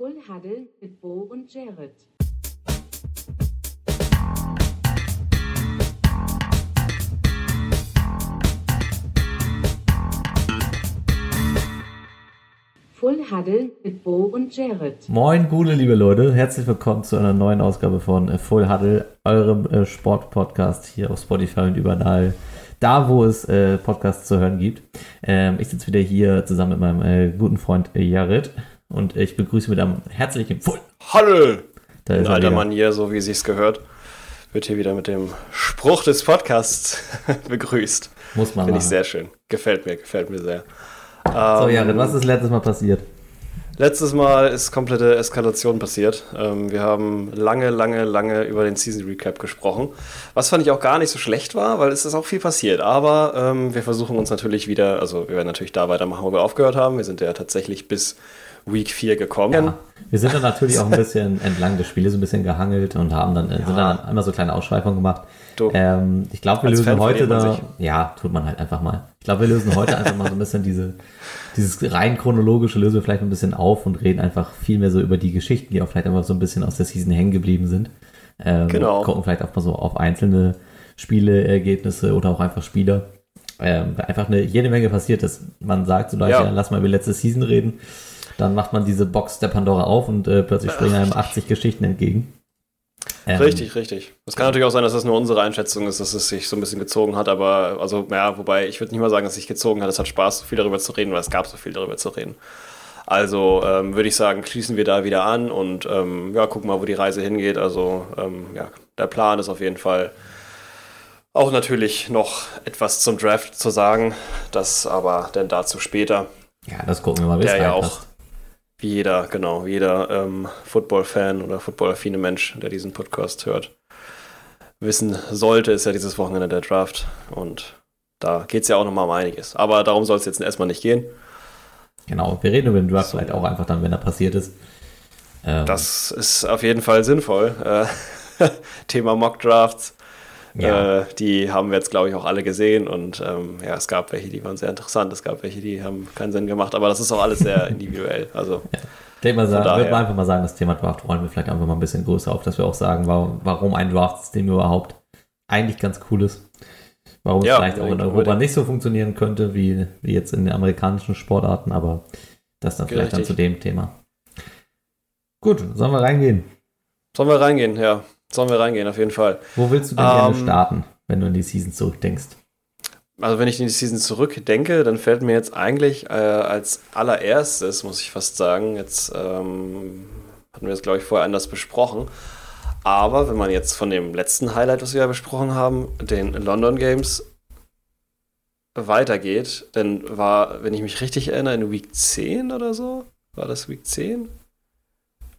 Full Huddle mit Bo und Jared. Full Huddle mit Bo und Jared. Moin, gute liebe Leute, herzlich willkommen zu einer neuen Ausgabe von Full Huddle, eurem äh, Sportpodcast hier auf Spotify und überall da, wo es äh, Podcasts zu hören gibt. Ähm, ich sitze wieder hier zusammen mit meinem äh, guten Freund Jared und ich begrüße mit einem herzlichen Full. Hallo! Da ist er alter hier, so wie sich's gehört, wird hier wieder mit dem Spruch des Podcasts begrüßt. Muss man Finde ich sehr schön. Gefällt mir, gefällt mir sehr. So, Ähm, Jared, was ist letztes Mal passiert? Letztes Mal ist komplette Eskalation passiert. Ähm, wir haben lange, lange, lange über den Season Recap gesprochen. Was fand ich auch gar nicht so schlecht war, weil es ist auch viel passiert. Aber ähm, wir versuchen uns natürlich wieder, also wir werden natürlich da weitermachen, wo wir aufgehört haben. Wir sind ja tatsächlich bis Week 4 gekommen. Ja. Wir sind dann natürlich auch ein bisschen entlang des Spieles ein bisschen gehangelt und haben dann, äh, sind dann einmal so kleine Ausschweifungen gemacht. Ähm, ich glaube, wir lösen Fan heute da, ja, tut man halt einfach mal. Ich glaube, wir lösen heute einfach mal so ein bisschen diese, dieses rein chronologische lösen wir vielleicht ein bisschen auf und reden einfach viel mehr so über die Geschichten, die auch vielleicht einfach so ein bisschen aus der Season hängen geblieben sind. Ähm, Genau. Gucken vielleicht auch mal so auf einzelne Spieleergebnisse oder auch einfach Spieler. Ähm, weil einfach eine, jede Menge passiert ist. Man sagt so Leute, Ja. ja. lass mal über letzte Season reden. Dann macht man diese Box der Pandora auf und äh, plötzlich springen einem 80 Geschichten entgegen. Ähm, Richtig, richtig. Es kann natürlich auch sein, dass das nur unsere Einschätzung ist, dass es sich so ein bisschen gezogen hat, aber also, ja, wobei ich würde nicht mal sagen, dass es sich gezogen hat. Es hat Spaß, so viel darüber zu reden, weil es gab so viel darüber zu reden. Also ähm, würde ich sagen, schließen wir da wieder an und ähm, ja, gucken mal, wo die Reise hingeht. Also ähm, ja, der Plan ist auf jeden Fall auch natürlich noch etwas zum Draft zu sagen, das aber dann dazu später. Ja, das gucken wir mal, wie es ja auch wie jeder, genau, wie jeder ähm, Football-Fan oder footballaffine Mensch, der diesen Podcast hört, wissen sollte, ist ja dieses Wochenende der Draft. Und da geht es ja auch nochmal um einiges. Aber darum soll es jetzt erstmal nicht gehen. Genau, wir reden über den Draft So. vielleicht auch einfach dann, wenn er passiert ist. Ähm, Das ist auf jeden Fall sinnvoll. Äh, Thema Mock-Drafts. Ja, Äh, die haben wir jetzt, glaube ich, auch alle gesehen. Und ähm, ja, es gab welche, die waren sehr interessant. Es gab welche, die haben keinen Sinn gemacht. Aber das ist auch alles sehr individuell. Also ich mal, sagen, daher. würde man einfach mal sagen, das Thema Draft rollen wir vielleicht einfach mal ein bisschen größer auf, dass wir auch sagen, warum, warum ein Draft-System überhaupt eigentlich ganz cool ist. Warum Ja, es vielleicht auch in Europa nicht so funktionieren könnte, wie, wie jetzt in den amerikanischen Sportarten, aber das dann vielleicht dann Richtig. zu dem Thema. Gut, sollen wir reingehen? sollen wir reingehen? Ja, sollen wir reingehen, auf jeden Fall. Wo willst du denn gerne Ähm, starten, wenn du in die Season zurückdenkst? Also wenn ich in die Season zurückdenke, dann fällt mir jetzt eigentlich äh, als allererstes, muss ich fast sagen, jetzt ähm, hatten wir das, glaube ich, vorher anders besprochen. Aber wenn man jetzt von dem letzten Highlight, was wir ja besprochen haben, den London Games weitergeht, dann war, wenn ich mich richtig erinnere, in Week 10 oder so, war das Week 10?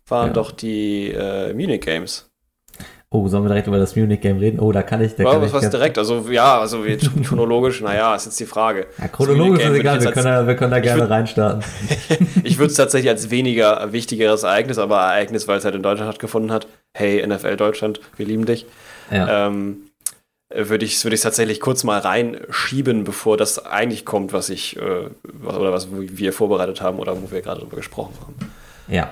Waren Ja. doch die äh, Munich Games. Oh, sollen wir direkt über das Munich-Game reden? Oh, da kann ich... Da Ja, kann was ich was direkt? Also ja, also wie chronologisch, naja, ist jetzt die Frage. Ja, chronologisch ist egal, wir können, da, wir können da gerne würd- reinstarten. Ich würde es tatsächlich als weniger wichtigeres Ereignis, aber Ereignis, weil es halt in Deutschland stattgefunden hat. Hey, NFL Deutschland, wir lieben dich. Ja. Ähm, würde ich es würd tatsächlich kurz mal reinschieben, bevor das eigentlich kommt, was ich äh, was, oder was wir vorbereitet haben oder wo wir gerade drüber gesprochen haben. ja.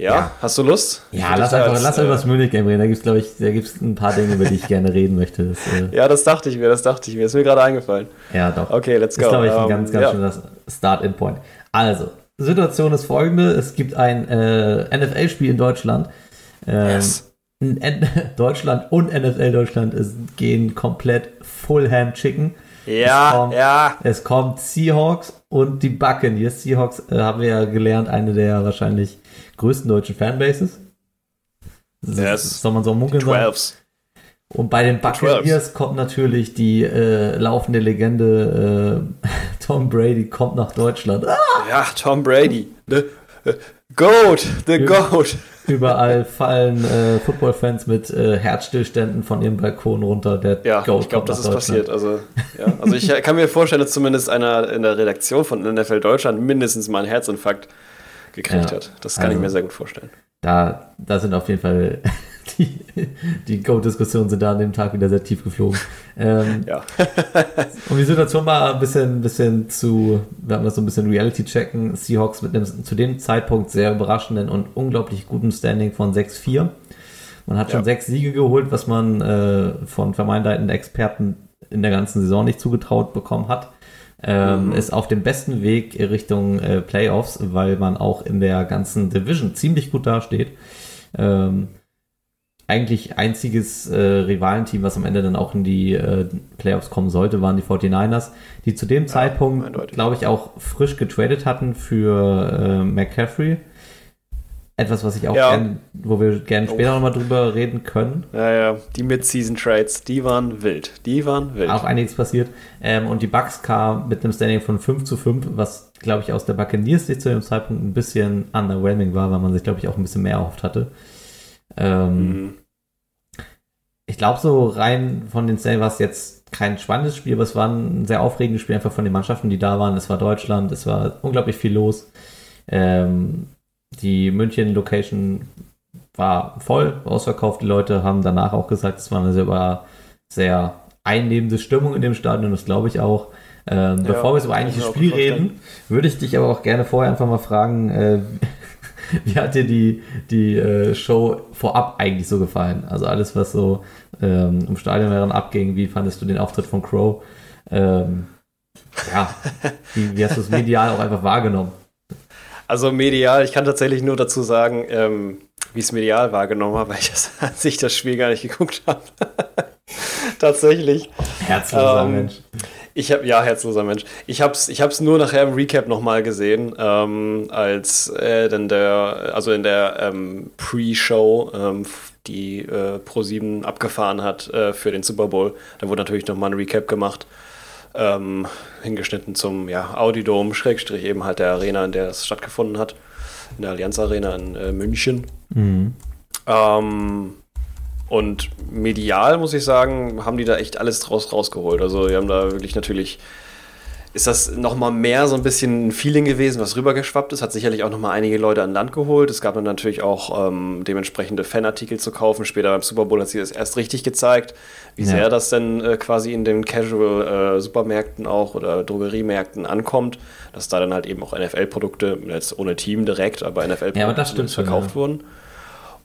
Ja, Ja. hast du Lust? Ja, lass einfach, als, lass äh, über das Munich-Game reden. Da gibt es, glaube ich, da gibt's ein paar Dinge, über die ich gerne reden möchte. Das, äh, Ja, das dachte ich mir, das dachte ich mir. Ist mir gerade eingefallen. ja, doch. Okay, let's Das go. ist, glaube ich, ein Ähm, ganz, ganz ja. schöner Start-In-Point. Also, Situation ist folgende. Es gibt ein äh, NFL-Spiel in Deutschland. Ähm, Yes. Deutschland und NFL Deutschland ist, gehen komplett Full Ham Chicken. Ja, es kommt, ja. Es kommt Seahawks und die Buccaneers. Seahawks äh, haben wir ja gelernt, eine der wahrscheinlich größten deutschen Fanbases. Das Yes. Soll man so munkeln sagen? Und bei den Buccaneers kommt natürlich die äh, laufende Legende äh, Tom Brady kommt nach Deutschland. Ah! Ja, Tom Brady. The, the Goat, the Goat. Überall fallen äh, Footballfans mit äh, Herzstillständen von ihrem Balkon runter. Der Ja, Goat ich glaube, das ist passiert. Also, ja. also ich kann mir vorstellen, dass zumindest einer in der Redaktion von NFL Deutschland mindestens mal einen Herzinfarkt gekriegt Ja. hat. Das kann ich Also- mir sehr gut vorstellen. Da, da sind auf jeden Fall die, die Code-Diskussionen sind da an dem Tag wieder sehr tief geflogen. Ähm, Ja. um die Situation mal ein bisschen, bisschen zu, wir haben das so ein bisschen Reality checken. Seahawks mit einem zu dem Zeitpunkt sehr überraschenden und unglaublich guten Standing von 6-4. Man hat schon Ja. sechs Siege geholt, was man äh, von vermeintlichen Experten in der ganzen Saison nicht zugetraut bekommen hat. Ähm, Mhm. Ist auf dem besten Weg Richtung äh, Playoffs, weil man auch in der ganzen Division ziemlich gut dasteht. Ähm, eigentlich einziges äh, Rivalenteam, was am Ende dann auch in die äh, Playoffs kommen sollte, waren die 49ers, die zu dem Zeitpunkt, eindeutig. glaube ich, auch frisch getradet hatten für äh, McCaffrey. Etwas, was ich auch Ja. gern, wo wir gerne Oh. später nochmal drüber reden können. Ja, ja, die Mid-Season-Trades, die waren wild. Die waren wild. Auch einiges passiert. Ähm, und die Bucks kam mit einem Standing von 5 zu 5, was, glaube ich, aus der Buccaneers Sicht zu dem Zeitpunkt ein bisschen underwhelming war, weil man sich, glaube ich, auch ein bisschen mehr erhofft hatte. Ähm, Mhm. Ich glaube, so rein von den Szenen war es jetzt kein spannendes Spiel, aber es war ein sehr aufregendes Spiel einfach von den Mannschaften, die da waren. Es war Deutschland, es war unglaublich viel los. Ähm, die München-Location war voll, ausverkauft. Die Leute haben danach auch gesagt, es war eine sehr, sehr einnehmende Stimmung in dem Stadion, das glaube ich auch. Ähm, bevor wir so kann ich eigentliches Spiel reden, würde ich dich aber auch gerne vorher einfach mal fragen, äh, wie hat dir die, die äh, Show vorab eigentlich so gefallen? Also alles, was so ähm, im Stadion heran abging, wie fandest du den Auftritt von Crow? Ähm, ja, wie, wie hast du es medial auch einfach wahrgenommen? Also medial, ich kann tatsächlich nur dazu sagen, ähm, wie ich es medial wahrgenommen habe, weil ich das, als ich das Spiel gar nicht geguckt habe. tatsächlich. Herzloser Ähm, Mensch. Ich habe ja herzloser Mensch. Ich habe es ich hab's nur nachher im Recap nochmal gesehen, ähm, als äh, dann der, also in der ähm, Pre-Show, ähm, die äh, Pro7 abgefahren hat äh, für den Super Bowl. Da wurde natürlich nochmal ein Recap gemacht, ähm, hingeschnitten zum ja, Audidom, Schrägstrich eben halt der Arena, in der es stattgefunden hat, in der Allianz Arena in äh, München. Mhm. Ähm, und medial, muss ich sagen, haben die da echt alles draus rausgeholt. Also, die haben da wirklich natürlich. Ist das nochmal mehr so ein bisschen ein Feeling gewesen, was rübergeschwappt ist? Hat sicherlich auch nochmal einige Leute an Land geholt. Es gab dann natürlich auch ähm, dementsprechende Fanartikel zu kaufen. Später beim Super Bowl hat sich das erst richtig gezeigt, wie Ja. sehr das denn äh, quasi in den Casual-Supermärkten auch oder Drogeriemärkten ankommt. Dass da dann halt eben auch NFL-Produkte, jetzt ohne Team direkt, aber NFL-Produkte Ja, aber das stimmt schon, verkauft ja. wurden.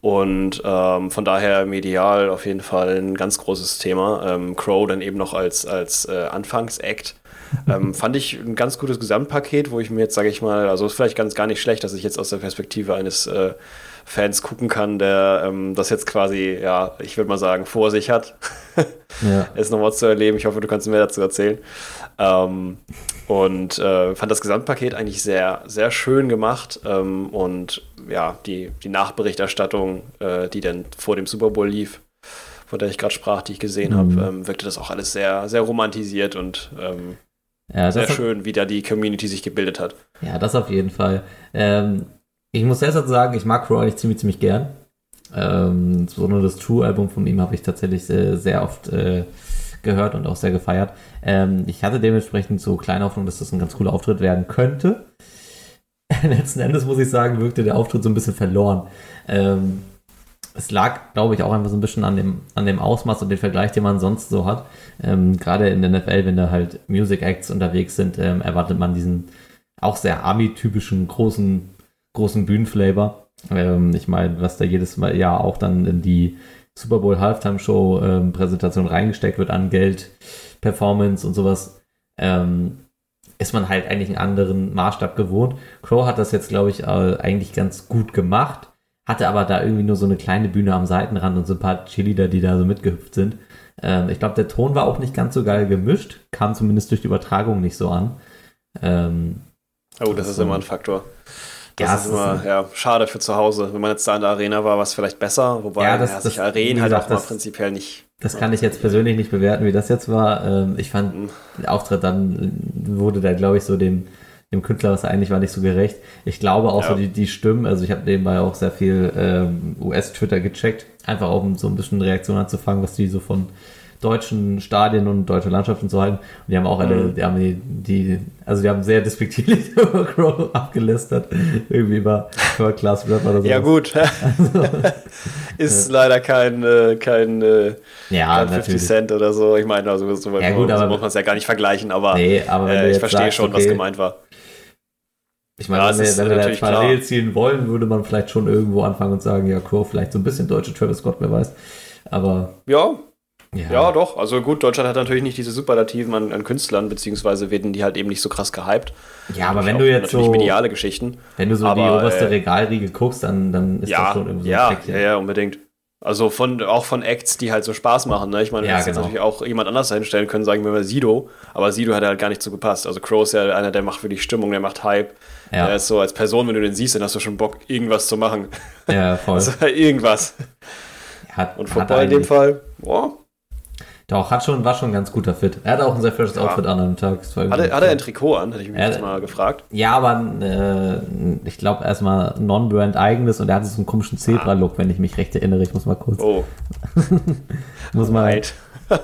Und ähm, von daher medial auf jeden Fall ein ganz großes Thema. Ähm, Crow dann eben noch als, als äh, Anfangsact. Ähm, fand ich ein ganz gutes Gesamtpaket, wo ich mir jetzt, sage ich mal, also ist vielleicht ganz gar nicht schlecht, dass ich jetzt aus der Perspektive eines äh, Fans gucken kann, der ähm, das jetzt quasi, ja, ich würde mal sagen, vor sich hat, Ja. es nochmal zu erleben. Ich hoffe, du kannst mehr dazu erzählen. Ähm, und äh, fand das Gesamtpaket eigentlich sehr, sehr schön gemacht. Ähm, und ja, die, die Nachberichterstattung, äh, die dann vor dem Super Bowl lief, von der ich gerade sprach, die ich gesehen Mhm. habe, ähm, wirkte das auch alles sehr, sehr romantisiert und ähm, Ja, sehr hat, schön, wie da die Community sich gebildet hat. ja, das auf jeden Fall. Ähm, ich muss selbst dazu sagen, ich mag Crow eigentlich ziemlich, ziemlich gern. Ähm, so nur das True-Album von ihm habe ich tatsächlich sehr, sehr oft äh, gehört und auch sehr gefeiert. Ähm, ich hatte dementsprechend so kleine Hoffnung, dass das ein ganz cooler Auftritt werden könnte. Letzten Endes muss ich sagen, wirkte der Auftritt so ein bisschen verloren. Ähm, es lag, glaube ich, auch einfach so ein bisschen an dem, an dem Ausmaß und dem Vergleich, den man sonst so hat. Ähm, Gerade in der NFL, wenn da halt Music Acts unterwegs sind, ähm, erwartet man diesen auch sehr Ami-typischen großen, großen Bühnenflavor. Ähm, ich meine, was da jedes Mal ja auch dann in die Super Bowl Halftime Show ähm, Präsentation reingesteckt wird an Geld, Performance und sowas, ähm, ist man halt eigentlich einen anderen Maßstab gewohnt. Crow hat das jetzt, glaube ich, äh, eigentlich ganz gut gemacht, hatte aber da irgendwie nur so eine kleine Bühne am Seitenrand und so ein paar Cheerleader, die da so mitgehüpft sind. Ähm, ich glaube, der Ton war auch nicht ganz so geil gemischt, kam zumindest durch die Übertragung nicht so an. Ähm, Oh, das ist So. immer ein Faktor. Das Ja, ist immer ist- ja, schade für zu Hause. Wenn man jetzt da in der Arena war, war es vielleicht besser. Wobei Ja, ja, das- sich das- wie Arenen halt auch mal das- prinzipiell nicht. Das kann ich jetzt persönlich nicht bewerten, wie das jetzt war. Ähm, ich fand, Mhm. der Auftritt dann wurde da, glaube ich, so dem, dem Künstler, was er eigentlich war, nicht so gerecht. Ich glaube auch Ja. so die, die Stimmen, also ich habe nebenbei auch sehr viel ähm, US-Twitter gecheckt, einfach auch um so ein bisschen Reaktion anzufangen, was die so von deutschen Stadien und deutsche Landschaften zu halten. Und die haben auch alle, Mhm. die haben die, die, also die haben sehr despektierlich über Crow abgelästert. Irgendwie war Third Class Rap oder so. Ja, gut. ist leider kein, äh, kein, äh, Ja, kein 50 natürlich. Cent oder so. Ich meine, also so, Ja, gut, so aber- muss man es ja gar nicht vergleichen, aber, Nee, aber äh, ich verstehe sagst, schon, was okay, gemeint war. Ich meine, Ja, wenn wir, wenn wir da natürlich parallel ziehen wollen, würde man vielleicht schon irgendwo anfangen und sagen, ja, Crow, vielleicht so ein bisschen deutsche Travis Scott, wer weiß. Aber Ja, ja, ja, doch. Also gut, Deutschland hat natürlich nicht diese Superlativen an, an Künstlern, beziehungsweise werden die halt eben nicht so krass gehypt. ja aber wenn du jetzt natürlich so, mediale Geschichten. wenn du so die aber, oberste äh, Regalriege guckst, dann, dann ist das ja, schon irgendwie so ja, ein Päckchen. ja, ja, unbedingt. Also von, auch von Acts, die halt so Spaß machen. Ne? Ich meine, du Ja, hättest jetzt genau. natürlich auch jemand anders dahinstellen können, sagen wir mal Sido, aber Sido hat halt gar nicht so gepasst. Also Crow ist ja einer, der macht wirklich Stimmung, der macht Hype. Ja. Der ist so als Person, wenn du den siehst, dann hast du schon Bock, irgendwas zu machen. Ja, voll. Also irgendwas. hat, Und Football in dem Fall, boah, Doch, hat schon, war schon ein ganz guter Fit. Er hat auch ein sehr frisches Ja. Outfit an einem Tag. Hat er, hat er ein Trikot an, hätte ich mich Ja, jetzt mal gefragt. Ja, aber äh, ich glaube erstmal Non-Brand eigenes und er hatte so einen komischen Zebra-Look, wenn ich mich recht erinnere. Ich muss mal kurz, Oh, muss mal, right.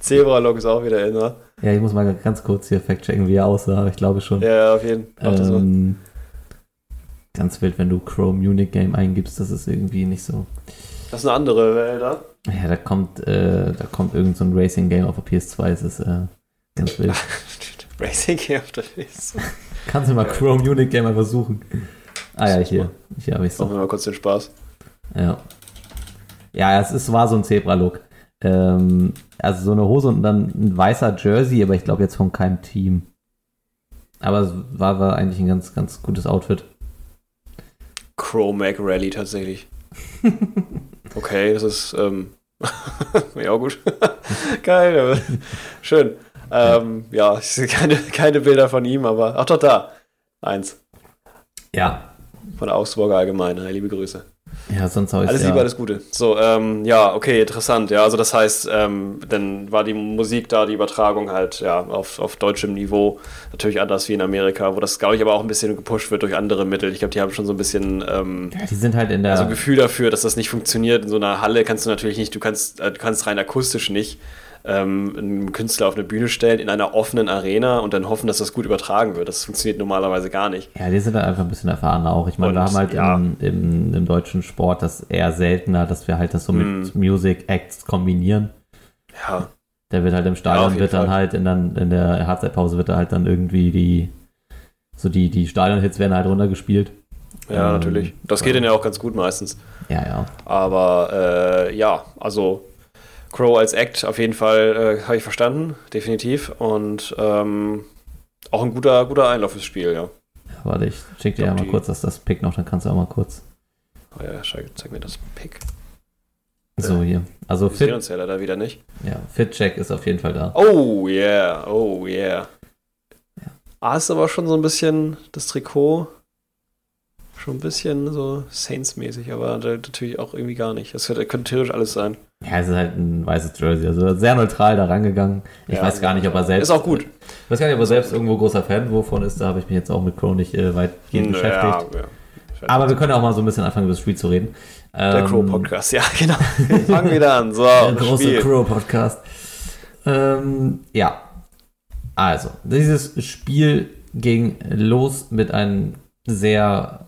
Zebra-Look ist auch wieder in, ne? ja, ich muss mal ganz kurz hier fact-checken, wie er aussah. aber Ich glaube schon. Ja, auf jeden Fall. Ähm, ganz wild, wenn du Chrome Munich Game eingibst, das ist irgendwie nicht so. Das ist eine andere Welt, ne? Ja, da kommt, äh, da kommt irgend so ein Racing Game auf der PS2, es ist äh, ganz wild. Racing Game auf der Face. Kannst du mal Chrome Munich Game einfach suchen. Ah ja, hier. Hier habe ich es Machen wir mal kurz den Spaß. Ja. Ja, es ist, war so ein Zebra-Look. Ähm, also so eine Hose und dann ein weißer Jersey, aber ich glaube jetzt von keinem Team. Aber es war, war eigentlich ein ganz, ganz gutes Outfit. Chromac Rally tatsächlich. Okay, das ist, ähm, ja gut. Geil, schön. Ähm, ja, ich sehe keine, keine Bilder von ihm, aber, ach doch, da. Eins. Ja. Von der Augsburger Allgemeine. Liebe Grüße. Ja, sonst habe ich Alles ja, Liebe, alles Gute. So, ähm, ja, okay, interessant. Ja, also das heißt, ähm, dann war die Musik da, die Übertragung halt, ja, auf, auf deutschem Niveau natürlich anders wie in Amerika, wo das, glaube ich, aber auch ein bisschen gepusht wird durch andere Mittel. Ich glaube, die haben schon so ein bisschen, ähm, Ja, die sind halt in der. also Gefühl dafür, dass das nicht funktioniert. In so einer Halle kannst du natürlich nicht, du kannst, äh, du kannst rein akustisch nicht ähm, einen Künstler auf eine Bühne stellen in einer offenen Arena und dann hoffen, dass das gut übertragen wird. Das funktioniert normalerweise gar nicht. ja, die sind halt einfach ein bisschen erfahrener auch. Ich meine, wir haben halt ja. im, im, im deutschen Sport das eher seltener, dass wir halt das so mit Mm. Music Acts kombinieren. Ja, Der wird halt im Ja, Stadion, jeden wird dann Fall. halt in, dann, in der Halbzeitpause wird da halt dann irgendwie die, so die, die Stadionhits werden halt runtergespielt. ja, Ähm, natürlich. Das geht dann ja auch ganz gut meistens. Ja, ja. Aber äh, ja, also Crow als Act auf jeden Fall äh, habe ich verstanden, definitiv. Und ähm, auch ein guter, guter Einlauf fürs Spiel, ja. Warte, ich schick dir Ich ja mal die- kurz das, das Pick noch, dann kannst du auch mal kurz. Oh ja, zeig, zeig mir das Pick. So, hier. Also Wir sehen Fit, uns ja leider wieder nicht. ja, Fit-Check ist auf jeden Fall da. Oh yeah, oh yeah. Ah, ist aber schon so ein bisschen das Trikot. Schon ein bisschen so Saints-mäßig, aber natürlich auch irgendwie gar nicht. Das könnte, könnte theoretisch alles sein. Ja, es ist halt ein weißes Jersey, also sehr neutral da rangegangen. Ich Ja, weiß gar nicht, ob er selbst. Ist auch gut. Ich weiß gar nicht, ob er selbst irgendwo großer Fan wovon ist, da habe ich mich jetzt auch mit Crow nicht äh, weitgehend beschäftigt. ja. Aber wir können auch mal so ein bisschen anfangen, über das Spiel zu reden. Der Ähm, Crow-Podcast, ja, genau. Fangen wieder an. So, Der große Spiel. Crow-Podcast. Ähm, ja. Also, dieses Spiel ging los mit einem sehr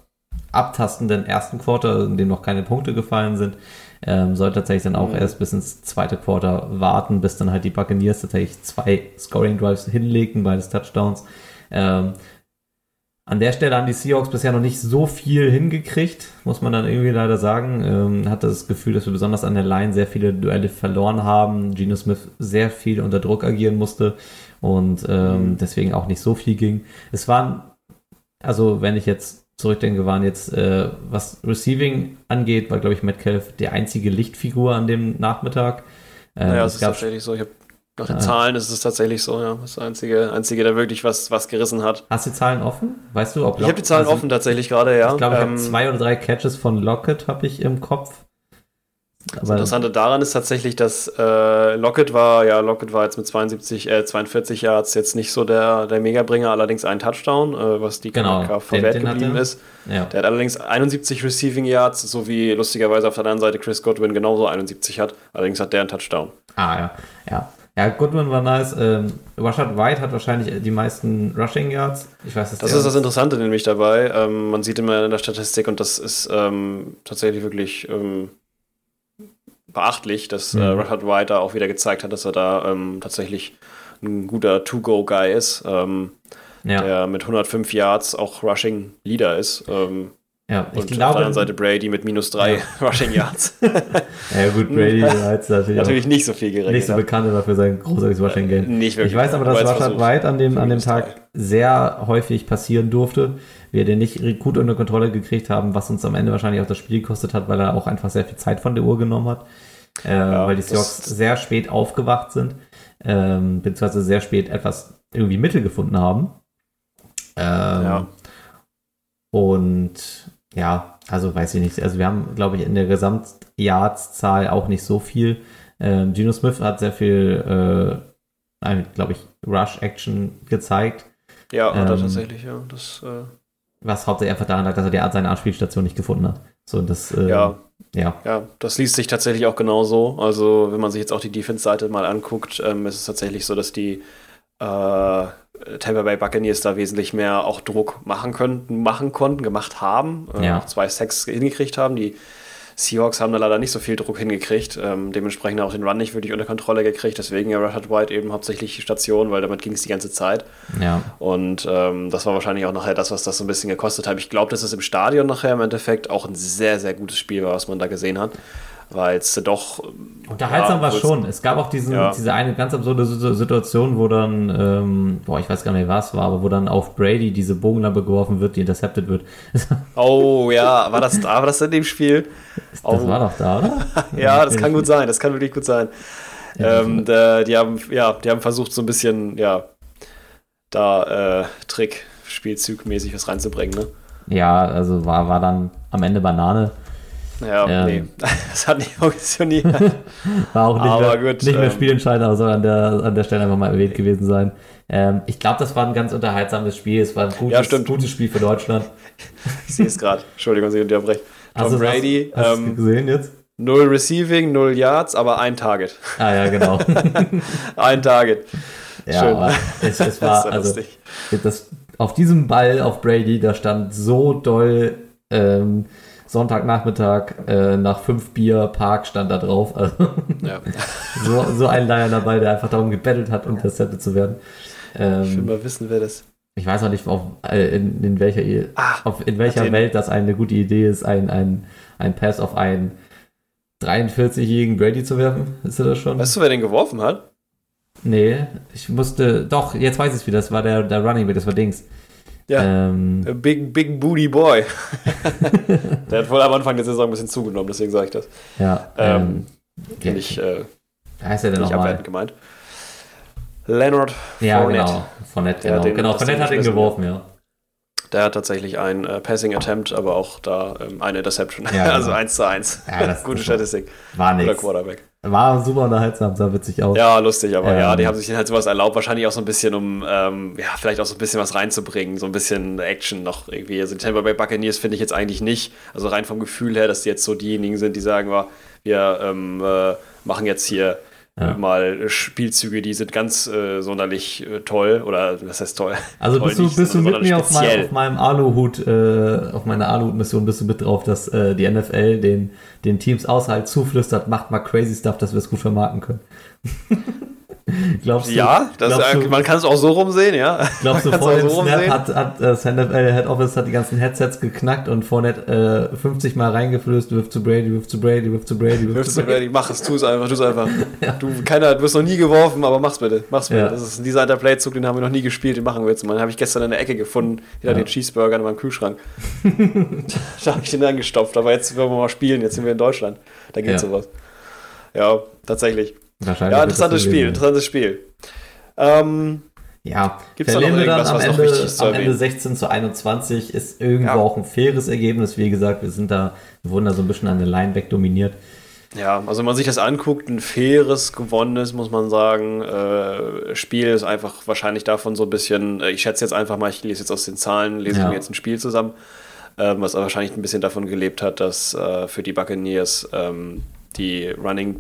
abtastenden ersten Quarter, in dem noch keine Punkte gefallen sind. Ähm, soll tatsächlich dann auch Mhm. erst bis ins zweite Quarter warten, bis dann halt die Buccaneers tatsächlich zwei Scoring Drives hinlegten, beides Touchdowns. Ähm, an der Stelle haben die Seahawks bisher noch nicht so viel hingekriegt, muss man dann irgendwie leider sagen. Ähm, hatte das Gefühl, dass wir besonders an der Line sehr viele Duelle verloren haben. Geno Smith sehr viel unter Druck agieren musste und ähm, Mhm. deswegen auch nicht so viel ging. Es waren, also wenn ich jetzt zurückdenke, waren jetzt, äh, was Receiving angeht, war glaube ich Metcalf die einzige Lichtfigur an dem Nachmittag. Ähm, Naja, es es ist tatsächlich so. Ich hab, nach den Ah. Zahlen ist es tatsächlich so, ja. Das einzige, einzige, der wirklich was, was gerissen hat. Hast du die Zahlen offen? Weißt du, ob Ich habe die Zahlen also, offen tatsächlich gerade, ja. Ich glaube, ich Ähm, habe zwei oder drei Catches von Lockett habe ich im Kopf. Das Interessante daran ist tatsächlich, dass äh, Lockett war, ja, Lockett war jetzt mit 72, äh, 42 Yards jetzt nicht so der, der Megabringer, allerdings ein Touchdown, äh, was die Genau, KK verwehrt geblieben ist. ja. Der hat allerdings 71 Receiving Yards, so wie lustigerweise auf der anderen Seite Chris Godwin genauso 71 hat. Allerdings hat der einen Touchdown. Ah, ja. Ja, ja Goodwin war nice. Ähm, Rashad White hat wahrscheinlich die meisten Rushing Yards. Ich weiß es Das ist das Interessante nämlich dabei. Ähm, man sieht immer in der Statistik, und das ist ähm, tatsächlich wirklich ähm, beachtlich, dass äh, Mhm. Rashad White da auch wieder gezeigt hat, dass er da ähm, tatsächlich ein guter To-Go-Guy ist, ähm, Ja, der mit 105 Yards auch Rushing Leader ist. Ähm, ja. ich und auf der glaube. anderen Seite Brady mit minus drei Ja. Rushing Yards. ja, gut, Brady jetzt natürlich, Natürlich nicht so viel gerechnet. nicht so hat. bekannt immer für sein großartiges Rushing Game. Nicht wirklich. Ich weiß aber, dass versucht. White an dem, an dem. Tag sehr häufig passieren durfte. Wir den nicht gut unter Kontrolle gekriegt haben, was uns am Ende wahrscheinlich auch das Spiel gekostet hat, weil er auch einfach sehr viel Zeit von der Uhr genommen hat. Äh, weil die Seahawks sehr spät aufgewacht sind, ähm, beziehungsweise sehr spät etwas irgendwie Mittel gefunden haben. Ähm, Ja. Und ja, also weiß ich nicht. Also wir haben, glaube ich, in der Gesamtjahrszahl auch nicht so viel. Ähm, Geno Smith hat sehr viel, äh, glaube ich, Rush-Action gezeigt, Ja, Ähm, tatsächlich, ja. Das, äh, was hauptsächlich einfach daran lag, dass er die, seine Anspielstation nicht gefunden hat. So, das, äh, ja, ja, Ja, das liest sich tatsächlich auch genauso. Also, wenn man sich jetzt auch die Defense-Seite mal anguckt, ähm, ist es tatsächlich so, dass die äh, Tampa Bay Buccaneers da wesentlich mehr auch Druck machen könnten, machen konnten, gemacht haben, äh, Ja. auch zwei Sacks hingekriegt haben. Die Seahawks haben da leider nicht so viel Druck hingekriegt, ähm, dementsprechend auch den Run nicht wirklich unter Kontrolle gekriegt, deswegen ja Rashad White eben hauptsächlich die Station, weil damit ging es die ganze Zeit. ja, Und ähm, das war wahrscheinlich auch nachher das, was das so ein bisschen gekostet hat. Ich glaube, dass es im Stadion nachher im Endeffekt auch ein sehr, sehr gutes Spiel war, was man da gesehen hat. Weil es doch. Unterhaltsam ja, war schon. Es gab auch diesen, Ja. diese eine ganz absurde Situ- Situation, wo dann, ähm, boah, ich weiß gar nicht, was war, aber wo dann auf Brady diese Bogenlampe geworfen wird, die intercepted wird. Oh ja, war das da? War das in dem Spiel? Das Oh. war doch da, oder? Ja, das kann gut sein. Das kann wirklich gut sein. Ja, ähm, die haben, ja, die haben versucht, so ein bisschen, ja, da äh, Trick, Spielzugmäßig was reinzubringen, ne? Ja, also war, war dann am Ende Banane. Ja, Ähm. nee, das hat nicht funktioniert. War auch nicht, Aber mehr, gut, nicht mehr ähm, spielentscheidend, aber soll an der, an der Stelle einfach mal erwähnt gewesen sein. Ähm, ich glaube, das war ein ganz unterhaltsames Spiel. Es war ein gutes, Ja, gutes Spiel für Deutschland. ich sehe es gerade. Entschuldigung, Sie unterbrechen. Tom Hast du das- Brady, Hast du ähm, gesehen jetzt? null Receiving, null Yards, aber ein Target. Ah ja, genau. Ein Target. ja, Schön. aber es, es Das ist war, also, das, auf diesem Ball auf Brady, da stand so doll ähm, Sonntagnachmittag äh, nach fünf Bier Park stand da drauf. Also, Ja. so, so ein Leierner Ball, der einfach darum gebettelt hat, intercepted zu werden. Ich will Ähm, mal wissen, wer das. ich weiß auch nicht, auf, äh, in, in welcher, Ah, auf, in welcher Welt das eine gute Idee ist, ein, ein, ein Pass auf einen 43-jährigen Brady zu werfen. Ist das schon? weißt du, wer den geworfen hat? Nee, ich musste, doch, jetzt weiß ich es wieder, das war der, der Running Back, das war Dings. Ja. Ähm, Big, Big Booty Boy. der hat wohl am Anfang der Saison ein bisschen zugenommen, deswegen sage ich das. ja, Ähm, ja, Nicht, äh, wie heißt er denn nicht nochmal? gemeint. Leonard Ja, Fournette. genau. Fournette, Ja, genau. den- genau, Fournette hat ihn geworfen, ja. Der hat tatsächlich ein äh, Passing Attempt, aber auch da ähm, eine Interception. Ja, genau. also 1 zu 1. Ja, Gute Statistik. War Guter nix. Quarterback. War super unterhaltsam, sah witzig aus. Ja, lustig, aber ja, Ähm. die haben sich halt sowas erlaubt, wahrscheinlich auch so ein bisschen, um ähm, ja, vielleicht auch so ein bisschen was reinzubringen, so ein bisschen Action noch irgendwie. Also die Tampa Bay Buccaneers finde ich jetzt eigentlich nicht, also rein vom Gefühl her, dass die jetzt so diejenigen sind, die sagen, wir ähm, äh, machen jetzt hier Ja. äh, mal Spielzüge, die sind ganz äh, sonderlich äh, toll oder was heißt toll? Also toll bist du, bist du mit mir auf, mein, auf meinem Aluhut, äh, auf meiner Aluhut-Mission bist du mit drauf, dass äh, die NFL den, den Teams außerhalb zuflüstert, macht mal crazy stuff, dass wir es gut vermarkten können. glaubst du, Ja, das, glaubst äh, du, man kann es auch so rumsehen, ja. glaubst du vor dem so Snap hat, hat das NFL Head Office hat die ganzen Headsets geknackt und Fournette äh, 50 Mal reingeflößt, wirft zu Brady, wirft zu Brady, wirft zu Brady, Wirfst zu Brady. Brady, mach es, tu es einfach, tu es einfach. Du, keiner, du wirst noch nie geworfen, aber mach's bitte, mach's bitte. Ja. Das ist dieser alter Playzug, den haben wir noch nie gespielt, den machen wir jetzt mal. Den habe ich gestern in der Ecke gefunden, hinter Ja. den Cheeseburger in meinem Kühlschrank. da habe ich den angestopft, aber jetzt wollen wir mal spielen, jetzt sind wir in Deutschland. Da geht Ja. sowas. Ja, tatsächlich. Wahrscheinlich Ja, interessantes Spiel, gewesen interessantes Spiel. Ähm, Ja, Gibt's da verlieren wir dann am Ende, zu am Ende erwähnen? 16 zu 21 ist irgendwo Ja. auch ein faires Ergebnis. Wie gesagt, wir sind da, wir wurden da so ein bisschen an der Line weg dominiert. Ja, also wenn man sich das anguckt, ein faires, gewonnenes, muss man sagen, äh, Spiel ist einfach wahrscheinlich davon so ein bisschen, äh, ich schätze jetzt einfach mal, ich lese jetzt aus den Zahlen, lese Ja. ich mir jetzt ein Spiel zusammen, ähm, was wahrscheinlich ein bisschen davon gelebt hat, dass äh, für die Buccaneers ähm, die Running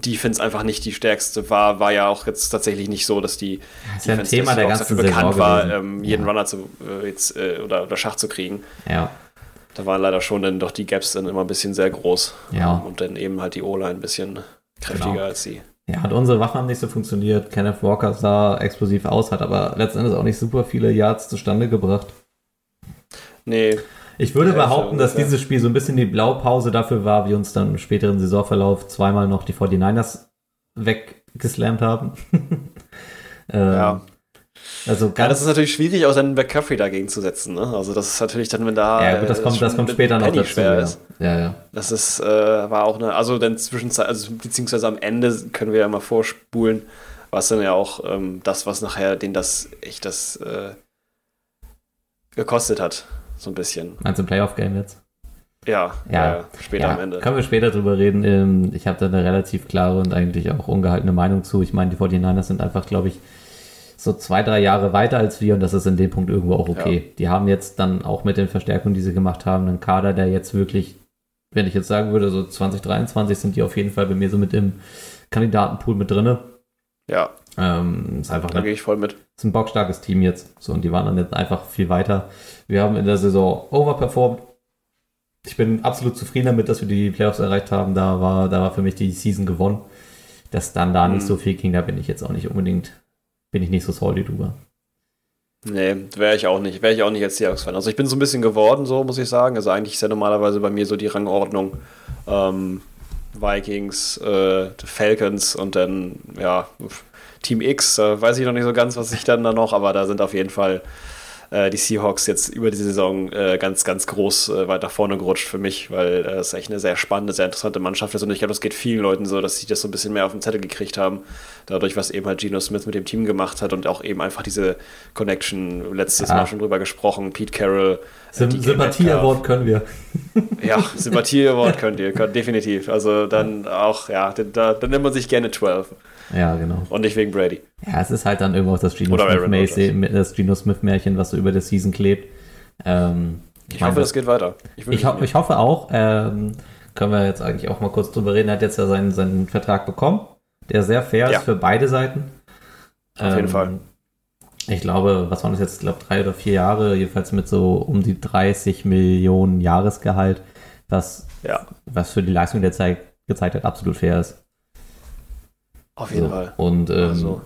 Defense einfach nicht die stärkste war, war ja auch jetzt tatsächlich nicht so, dass die Das ist ja ein Defense Thema der ganzen dafür bekannt war, ähm, jeden Ja. Runner zu, äh, jetzt, äh, oder, oder Schach zu kriegen. Ja. Da waren leider schon dann doch die Gaps dann immer ein bisschen sehr groß. Ja. Und dann eben halt die O-Line ein bisschen kräftiger Genau. als sie. Ja, hat unsere Waffen haben nicht so funktioniert. Kenneth Walker sah explosiv aus, hat aber letzten Endes auch nicht super viele Yards zustande gebracht. Nee, Ich würde Ja, behaupten, dass dieses Spiel so ein bisschen die Blaupause dafür war, wie uns dann im späteren Saisonverlauf zweimal noch die 49ers weggeslammt haben. ähm, Ja. Also Ja, das ist natürlich schwierig, auch dann McCaffrey dagegen zu setzen. Ne? Also das ist natürlich dann, wenn da ja, gut, das äh, kommt, das kommt später noch dazu. schwer Ja. ist. ja, ja. Das ist, äh, war auch eine, also dann Zwischenzeit, also beziehungsweise am Ende können wir ja mal vorspulen, was dann ja auch ähm, das, was nachher den das echt das äh, gekostet hat, so ein bisschen. Du ein Playoff-Game jetzt? Ja, Ja. ja. später ja, am Ende. Können wir später drüber reden. Ähm, Ich habe da eine relativ klare und eigentlich auch ungehaltene Meinung zu. Ich meine, die 49ers sind einfach, glaube ich, so zwei, drei Jahre weiter als wir und das ist in dem Punkt irgendwo auch okay. Die haben jetzt dann auch mit den Verstärkungen, die sie gemacht haben, einen Kader, der jetzt wirklich, wenn ich jetzt sagen würde, so 2023 sind die auf jeden Fall bei mir so mit im Kandidatenpool mit drinne. Ja, Ähm, ist einfach da gehe ich voll mit. ist ein bockstarkes Team jetzt. So, und die waren dann jetzt einfach viel weiter. Wir haben in der Saison overperformed. Ich bin absolut zufrieden damit, dass wir die Playoffs erreicht haben. Da war, da war für mich die Season gewonnen. Dass dann da nicht Mhm. so viel ging, da bin ich jetzt auch nicht unbedingt, bin ich nicht so salty drüber. Nee, wäre ich auch nicht. Wäre ich auch nicht als Seahawks-Fan. Also ich bin so ein bisschen geworden, so muss ich sagen. Also eigentlich ist ja normalerweise bei mir so die Rangordnung ähm, Vikings, äh, Falcons und dann, ja, Team X. Äh, weiß ich noch nicht so ganz, was ich dann da noch, aber da sind auf jeden Fall äh, die Seahawks jetzt über die Saison äh, ganz, ganz groß äh, weiter vorne gerutscht für mich, weil äh, es echt eine sehr spannende, sehr interessante Mannschaft ist und ich glaube, das geht vielen Leuten so, dass sie das so ein bisschen mehr auf den Zettel gekriegt haben, dadurch, was eben halt Geno Smith mit dem Team gemacht hat und auch eben einfach diese Connection, letztes Ja. Mal schon drüber gesprochen, Pete Carroll, äh, Sym DK Sympathie-Award können wir. Ja, Sympathie-Award könnt ihr, könnt, definitiv. Also dann auch, ja, da, dann nimmt man sich gerne 12 Ja, genau. und nicht wegen Brady. Ja, es ist halt dann irgendwo auch das Aaron Smith-Märchen, das Smith-Märchen, was so über der Season klebt. Ähm, Ich hoffe, das geht weiter. Ich, wünsche ho ich hoffe auch, ähm, können wir jetzt eigentlich auch mal kurz drüber reden. Er hat jetzt ja seinen, seinen Vertrag bekommen, der sehr fair Ja. ist für beide Seiten. Ähm, Auf jeden Fall. Ich glaube, was waren das jetzt? Ich glaube, drei oder vier Jahre, jedenfalls mit so um die 30 Millionen Jahresgehalt, was, Ja, was für die Leistung der Zeit gezeigt hat, absolut fair ist. Auf jeden So. Fall. Und ähm, Also.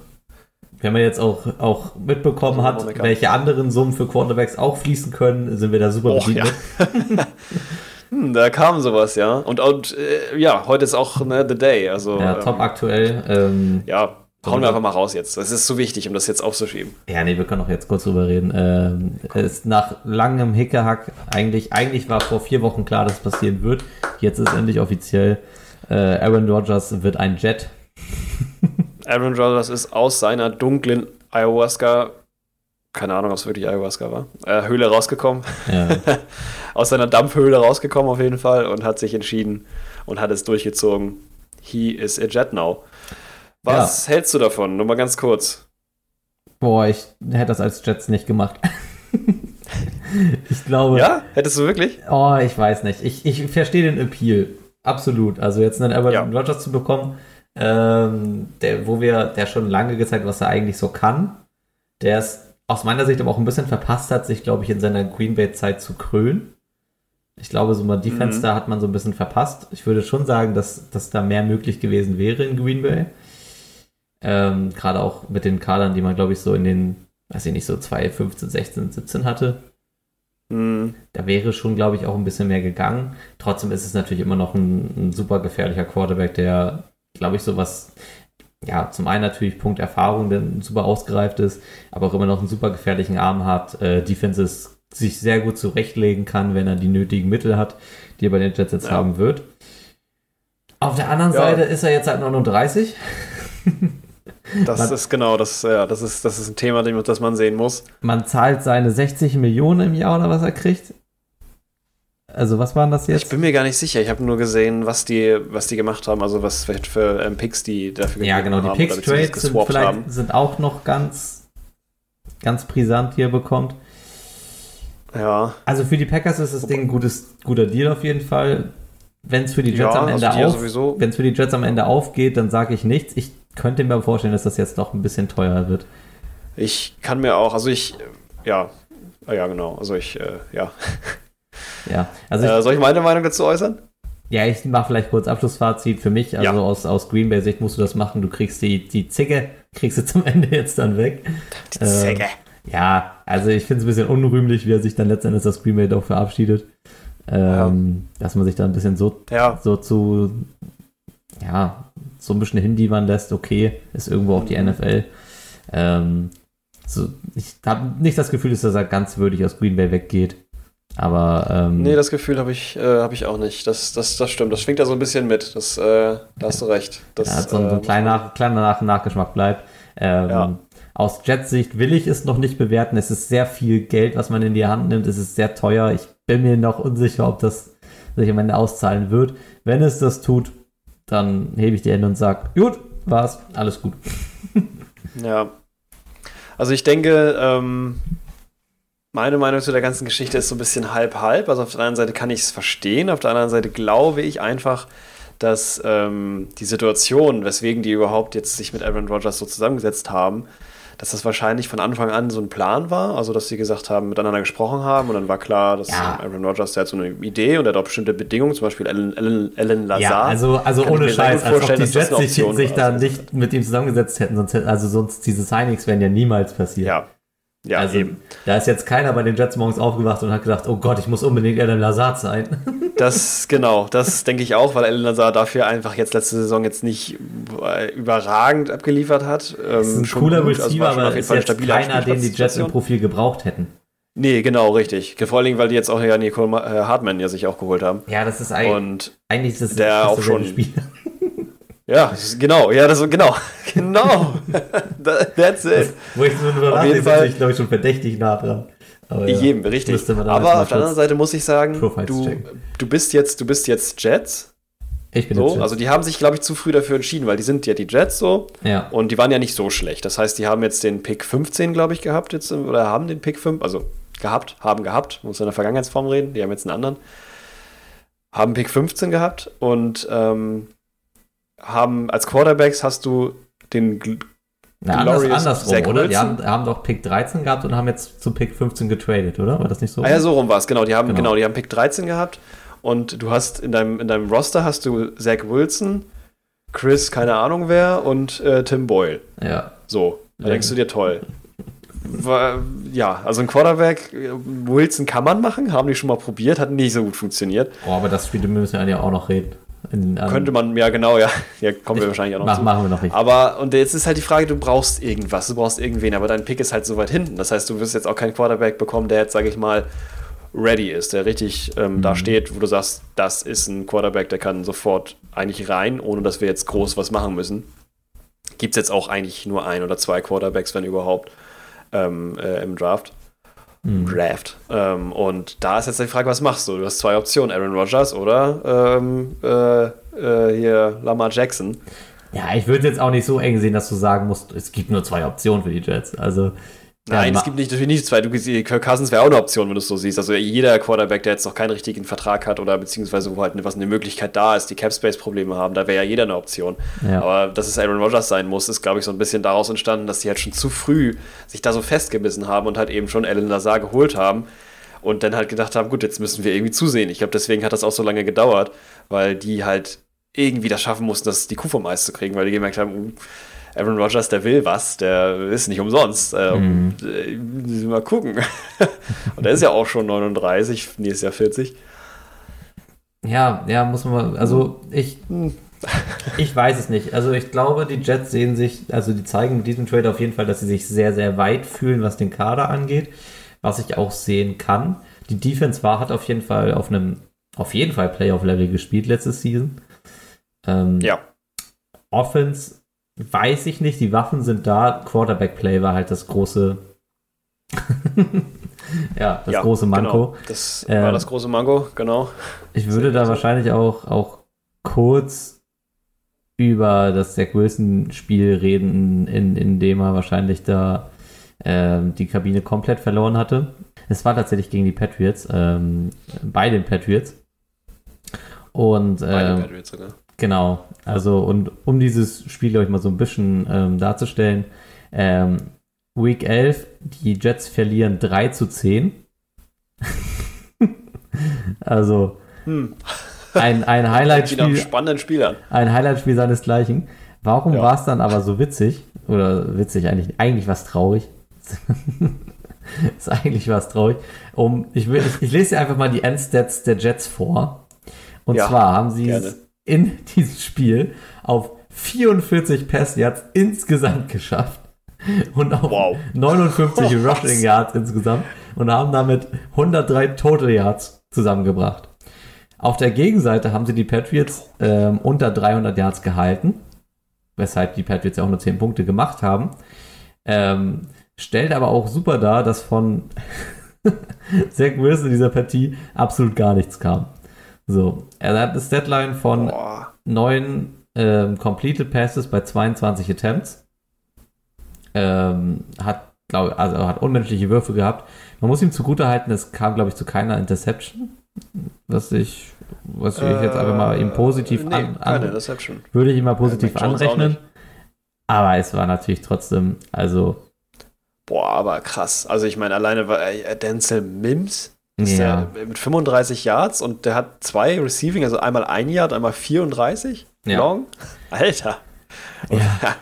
wenn man jetzt auch, auch mitbekommen hat, welche anderen Summen für Quarterbacks auch fließen können, sind wir da super bedient ja. Hm, da kam sowas, ja. Und, und äh, ja, heute ist auch ne, the day. Also, Ja, ähm, top aktuell. Ähm, Ja, hauen wir einfach mal raus jetzt. Das ist so wichtig, um das jetzt aufzuschieben. Ja, nee, wir können auch jetzt kurz drüber reden. Ähm, es ist nach langem Hickehack, eigentlich, eigentlich war vor vier Wochen klar, dass es passieren wird. Jetzt ist endlich offiziell, äh, Aaron Rodgers wird ein Jet. Aaron Rodgers ist aus seiner dunklen Ayahuasca, keine Ahnung, ob es wirklich Ayahuasca war, äh, Höhle rausgekommen. Ja, aus seiner Dampfhöhle rausgekommen auf jeden Fall und hat sich entschieden und hat es durchgezogen. He is a Jet now. Was hältst du davon? Nur mal ganz kurz. boah, ich hätte das als Jets nicht gemacht. ich glaube, Ja? Hättest du wirklich? oh, ich weiß nicht. Ich, ich verstehe den Appeal. Absolut. Also jetzt einen Aaron Ja. Rodgers zu bekommen, ähm, der, wo wir, der schon lange gezeigt, was er eigentlich so kann. Der es aus meiner Sicht aber auch ein bisschen verpasst hat, sich, glaube ich, in seiner Green Bay-Zeit zu krönen. Ich glaube, so mal Defense Mhm. da hat man so ein bisschen verpasst. Ich würde schon sagen, dass, dass da mehr möglich gewesen wäre in Green Bay. Ähm, Gerade auch mit den Kadern, die man, glaube ich, so in den, weiß ich nicht, so 2015, 16, 17 hatte. Hm, Da wäre schon, glaube ich, auch ein bisschen mehr gegangen. Trotzdem ist es natürlich immer noch ein, ein super gefährlicher Quarterback, der, glaube ich, sowas, ja, zum einen natürlich Punkt Erfahrung, der super ausgereift ist, aber auch immer noch einen super gefährlichen Arm hat, äh, Defenses sich sehr gut zurechtlegen kann, wenn er die nötigen Mittel hat, die er bei den Jets jetzt Ja. haben wird. Auf der anderen Ja. Seite ist er jetzt halt 39. das Man- ist genau, das, ja, das, ist, das ist ein Thema, das man sehen muss. Man zahlt seine 60 Millionen im Jahr oder was er kriegt. Also was waren das jetzt? Ich bin mir gar nicht sicher. Ich habe nur gesehen, was die, was die gemacht haben, also was vielleicht für ähm, Picks die dafür Ja, genau, die haben Picks oder beziehungsweise Trades sind vielleicht haben. sind auch noch ganz, ganz brisant, die er bekommt. Ja, Also für die Packers ist das Ding ein gutes, guter Deal auf jeden Fall. wenn es für die Jets Ja, am Ende also die ja auf, wenn es für die Jets am Ende aufgeht, dann sage ich nichts. Ich könnte mir vorstellen, dass das jetzt doch ein bisschen teuer wird. Ich kann mir auch, also ich, ja, ja, genau. Also ich, äh, ja. Ja, also ich, Äh, soll ich meine Meinung dazu äußern? ja, ich mache vielleicht kurz Abschlussfazit für mich. Also Ja. aus, aus Green Bay Sicht musst du das machen. Du kriegst die, die Zicke, kriegst du zum Ende jetzt dann weg. Die Zecke. Ja, also ich finde es ein bisschen unrühmlich, wie er sich dann letztendlich das Green Bay doch verabschiedet. Ähm, Dass man sich da ein bisschen so, Ja, so zu, ja, so ein bisschen hindiebern lässt, okay, ist irgendwo auch die Mhm. NFL. Ähm, so, ich habe nicht das Gefühl, dass er ganz würdig aus Green Bay weggeht. Aber ähm, nee, das Gefühl habe ich, äh, hab ich auch nicht. Das, das, das stimmt. Das schwingt da so ein bisschen mit. Das, äh, da hast du recht. Das, ja, so, ein- so äh, ein kleiner, kleiner Nach Nachgeschmack bleibt. Ähm, Ja. Aus Jets Sicht will ich es noch nicht bewerten. Es ist sehr viel Geld, was man in die Hand nimmt. Es ist sehr teuer. Ich bin mir noch unsicher, ob das sich am Ende auszahlen wird. Wenn es das tut, dann hebe ich die Hände und sage, gut, war's, alles gut. Ja. Also ich denke, ähm, meine Meinung zu der ganzen Geschichte ist so ein bisschen halb-halb. Also auf der einen Seite kann ich es verstehen, auf der anderen Seite glaube ich einfach, dass ähm, die Situation, weswegen die überhaupt jetzt sich mit Aaron Rodgers so zusammengesetzt haben, dass das wahrscheinlich von Anfang an so ein Plan war. Also dass sie gesagt haben, miteinander gesprochen haben und dann war klar, dass Ja. Aaron Rodgers, der hat so eine Idee und der hat auch bestimmte Bedingungen, zum Beispiel Ellen, Ellen, Ellen Lazar. Ja, also, also Kann ohne Scheiß, als ob vorstellen, die Jets sich, sich da nicht mit ihm zusammengesetzt hätten, sonst also sonst diese Signings wären ja niemals passiert. ja. Ja, also, eben. da ist jetzt keiner bei den Jets morgens aufgewacht und hat gedacht, oh Gott, ich muss unbedingt Adam Lazard sein. Das, genau, das denke ich auch, weil El Nazar dafür einfach jetzt letzte Saison jetzt nicht äh, überragend abgeliefert hat. Ähm, ist ein schon cooler gut, also Receiver, schon aber ist jetzt keiner, den die Jets im. Profil gebraucht hätten. Nee, genau, richtig. Vor allen Dingen, weil die jetzt auch ja Nicole äh, Hartman ja sich auch geholt haben. Ja, das ist eigentlich, Und eigentlich ist das der auch schon- Spieler. Ja, genau, ja, das genau, genau. That- That's it. Wo ich so drüber Auf jeden nachdenke, Fall- bin ich, glaube ich, schon verdächtig nah dran. Aber ja, Jedem, richtig. jetzt Aber auf der anderen Seite muss ich sagen, du, du bist jetzt, du bist jetzt Jets. Ich bin jetzt So, Jets. also die haben sich, glaube ich, zu früh dafür entschieden, weil die sind ja die Jets so. ja. Und die waren ja nicht so schlecht. Das heißt, die haben jetzt den Pick 15, glaube ich, gehabt jetzt, oder haben den Pick 5, also gehabt, haben gehabt, muss in der Vergangenheitsform reden, die haben jetzt einen anderen. Haben Pick 15 gehabt und ähm, haben als Quarterbacks hast du den Gl- Na, anders, andersrum, Zach oder? Die haben, haben doch Pick 13 gehabt und haben jetzt zu Pick 15 getradet, oder? War das nicht so? Ah ja, so rum war es, genau. Die haben, Genau. genau. die haben Pick 13 gehabt und du hast in deinem, in deinem Roster hast du Zach Wilson, Chris, keine Ahnung wer, und äh, Tim Boyle. Ja. So, da Ja. denkst du dir toll. War, ja, also ein Quarterback, Wilson kann man machen, haben die schon mal probiert, hat nicht so gut funktioniert. Oh, aber das Spiel müssen wir ja auch noch reden. In, ähm, Könnte man, ja genau, ja, ja kommen wir ich- wahrscheinlich auch noch mach, zu. Machen wir noch nicht. Aber, und jetzt ist halt die Frage, du brauchst irgendwas, du brauchst irgendwen, aber dein Pick ist halt so weit hinten. Das heißt, du wirst jetzt auch keinen Quarterback bekommen, der jetzt, sage ich mal, ready ist, der richtig ähm, Mhm. da steht, wo du sagst, das ist ein Quarterback, der kann sofort eigentlich rein, ohne dass wir jetzt groß was machen müssen. Gibt es jetzt auch eigentlich nur ein oder zwei Quarterbacks, wenn überhaupt, ähm, äh, im Draft. Hm. Draft. Ähm, und da ist jetzt die Frage, was machst du? Du hast zwei Optionen, Aaron Rodgers oder ähm, äh, äh, hier Lamar Jackson. Ja, ich würde jetzt auch nicht so eng sehen, dass du sagen musst, es gibt nur zwei Optionen für die Jets. Also, Nein, ja, es gibt nicht, natürlich nicht zwei. Du, Kirk Cousins wäre auch eine Option, wenn du es so siehst. Also jeder Quarterback, der jetzt noch keinen richtigen Vertrag hat oder beziehungsweise wo halt eine, was eine Möglichkeit da ist, die Cap-Space-Probleme haben, da wäre ja jeder eine Option. Ja. Aber dass es Aaron Rodgers sein muss, ist, glaube ich, so ein bisschen daraus entstanden, dass die halt schon zu früh sich da so festgebissen haben und halt eben schon Alan Lazar geholt haben und dann halt gedacht haben, gut, jetzt müssen wir irgendwie zusehen. Ich glaube, deswegen hat das auch so lange gedauert, weil die halt irgendwie das schaffen mussten, das die Kuh vom Eis zu kriegen, weil die gemerkt haben, uh, Aaron Rodgers, der will was, der ist nicht umsonst. Ähm, äh, müssen wir mal gucken. und er ist ja auch schon 39, nächstes Jahr 40. ja, ja, muss man mal, also ich, ich weiß es nicht. Also ich glaube, die Jets sehen sich, also die zeigen mit diesem Trade auf jeden Fall, dass sie sich sehr, sehr weit fühlen, was den Kader angeht, was ich auch sehen kann. Die Defense war, hat auf jeden Fall auf einem, auf jeden Fall Playoff-Level gespielt letzte Season. Ähm, Ja. Offense weiß ich nicht, die Waffen sind da. Quarterback-Play war halt das große, ja, das ja, große Manko. Genau. Das Ähm, war das große Manko, genau. Ich würde da wahrscheinlich auch, auch kurz über das Zach Wilson-Spiel reden, in, in dem er wahrscheinlich da ähm, die Kabine komplett verloren hatte. Es war tatsächlich gegen die Patriots, ähm, bei den Patriots. Und Beide ähm, Patriots sogar. Genau, also und um dieses Spiel, glaube ich, mal so ein bisschen ähm, darzustellen, ähm, Week 11, die Jets verlieren 3 zu 10. also Hm. ein, ein Highlight-Spiel spannenden Spiel an. ein Highlight-Spiel seinesgleichen. Warum Ja. war es dann aber so witzig? Oder witzig eigentlich, eigentlich war es traurig. ist eigentlich was traurig. Um, ich, will, ich, ich lese dir einfach mal die Endstats der Jets vor. Und Ja, zwar haben sie gerne. In diesem Spiel auf 44 Pass Yards insgesamt geschafft. Und auf Wow. 59 Oh? Rushing Yards insgesamt. Und haben damit 103 Total Yards zusammengebracht. Auf der Gegenseite haben sie die Patriots ähm, unter 300 Yards gehalten, weshalb die Patriots ja auch nur 10 Punkte gemacht haben. Ähm, stellt aber auch super dar, dass von Zach Wilson in dieser Partie absolut gar nichts kam. So, er hat eine Deadline von Boah. 9 ähm, Completed Passes bei 22 Attempts. Ähm, hat, glaube also hat unmenschliche Würfe gehabt. Man muss ihm zugutehalten, es kam, glaube ich, zu keiner Interception. Was ich, was ich jetzt einfach mal ihm positiv Äh, nee, an, keine an Interception. würde ich ihm mal positiv Mac Jones auch anrechnen. Aber es war natürlich trotzdem, also, Boah, aber krass. Also ich meine, alleine war äh, Denzel Mims ist ja, der mit 35 Yards und der hat zwei Receiving, also einmal ein Yard, einmal 34 Ja. long. Alter. Ja.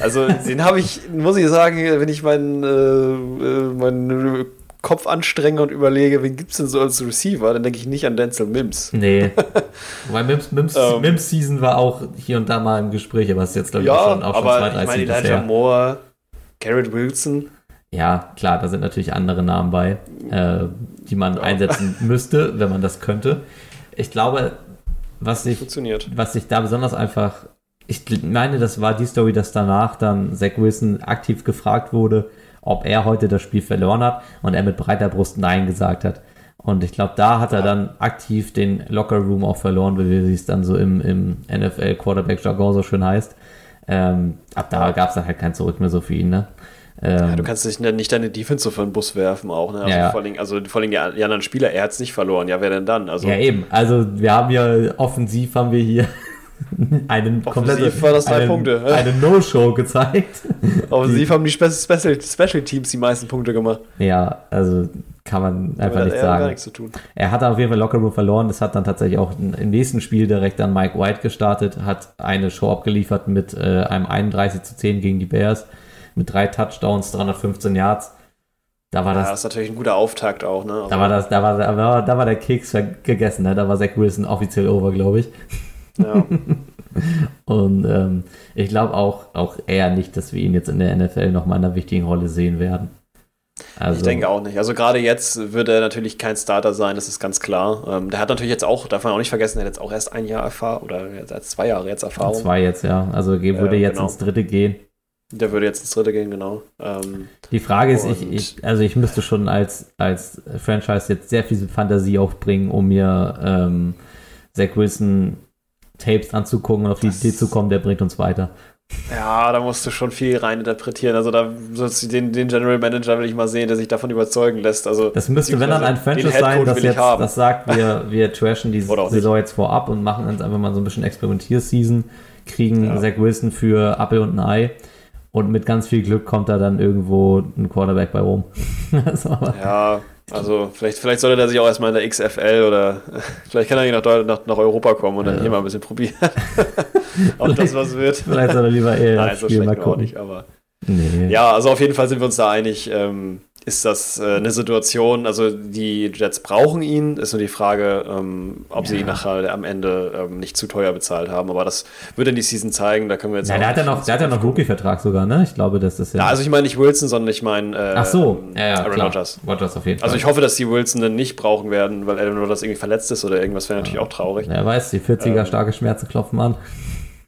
Also den habe ich, muss ich sagen, wenn ich meinen, äh, äh, meinen Kopf anstrenge und überlege, wen gibt es denn so als Receiver, dann denke ich nicht an Denzel Mims. nee. Wobei Mims, Mims, Ähm. Mims Season war auch hier und da mal im Gespräch, aber es ist jetzt, glaube ich, Ja, schon, auch schon aber zwei, ich drei meine, Elijah. Moore, Garrett Wilson, Ja, klar, da sind natürlich andere Namen bei, äh, die man Ja. einsetzen müsste, wenn man das könnte. Ich glaube, was ich, funktioniert. was ich da besonders einfach, ich meine, das war die Story, dass danach dann Zach Wilson aktiv gefragt wurde, ob er heute das Spiel verloren hat und er mit breiter Brust Nein gesagt hat. Und ich glaube, da hat er dann aktiv den Locker Room auch verloren, wie es dann so im, im NFL Quarterback Jargon so schön heißt. Ähm, ab da gab es dann halt kein Zurück mehr so für ihn, ne? Ähm, Ja, du kannst nicht, nicht deine Defense für den Bus werfen auch, ne? Also, Ja. Vor allem, also vor allem die, anderen Spieler, er hat es nicht verloren. Ja, wer denn dann? Also Ja, eben. Also wir haben ja offensiv haben wir hier einen komplette, war das drei einen, Punkte, hä? eine No-Show gezeigt. offensiv haben die Spe Special, Special Teams die meisten Punkte gemacht. Ja, also kann man einfach nicht sagen. nichts zu tun. Er hat auf jeden Fall Lockerroom verloren. Das hat dann tatsächlich auch im nächsten Spiel direkt an Mike White gestartet, hat eine Show abgeliefert mit äh, einem 31 zu 10 gegen die Bears, mit drei Touchdowns, 315 Yards. Da war Ja, das, das ist natürlich ein guter Auftakt auch, ne? Da war das, da war, da war, da war der Keks gegessen, ne? Da war Zach Wilson offiziell over, glaube ich. ja. Und ähm, ich glaube auch, auch eher nicht, dass wir ihn jetzt in der NFL noch mal in einer wichtigen Rolle sehen werden. Also, Ich denke auch nicht. Also gerade jetzt wird er natürlich kein Starter sein, das ist ganz klar. Ähm, der hat natürlich jetzt auch, darf man auch nicht vergessen, er hat jetzt auch erst ein Jahr Erfahrung oder zwei Jahre jetzt Erfahrung. zwei jetzt, ja. Also ge- würde Ja, jetzt genau. ins dritte gehen. Der würde jetzt ins dritte gehen, genau. Ähm, Die Frage ist, ich, ich, also ich müsste schon als, als Franchise jetzt sehr viel Fantasie aufbringen, um mir ähm, Zach Wilson Tapes anzugucken und auf die Idee zu kommen, der bringt uns weiter. ja, da musst du schon viel rein interpretieren. Also da sollst du den, den General Manager will ich mal sehen, der sich davon überzeugen lässt. Also Das müsste, wenn dann ein Franchise sein, das jetzt haben. das sagt, wir, wir trashen die nicht. Saison jetzt vorab und machen uns einfach mal so ein bisschen Experimentier-Season, kriegen Ja. Zach Wilson für Apple und ein Ei und mit ganz viel Glück kommt da dann irgendwo ein Quarterback bei rum. aber- Ja, also vielleicht, vielleicht sollte er sich auch erstmal in der XFL oder vielleicht kann er hier nach, nach, nach Europa kommen und dann Ja. hier mal ein bisschen probieren. Ob das was wird. Vielleicht soll er lieber eher Nein, so schlecht mal auch gucken. nicht, aber. Nee. Ja, also auf jeden Fall sind wir uns da einig. Ähm, ist das äh, eine Situation, also die Jets brauchen ihn, ist nur die Frage, ähm, ob sie Ja. ihn nachher am Ende ähm, nicht zu teuer bezahlt haben. Aber das wird dann die Season zeigen, da können wir jetzt Ja, auch der hat ja noch, der hat ja noch Rookie-Vertrag sogar, ne? Ich glaube, das ist ja. Ja, also ich meine nicht Wilson, sondern ich meine äh, Ach so, ja, ja, Aaron. Rodgers. Rodgers auf jeden Fall. Also ich hoffe, dass die Wilson dann nicht brauchen werden, weil Aaron Rodgers irgendwie verletzt ist oder irgendwas wäre natürlich auch traurig. Wer weiß, die 40er Ähm. starke Schmerzen klopfen an.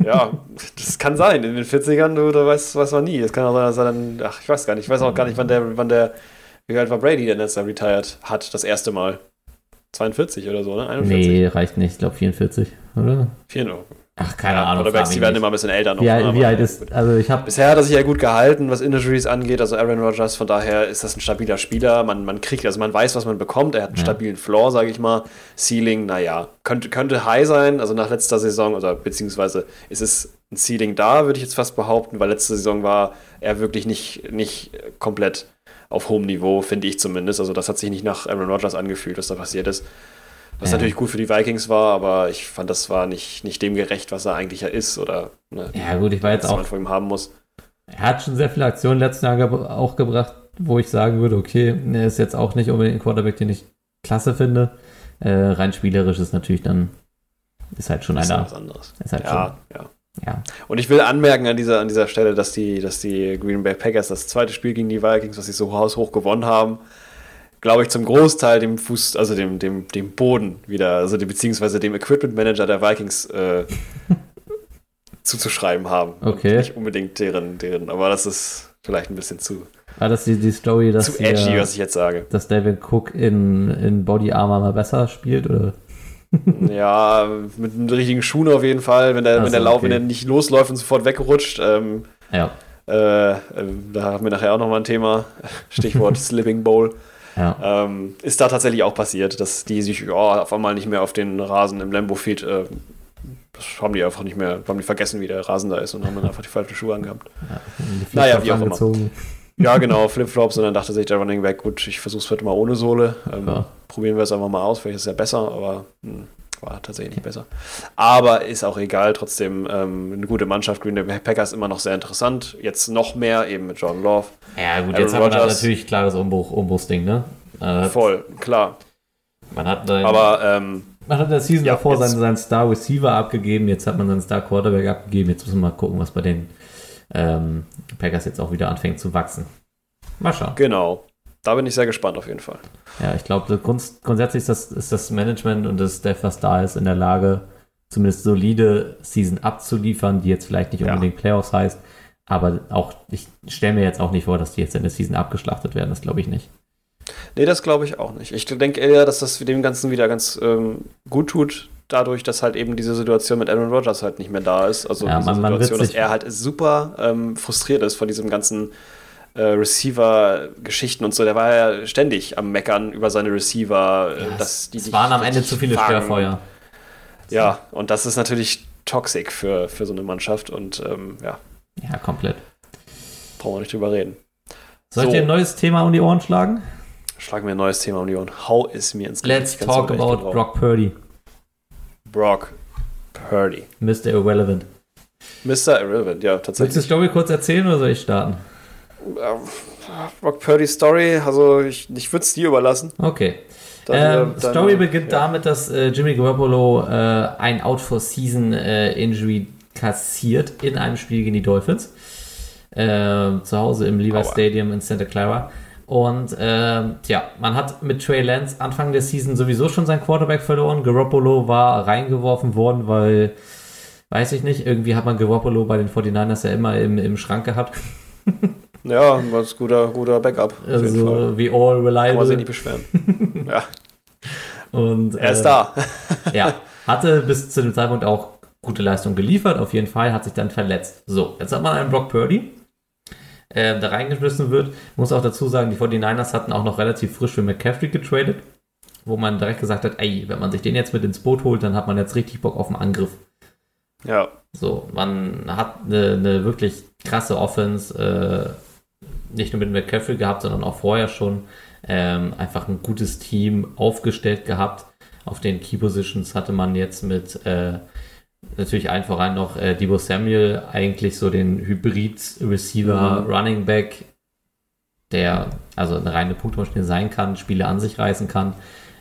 Ja, das kann sein. In den 40ern, du, du weißt, weiß man nie. Es kann auch sein, dass er dann, ach, ich weiß gar nicht, ich weiß auch gar nicht, wann der, wann der, wie alt war Brady, der letztes Jahr retired hat, das erste Mal. 42 oder so, ne? 41? Nee, reicht nicht. Ich glaube 44, oder? 4, Ach, keine Ahnung. Quarterbacks, frag die werden immer ein bisschen älter noch. Wie, ne, alt- wie alt ist, gut. also ich habe Bisher hat er sich ja gut gehalten, was Injuries angeht, also Aaron Rodgers, von daher ist das ein stabiler Spieler. Man, man kriegt, also man weiß, was man bekommt. Er hat einen Ja. stabilen Floor, sage ich mal. Ceiling, naja, könnte, könnte high sein, also nach letzter Saison, oder beziehungsweise ist es ein Ceiling da, würde ich jetzt fast behaupten, weil letzte Saison war er wirklich nicht, nicht komplett auf hohem Niveau, finde ich zumindest. Also das hat sich nicht nach Aaron Rodgers angefühlt, was da passiert ist. Was Ja. natürlich gut für die Vikings war, aber ich fand, das war nicht, nicht dem gerecht, was er eigentlich ja ist oder ne, Ja, gut, ich war jetzt was auch man von ihm haben muss. Er hat schon sehr viele Aktionen letzten Jahr auch gebracht, wo ich sagen würde, okay, er ist jetzt auch nicht unbedingt ein Quarterback, den ich klasse finde. Äh, rein spielerisch ist natürlich dann, ist halt schon einer. was anderes. Ist halt ja. schon, ja. Und ich will anmerken an dieser, an dieser Stelle, dass die, dass die Green Bay Packers das zweite Spiel gegen die Vikings, was sie so haushoch gewonnen haben, glaube ich, zum Großteil dem Fuß, also dem, dem, dem Boden wieder, also dem, beziehungsweise dem Equipment Manager der Vikings äh, zuzuschreiben haben. Und Okay. nicht unbedingt deren, deren, aber das ist vielleicht ein bisschen zu, War das die, die Story, dass, zu edgy, wir- was ich jetzt sage. dass David Cook in, in Body Armor mal besser spielt? Oder? Ja, mit einem richtigen Schuhen auf jeden Fall, wenn der, Ach wenn der Lauf, okay. wenn der nicht losläuft und sofort wegrutscht. Ähm, Ja, Äh, äh, da haben wir nachher auch nochmal ein Thema. Stichwort Slipping Bowl. ja. Ähm, ist da tatsächlich auch passiert, dass die sich ja, auf einmal nicht mehr auf den Rasen im Lambo Feed, äh, haben die einfach nicht mehr, haben die vergessen, wie der Rasen da ist und haben dann einfach die falschen Schuhe angehabt. Die Naja, wie auch immer. Ja, genau, Flipflops und dann dachte sich der Running Back, gut, ich versuche es heute mal ohne Sohle. Ähm, Ja. Probieren wir es einfach mal aus, vielleicht ist es ja besser, aber hm, war tatsächlich nicht besser. Aber ist auch egal, trotzdem ähm, eine gute Mannschaft. Green Bay Packers immer noch sehr interessant. Jetzt noch mehr eben mit Jordan Love. Ja, gut, Aaron jetzt man da Rodgers. natürlich klares Umbruch, Umbruchsding, ne? Äh, Voll, klar. Man hat, da- Aber ähm, man hat in der Season Ja, davor seinen, seinen Star Receiver abgegeben, jetzt hat man seinen Star Quarterback abgegeben. Jetzt müssen wir mal gucken, was bei den ähm, Packers jetzt auch wieder anfängt zu wachsen. Mal schauen. genau, da bin ich sehr gespannt auf jeden Fall. Ja, ich glaube, grunds grundsätzlich ist das, ist das Management und das Staff, was da ist, in der Lage, zumindest solide Season abzuliefern, die jetzt vielleicht nicht Ja. unbedingt Playoffs heißt. Aber auch, ich stelle mir jetzt auch nicht vor, dass die jetzt in der Season abgeschlachtet werden. Das glaube ich nicht. Nee, das glaube ich auch nicht. Ich denke eher, dass das dem Ganzen wieder ganz ähm, gut tut, dadurch, dass halt eben diese Situation mit Aaron Rodgers halt nicht mehr da ist. Also Ja, diese man- man Situation, dass er halt super ähm, frustriert ist von diesem ganzen äh, Receiver-Geschichten und so. Der war ja ständig am Meckern über seine Receiver. äh, dass die es waren am Ende zu viele. Störfeuer. Ja, und das ist natürlich toxic für, für so eine Mannschaft und ähm, ja, Ja, komplett. brauchen wir nicht drüber reden. Soll ich So. dir ein neues Thema um die Ohren schlagen? Schlagen wir ein neues Thema um die Ohren. Hau es mir ins Let's Gesicht. Ganz talk about. Brock Purdy, Brock Purdy. Mr. Irrelevant. Mr. Irrelevant, ja, Willst du tatsächlich. die Story kurz erzählen oder soll ich starten? Ähm, Brock Purdy Story, also ich, ich würde es dir überlassen. Okay. Ähm, äh, dann- Story beginnt ja. damit, dass äh, Jimmy Garoppolo äh, ein Out-for-Season-Injury kassiert in einem Spiel gegen die Dolphins. Äh, zu Hause im Levi Aua. Stadium in Santa Clara. Und ähm, ja, man hat mit Trey Lance Anfang der Season sowieso schon seinen Quarterback verloren. Garoppolo war reingeworfen worden, weil, weiß ich nicht, irgendwie hat man Garoppolo bei den 49ers ja immer im, im Schrank gehabt. Ja, was guter, guter Backup. Also wie all Kann man sich reliable. nicht beschweren. ja, Und, er ist äh, da. Ja, hatte bis zu dem Zeitpunkt auch gute Leistung geliefert, auf jeden Fall, hat sich dann verletzt. So, jetzt hat man einen Brock Purdy, äh, der reingeschmissen wird. Muss auch dazu sagen, die 49ers hatten auch noch relativ frisch für McCaffrey getradet, wo man direkt gesagt hat, ey, wenn man sich den jetzt mit ins Boot holt, dann hat man jetzt richtig Bock auf einen Angriff. Ja, So, man hat eine, eine wirklich krasse Offense, äh, nicht nur mit McCaffrey gehabt, sondern auch vorher schon ähm, einfach ein gutes Team aufgestellt gehabt. Auf den Key Positions hatte man jetzt mit äh, natürlich allen voran noch äh, Debo Samuel eigentlich so den Hybrid-Receiver, Mhm. Running Back, der also eine reine Punktmaschine sein kann, Spiele an sich reißen kann.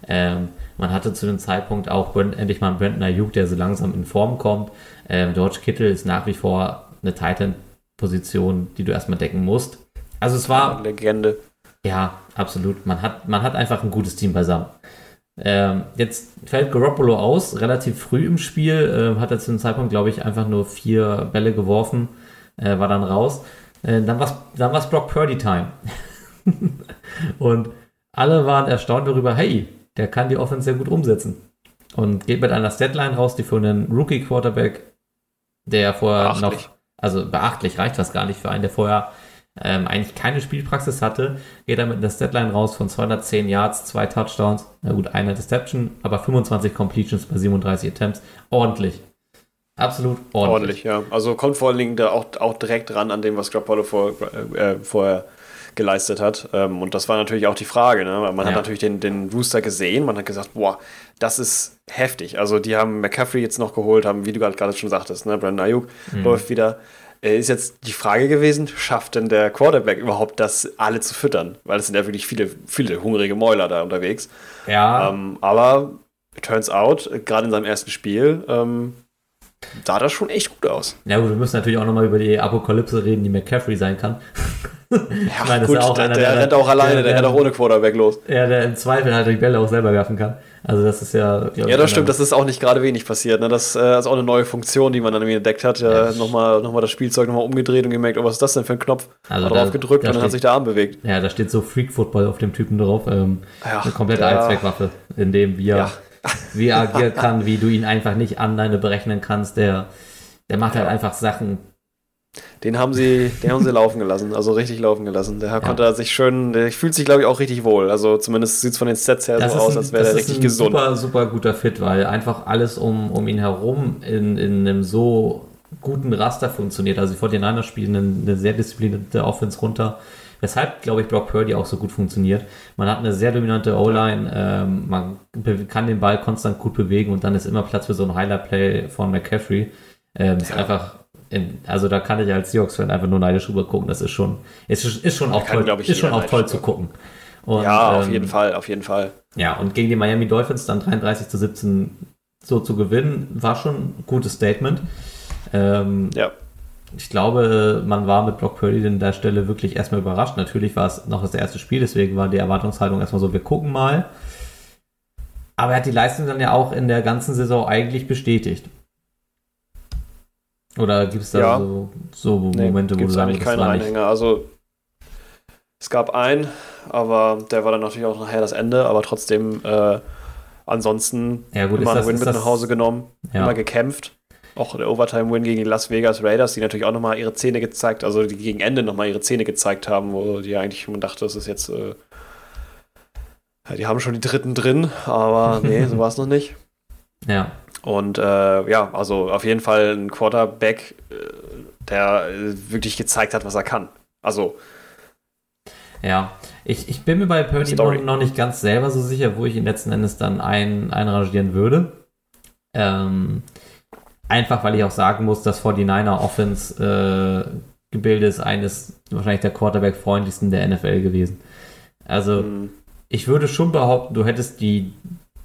Ähm, man hatte zu dem Zeitpunkt auch Brent, endlich mal einen Brandon Ayuk, der so langsam in Form kommt. Ähm, George Kittle ist nach wie vor eine Titan-Position, die du erstmal decken musst. Also es war, Legende. ja, absolut. Man hat, man hat einfach ein gutes Team beisammen. Ähm, jetzt fällt Garoppolo aus, relativ früh im Spiel, äh, hat er zu dem Zeitpunkt, glaube ich, einfach nur vier Bälle geworfen, äh, war dann raus. Äh, dann war es dann war's Brock Purdy Time. Und alle waren erstaunt darüber, hey, der kann die Offense sehr gut umsetzen. Und geht mit einer Statline raus, die für einen Rookie-Quarterback der vorher Beachtlich. noch, also beachtlich reicht das gar nicht für einen, der vorher ähm, eigentlich keine Spielpraxis hatte, geht er mit einer Statline raus von 210 Yards, zwei Touchdowns, na gut, eine Interception, aber 25 Completions bei 37 Attempts. Ordentlich. Absolut ordentlich. Ordentlich, ja. Also kommt vor allen Dingen da auch, auch direkt ran an dem, was Garoppolo vor, äh, vorher geleistet hat. Ähm, und das war natürlich auch die Frage. Ne? Man Ja. hat natürlich den, den Rooster gesehen, man hat gesagt, boah, das ist heftig. Also die haben McCaffrey jetzt noch geholt, haben, wie du gerade gerade schon sagtest, ne? Brandon Ayuk Mhm. läuft wieder. Äh, Ist jetzt die Frage gewesen, schafft denn der Quarterback überhaupt das, alle zu füttern? Weil es sind ja wirklich viele, viele hungrige Mäuler da unterwegs. Ja, Ähm, aber turns out, äh, gerade in seinem ersten Spiel, ähm, sah das schon echt gut aus. ja gut, wir müssen natürlich auch nochmal über die Apokalypse reden, die McCaffrey sein kann. Ja, Ich meine, gut, ja auch der, einer, der, der- rennt auch alleine, der- der, rennt auch ohne Quarterback los. Ja, der im Zweifel halt die Bälle auch selber werfen kann. Also das ist ja, Ja, das einer- stimmt, das ist auch nicht gerade wenig passiert. Ne? Das äh, ist auch eine neue Funktion, die man dann irgendwie entdeckt hat. Ja. Ja, nochmal, nochmal das Spielzeug nochmal umgedreht und gemerkt, oh, was ist das denn für ein Knopf? Also hat da- drauf gedrückt da und dann hat steht- sich der Arm bewegt. Ja, da steht so Freak Football auf dem Typen drauf. Ähm, Ja, eine komplette Allzweckwaffe, in dem Ja. Wie er agieren kann, wie du ihn einfach nicht alleine berechnen kannst. Der, der macht halt Ja. einfach Sachen. Den haben sie, den haben sie laufen gelassen, also richtig laufen gelassen. Der konnte sich schön, der fühlt sich, glaube ich, auch richtig wohl. Also zumindest sieht es von den Sets her Das so aus, ein, als wäre ist richtig ein gesund. super, super guter Fit, weil einfach alles um, um ihn herum in, in einem so guten Raster funktioniert. Also die 49ers spielen eine, eine sehr disziplinierte Offense runter. Weshalb, glaube ich, Brock Purdy auch so gut funktioniert. Man hat eine sehr dominante O-Line, ähm, man kann den Ball konstant gut bewegen und dann ist immer Platz für so ein Highlight-Play von McCaffrey. Ähm, ist einfach, in, also da kann ich als Seahawks-Fan einfach nur neidisch rüber gucken. Das ist schon, ist, ist schon auch kann, toll, ich, ist schon auch toll zu gucken. Und, ja, auf ähm, jeden Fall, auf jeden Fall. ja, und gegen die Miami Dolphins dann 33 zu 17 so zu gewinnen, war schon ein gutes Statement. Ähm, Ja. Ich glaube, man war mit Brock Purdy an der Stelle wirklich erstmal überrascht. Natürlich war es noch das erste Spiel, deswegen war die Erwartungshaltung erstmal so, wir gucken mal. Aber er hat die Leistung dann ja auch in der ganzen Saison eigentlich bestätigt. Oder gibt es da Ja. so, so Nee, Momente, wo du würdest, das war nicht... Reinhänger. Also es gab einen, aber der war dann natürlich auch nachher das Ende, aber trotzdem äh, ansonsten Ja gut, immer ist das, einen Win mit das, nach Hause genommen, Ja. immer gekämpft. Auch der Overtime-Win gegen die Las Vegas Raiders, die natürlich auch nochmal ihre Zähne gezeigt, also die gegen Ende nochmal ihre Zähne gezeigt haben, wo die eigentlich man dachte, das ist jetzt, äh, ja, die haben schon die dritten drin, aber nee, so war es noch nicht. Ja, Und äh, ja, also auf jeden Fall ein Quarterback, äh, der äh, wirklich gezeigt hat, was er kann. Also, Ja, ich, ich bin mir bei Purdy noch, nicht ganz selber so sicher, wo ich ihn letzten Endes dann ein, einrangieren würde. Ähm, einfach, weil ich auch sagen muss, dass 49er Offense äh, Gebilde ist eines wahrscheinlich der Quarterback-freundlichsten der NFL gewesen. Also, mh, ich würde schon behaupten, du hättest die,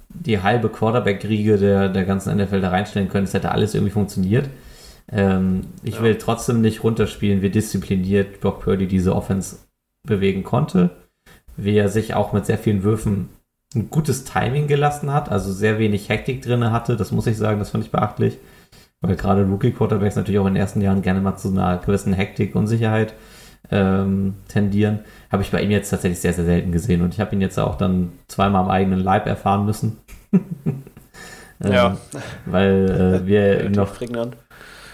die halbe Quarterback-Riege der, der ganzen NFL da reinstellen können. Es hätte alles irgendwie funktioniert. Ähm, ich Ja. will trotzdem nicht runterspielen, wie diszipliniert Brock Purdy diese Offense bewegen konnte. Wie er sich auch mit sehr vielen Würfen ein gutes Timing gelassen hat, also sehr wenig Hektik drin hatte. Das muss ich sagen, das fand ich beachtlich. Weil gerade Rookie-Quarterbacks natürlich auch in den ersten Jahren gerne mal zu einer gewissen Hektik, Unsicherheit ähm, tendieren. Habe ich bei ihm jetzt tatsächlich sehr, sehr selten gesehen. Und ich habe ihn jetzt auch dann zweimal am eigenen Leib erfahren müssen. ähm, Ja. Weil äh, wir noch prägnant.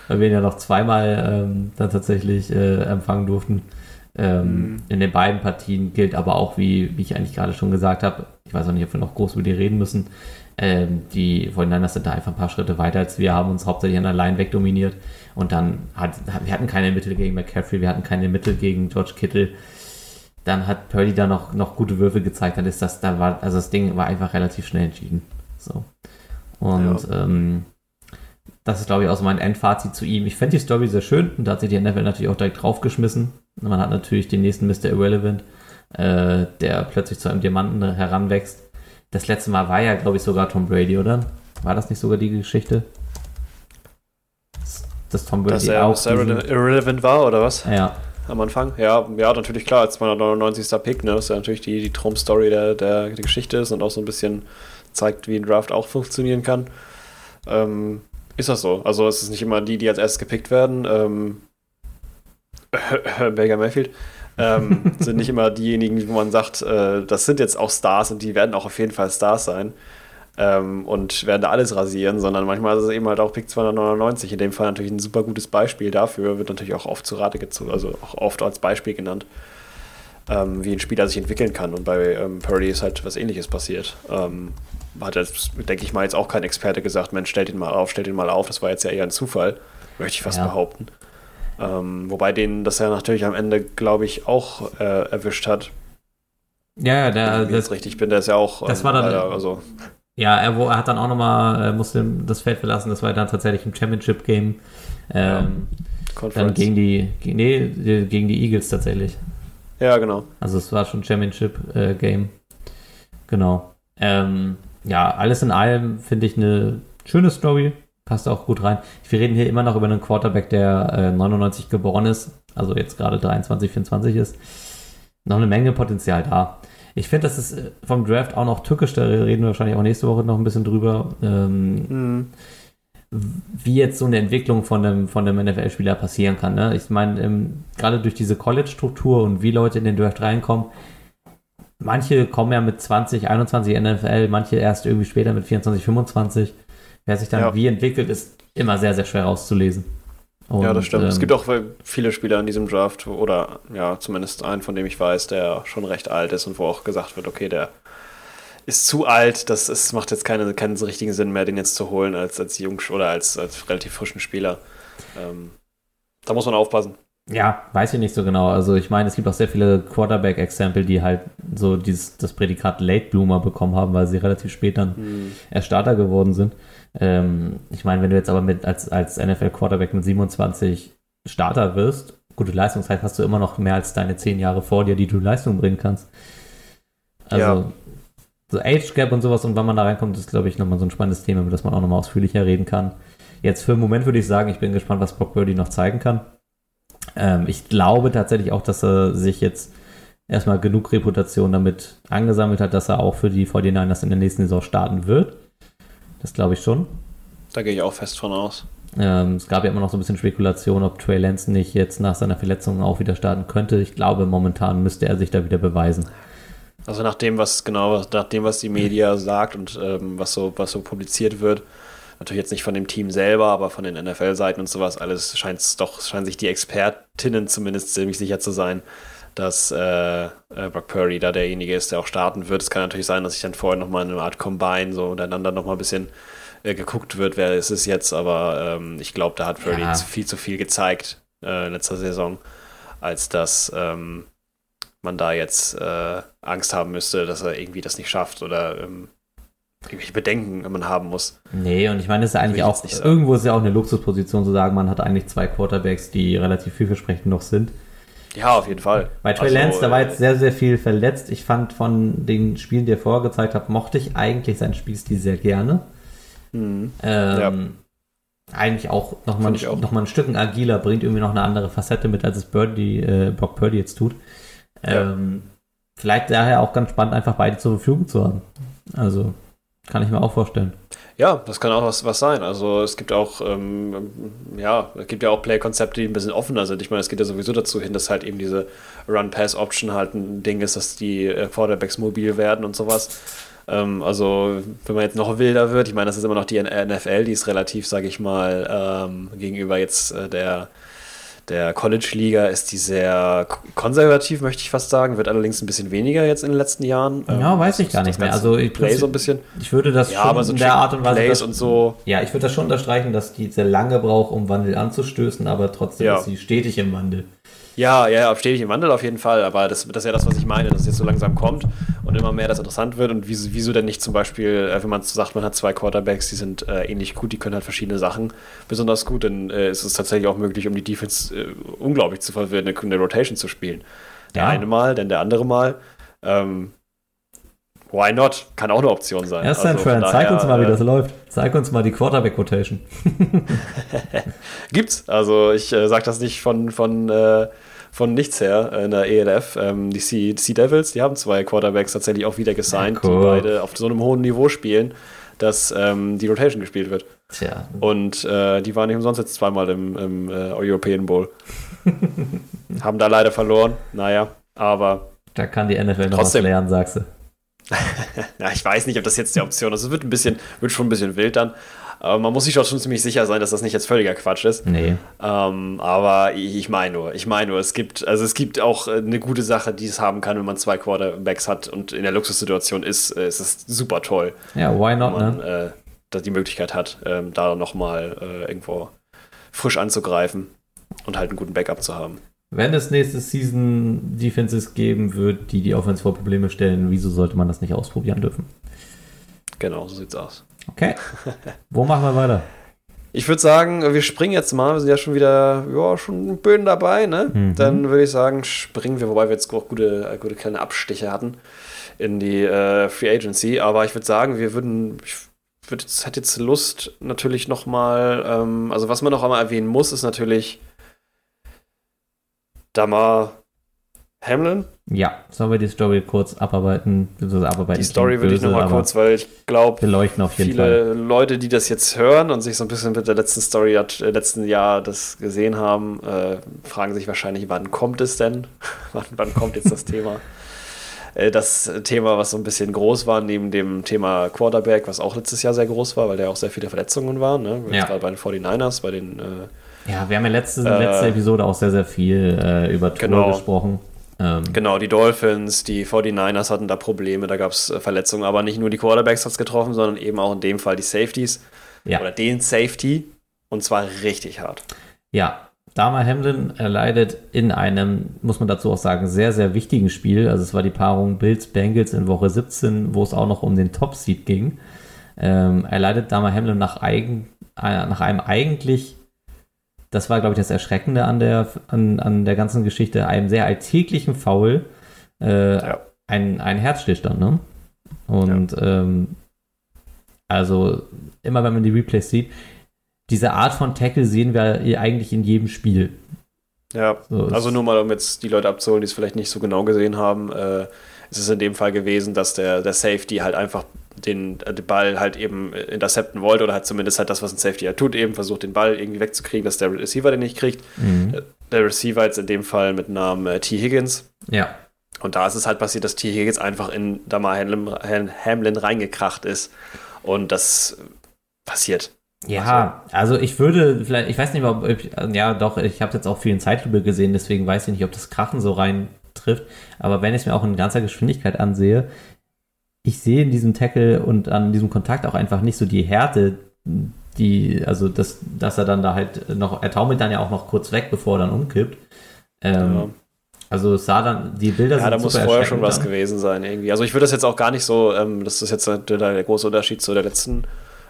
weil wir ihn ja noch zweimal ähm, dann tatsächlich äh, empfangen durften. Ähm, Mhm. In den beiden Partien gilt aber auch, wie, wie ich eigentlich gerade schon gesagt habe, ich weiß auch nicht, ob wir noch groß über die reden müssen, ähm, die 49ers sind da einfach ein paar Schritte weiter als wir, haben uns hauptsächlich an der Line wegdominiert und dann hat, wir hatten keine Mittel gegen McCaffrey, wir hatten keine Mittel gegen George Kittle. Dann hat Purdy da noch, noch gute Würfe gezeigt, dann ist das, da war, also das Ding war einfach relativ schnell entschieden. So. Und ähm, das ist, glaube ich, auch so mein Endfazit zu ihm. Ich fände die Story sehr schön und da hat sich die NFL natürlich auch direkt draufgeschmissen. Man hat natürlich den nächsten Mr. Irrelevant, äh, der plötzlich zu einem Diamanten heranwächst. Das letzte Mal war ja, glaube ich, sogar Tom Brady, oder? War das nicht sogar die Geschichte? Dass Tom Brady Dass er auch. Irrelevant war, oder was? ja, Am Anfang? Ja, ja, natürlich klar, als 299. Pick, ne? Das ist ja natürlich die, die Traum-Story der, der, der Geschichte ist und auch so ein bisschen zeigt, wie ein Draft auch funktionieren kann. Ähm, ist das so? Also es ist nicht immer die, die als erstes gepickt werden. Ähm, Baker Mayfield. Ähm, sind nicht immer diejenigen, wo man sagt, äh, das sind jetzt auch Stars und die werden auch auf jeden Fall Stars sein. ähm, und werden da alles rasieren, sondern manchmal ist es eben halt auch Pick 299. In dem Fall natürlich ein super gutes Beispiel dafür, wird natürlich auch oft zu Rate gezogen, also auch oft als Beispiel genannt, ähm, wie ein Spieler sich entwickeln kann. Und bei ähm, Purdy ist halt was ähnliches passiert. Ähm, hat jetzt, denke ich mal, jetzt auch kein Experte gesagt, Mensch, stellt ihn mal auf, stellt ihn mal auf. Das war jetzt ja eher ein Zufall, möchte ich fast ja. behaupten. Ähm, wobei den das ja natürlich am Ende, glaube ich, auch äh, erwischt hat. Ja, der, Wenn ich jetzt richtig bin, der ist ja auch. Das ähm, war dann. Leider, also, ja, er, er, hat dann auch nochmal, musste das Feld verlassen. Das war dann tatsächlich im Championship-Game. Ähm, ja. Dann gegen die, nee, gegen die Eagles tatsächlich. Ja, genau. Also es war schon Championship-Game. Äh, genau. Ähm, ja, alles in allem finde ich eine schöne Story. Passt auch gut rein. Wir reden hier immer noch über einen Quarterback, der äh, 99 geboren ist, also jetzt gerade 23, 24 ist. Noch eine Menge Potenzial da. Ich finde, das ist äh, vom Draft auch noch tückisch, da reden wir wahrscheinlich auch nächste Woche noch ein bisschen drüber. Ähm, mhm wie jetzt so eine Entwicklung von einem, von einem NFL-Spieler passieren kann. Ne? Ich meine, ähm, gerade durch diese College-Struktur und wie Leute in den Draft reinkommen, manche kommen ja mit 20, 21 in NFL, manche erst irgendwie später mit 24, 25. Wer sich dann ja. wie entwickelt, ist immer sehr, sehr schwer rauszulesen. Und, ja, das stimmt. Ähm, es gibt auch viele Spieler in diesem Draft, oder ja, zumindest einen, von dem ich weiß, der schon recht alt ist und wo auch gesagt wird, okay, der ist zu alt, das ist, macht jetzt keine, keinen richtigen Sinn mehr, den jetzt zu holen als, als Jung oder als, als relativ frischen Spieler. Ähm, da muss man aufpassen. Ja, weiß ich nicht so genau. Also ich meine, es gibt auch sehr viele Quarterback-Exempel, die halt so dieses, das Prädikat Late Bloomer bekommen haben, weil sie relativ spät dann hm. erst Starter geworden sind. Ähm, ich meine, wenn du jetzt aber mit als, als NFL-Quarterback mit 27 Starter wirst, gute Leistungszeit hast du immer noch mehr als deine 10 Jahre vor dir, die du Leistung bringen kannst. Also ja. so Age Gap und sowas und wann man da reinkommt, ist glaube ich nochmal so ein spannendes Thema, über das man auch nochmal ausführlicher reden kann. Jetzt für den Moment würde ich sagen, ich bin gespannt, was Brock Birdie noch zeigen kann. Ähm, ich glaube tatsächlich auch, dass er sich jetzt erstmal genug Reputation damit angesammelt hat, dass er auch für die 49ers in der nächsten Saison starten wird. Das glaube ich schon. Da gehe ich auch fest von aus. Ähm, es gab ja immer noch so ein bisschen Spekulation, ob Trey Lance nicht jetzt nach seiner Verletzung auch wieder starten könnte. Ich glaube, momentan müsste er sich da wieder beweisen. Also nach dem, was genau, nach dem, was die Media sagt und ähm, was so, was so publiziert wird, natürlich jetzt nicht von dem Team selber, aber von den NFL-Seiten und sowas, alles scheint es doch, scheinen sich die Expertinnen zumindest ziemlich sicher zu sein, dass äh, äh, Brock Purdy da derjenige ist, der auch starten wird. Es kann natürlich sein, dass sich dann vorher nochmal in einer Art Combine so untereinander nochmal ein bisschen äh, geguckt wird, wer ist es jetzt, aber ähm, ich glaube, da hat Purdy ja. viel zu viel gezeigt äh, in letzter Saison, als dass ähm, man da jetzt äh, Angst haben müsste, dass er irgendwie das nicht schafft oder ähm, irgendwelche Bedenken man haben muss. Nee, und ich meine, das ist ja eigentlich auch, irgendwo ist ja auch eine Luxusposition zu sagen, man hat eigentlich zwei Quarterbacks, die relativ vielversprechend noch sind. Ja, auf jeden Fall. Bei Trey also, Lance, da war jetzt sehr, sehr viel verletzt. Ich fand von den Spielen, die er vorher gezeigt hat, mochte ich eigentlich seinen Spielstil sehr gerne. Mhm. Ähm, ja. Eigentlich auch nochmal ein, noch ein Stück agiler, bringt irgendwie noch eine andere Facette mit, als es Birdie, äh, Brock Purdy jetzt tut. Ähm, ja. Vielleicht daher auch ganz spannend, einfach beide zur Verfügung zu haben. Also kann ich mir auch vorstellen. Ja, das kann auch was, was sein. Also es gibt auch, ähm, ja, es gibt ja auch Play-Konzepte, die ein bisschen offener sind. Ich meine, es geht ja sowieso dazu hin, dass halt eben diese Run-Pass-Option halt ein Ding ist, dass die äh, Quarterbacks mobil werden und sowas. Ähm, also wenn man jetzt noch wilder wird, ich meine, das ist immer noch die NFL, die ist relativ, sage ich mal, ähm, gegenüber jetzt äh, der der College-Liga ist die sehr konservativ, möchte ich fast sagen. Wird allerdings ein bisschen weniger jetzt in den letzten Jahren. Ja, ähm, weiß ich gar nicht mehr. Also ich, Play so ein bisschen. Ich würde das ja, schon so in der Art und Weise. Plays und so. Ja, ich würde das schon unterstreichen, dass die sehr lange braucht, um Wandel anzustößen, aber trotzdem ja. ist sie stetig im Wandel. Ja, ja, stetig im Wandel auf jeden Fall, aber das, das ist ja das, was ich meine, dass es jetzt so langsam kommt und immer mehr das interessant wird und wieso, wieso denn nicht zum Beispiel, äh, wenn man sagt, man hat zwei Quarterbacks, die sind äh, ähnlich gut, die können halt verschiedene Sachen besonders gut, dann äh, ist es tatsächlich auch möglich, um die Defense äh, unglaublich zu verwirren, eine, eine, Rotation zu spielen. Der ja. eine Mal, dann der andere Mal. Ähm, Why not? Kann auch eine Option sein. Ja, San also, Fran, zeig uns mal, wie das läuft. Zeig uns mal die Quarterback-Rotation. Gibt's. Also ich äh, sage das nicht von, von äh, von nichts her in der ELF. Ähm, die Sea, sea, Devils, die haben zwei Quarterbacks tatsächlich auch wieder gesigned, ja, cool. die beide auf so einem hohen Niveau spielen, dass ähm, die Rotation gespielt wird. Tja. Und äh, die waren nicht umsonst jetzt zweimal im, im äh, European Bowl. haben da leider verloren, naja, aber. Da kann die NFL noch was lernen, sagst du. ja, ich weiß nicht, ob das jetzt die Option ist. Es wird ein bisschen, wird schon ein bisschen wild dann. Aber man muss sich doch schon ziemlich sicher sein, dass das nicht jetzt völliger Quatsch ist. Nee. Ähm, aber ich, meine nur, ich meine nur, es gibt, also es gibt auch äh, eine gute Sache, die es haben kann, wenn man zwei Quarterbacks hat und in der Luxussituation ist, äh, ist es super toll. Ja, why not, man ne? äh, da die Möglichkeit hat, ähm, da nochmal äh, irgendwo frisch anzugreifen und halt einen guten Backup zu haben. Wenn es nächste Season Defenses geben wird, die die Offense vor Probleme stellen, wieso sollte man das nicht ausprobieren dürfen? Genau, so sieht's aus. Okay. Wo machen wir weiter? Ich würde sagen, wir springen jetzt mal. Wir sind ja schon wieder, ja, schon Böden dabei, ne? Mhm. Dann würde ich sagen, springen wir, wobei wir jetzt auch gute, gute kleine Abstiche hatten in die äh, Free Agency. Aber ich würde sagen, wir würden, ich würd jetzt, hätte jetzt Lust, natürlich nochmal, ähm, also was man noch einmal erwähnen muss, ist natürlich Damar Hamlin. Ja, sollen wir die Story kurz abarbeiten? abarbeiten Die Story würde ich nochmal kurz, weil ich glaube, viele Fall. Leute, die das jetzt hören und sich so ein bisschen mit der letzten Story, äh, letzten Jahr das gesehen haben, äh, fragen sich wahrscheinlich, wann kommt es denn? wann, wann kommt jetzt das Thema? Äh, Das Thema, was so ein bisschen groß war, neben dem Thema Quarterback, was auch letztes Jahr sehr groß war, weil da auch sehr viele Verletzungen waren. Ne? Ja. Gerade bei den 49ers, bei den äh, Ja, wir haben ja letzte, Äh, letzte Episode auch sehr, sehr viel äh, über Tour Genau. gesprochen. Ähm, Genau, die Dolphins, die 49ers hatten da Probleme, da gab es Verletzungen, aber nicht nur die Quarterbacks hat es getroffen, sondern eben auch in dem Fall die Safeties ja. oder den Safety und zwar richtig hart. Ja, Dama Hamlin erleidet in einem, muss man dazu auch sagen, sehr, sehr wichtigen Spiel. Also es war die Paarung Bills-Bengals in Woche 17, wo es auch noch um den Top-Seed ging. Ähm, erleidet Dama Hamlin nach, eigen, äh, nach einem eigentlich, das war, glaube ich, das Erschreckende an der, an, an der ganzen Geschichte, einem sehr alltäglichen Foul, äh, Ja. ein, ein Herzstillstand, ne? Und ähm, also immer wenn man die Replays sieht, diese Art von Tackle sehen wir eigentlich in jedem Spiel. Ja, So, also nur mal, um jetzt die Leute abzuholen, die es vielleicht nicht so genau gesehen haben, äh, ist es in dem Fall gewesen, dass der, der Safety halt einfach den, äh, den Ball halt eben äh, intercepten wollte oder halt zumindest halt das, was ein Safety halt tut, eben versucht, den Ball irgendwie wegzukriegen, dass der Receiver den nicht kriegt. Mhm. Der- Der Receiver jetzt in dem Fall mit Namen äh, T. Higgins. Ja, Und da ist es halt passiert, dass T. Higgins einfach in Damar Hamlin, Hamlin reingekracht ist. Und das passiert. Ja, also ich würde vielleicht, ich weiß nicht, ob, ich, ja doch, ich habe jetzt auch viel in Zeitlupe gesehen, deswegen weiß ich nicht, ob das Krachen so rein trifft. Aber wenn ich es mir auch in ganzer Geschwindigkeit ansehe, ich sehe in diesem Tackle und an diesem Kontakt auch einfach nicht so die Härte, die, also das, dass er dann da halt noch, er taumelt dann ja auch noch kurz weg, bevor er dann umkippt. Ähm, Ja. Also es sah dann, die Bilder Ja, sind da muss vorher schon was dann. gewesen sein irgendwie. Also ich würde das jetzt auch gar nicht so, ähm, das ist jetzt der, der große Unterschied zu der letzten,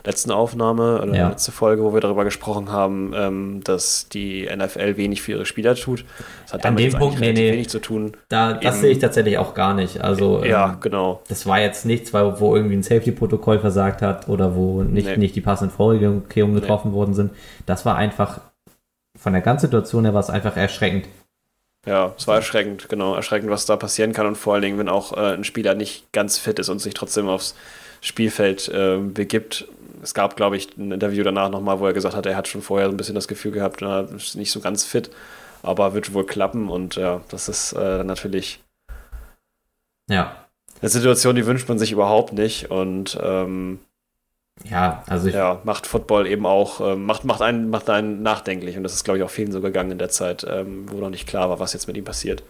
letzten Aufnahme oder Ja. letzte Folge, wo wir darüber gesprochen haben, ähm, dass die NFL wenig für ihre Spieler tut. Das hat An damit dem Punkt, nee, nee. wenig zu tun. Da, das Eben- sehe ich tatsächlich auch gar nicht. Also Ja, ähm, genau. das war jetzt nichts, weil- wo irgendwie ein Safety-Protokoll versagt hat oder wo nicht, Nee. nicht die passenden Vorkehrungen getroffen worden sind. Das war einfach, von der ganzen Situation her war es einfach erschreckend. Ja, es war erschreckend, genau. Erschreckend, was da passieren kann und vor allen Dingen, wenn auch äh, ein Spieler nicht ganz fit ist und sich trotzdem aufs Spielfeld äh, begibt. Es gab, glaube ich, ein Interview danach nochmal, wo er gesagt hat, er hat schon vorher so ein bisschen das Gefühl gehabt, er ist nicht so ganz fit, aber wird wohl klappen und ja, das ist äh, natürlich Ja. eine Situation, die wünscht man sich überhaupt nicht und ähm, Ja, also ja, macht Football eben auch, ähm, macht, macht, einen, macht einen nachdenklich und das ist, glaube ich, auch vielen so gegangen in der Zeit, ähm, wo noch nicht klar war, was jetzt mit ihm passiert.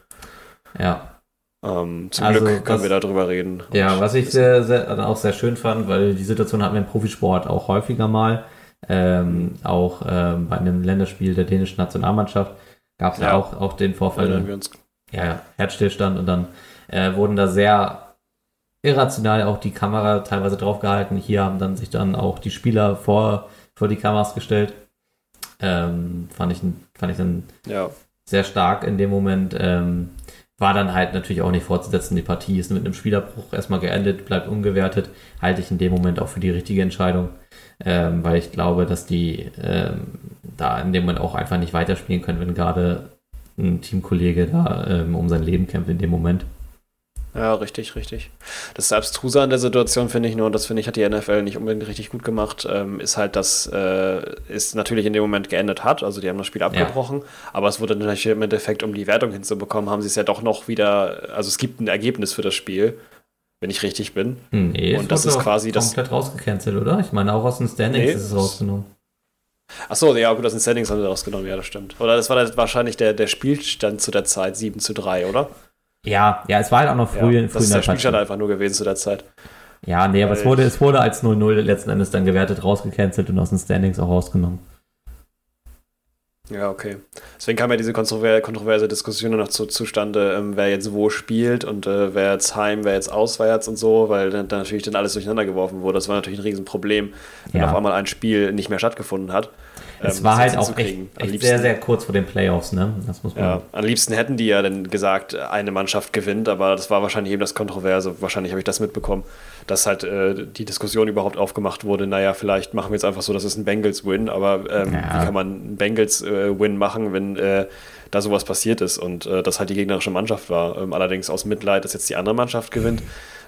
ja. Ähm, zum Also, Glück können was- wir darüber reden. Ja, was ich sehr, sehr, auch sehr schön fand, weil die Situation hatten wir im Profisport auch häufiger mal. Ähm, auch ähm, bei einem Länderspiel der dänischen Nationalmannschaft gab es ja. Ja. auch, auch den Vorfall, erinnern wir uns. ja, ja, Herzstillstand und dann äh, wurden da sehr irrational auch die Kamera teilweise draufgehalten. Hier haben dann sich dann auch die Spieler vor, vor die Kameras gestellt. Ähm, fand, ich, fand ich dann Ja, sehr stark in dem Moment. Ähm, war dann halt natürlich auch nicht fortzusetzen. Die Partie ist mit einem Spielerbruch erstmal geendet, bleibt ungewertet. Halte ich in dem Moment auch für die richtige Entscheidung, ähm, weil ich glaube, dass die ähm, da in dem Moment auch einfach nicht weiterspielen können, wenn gerade ein Teamkollege da ähm, um sein Leben kämpft in dem Moment. Ja, richtig, richtig. Das Abstruse an der Situation finde ich nur, und das finde ich, hat die NFL nicht unbedingt richtig gut gemacht, ähm, ist halt, dass äh, es natürlich in dem Moment geendet hat. Also die haben das Spiel abgebrochen, aber es wurde natürlich im Endeffekt, um die Wertung hinzubekommen, haben sie es ja doch noch wieder, also es gibt ein Ergebnis für das Spiel. wenn ich richtig bin. Nee, Und das ist quasi das- komplett rausgecancelt, oder? Ich meine, auch aus den Standings Nee, ist es das- rausgenommen. Achso, ja, gut, aus den Settings haben sie rausgenommen, ja, das stimmt. Oder das war dann wahrscheinlich der, der Spielstand zu der Zeit 7 zu 3, oder? Ja, ja, es war halt auch noch früh, ja, früh das in ist der. Spielstand einfach nur gewesen zu der Zeit. Ja, nee, aber es wurde, es wurde als 0-0 letzten Endes dann gewertet, rausgecancelt und aus den Standings auch rausgenommen. Ja, okay. Deswegen kam ja diese kontrover kontroverse Diskussion noch zu, zustande, ähm, wer jetzt wo spielt und äh, wer jetzt heim, wer jetzt auswärts und so, weil dann, dann natürlich dann alles durcheinander geworfen wurde. Das war natürlich ein Riesenproblem, wenn Ja. auf einmal ein Spiel nicht mehr stattgefunden hat. Es Ähm, war halt auch echt, echt sehr, sehr kurz vor den Playoffs, ne? Das muss man. Ja, am liebsten hätten die ja dann gesagt, eine Mannschaft gewinnt, aber das war wahrscheinlich eben das Kontroverse. Wahrscheinlich habe ich das mitbekommen, dass halt äh, die Diskussion überhaupt aufgemacht wurde. Naja, vielleicht machen wir jetzt einfach so, das ist ein Bengals-Win, aber ähm, Ja. wie kann man einen Bengals-Win machen, wenn äh, da sowas passiert ist und äh, das halt die gegnerische Mannschaft war? Ähm, allerdings aus Mitleid, dass jetzt die andere Mannschaft gewinnt.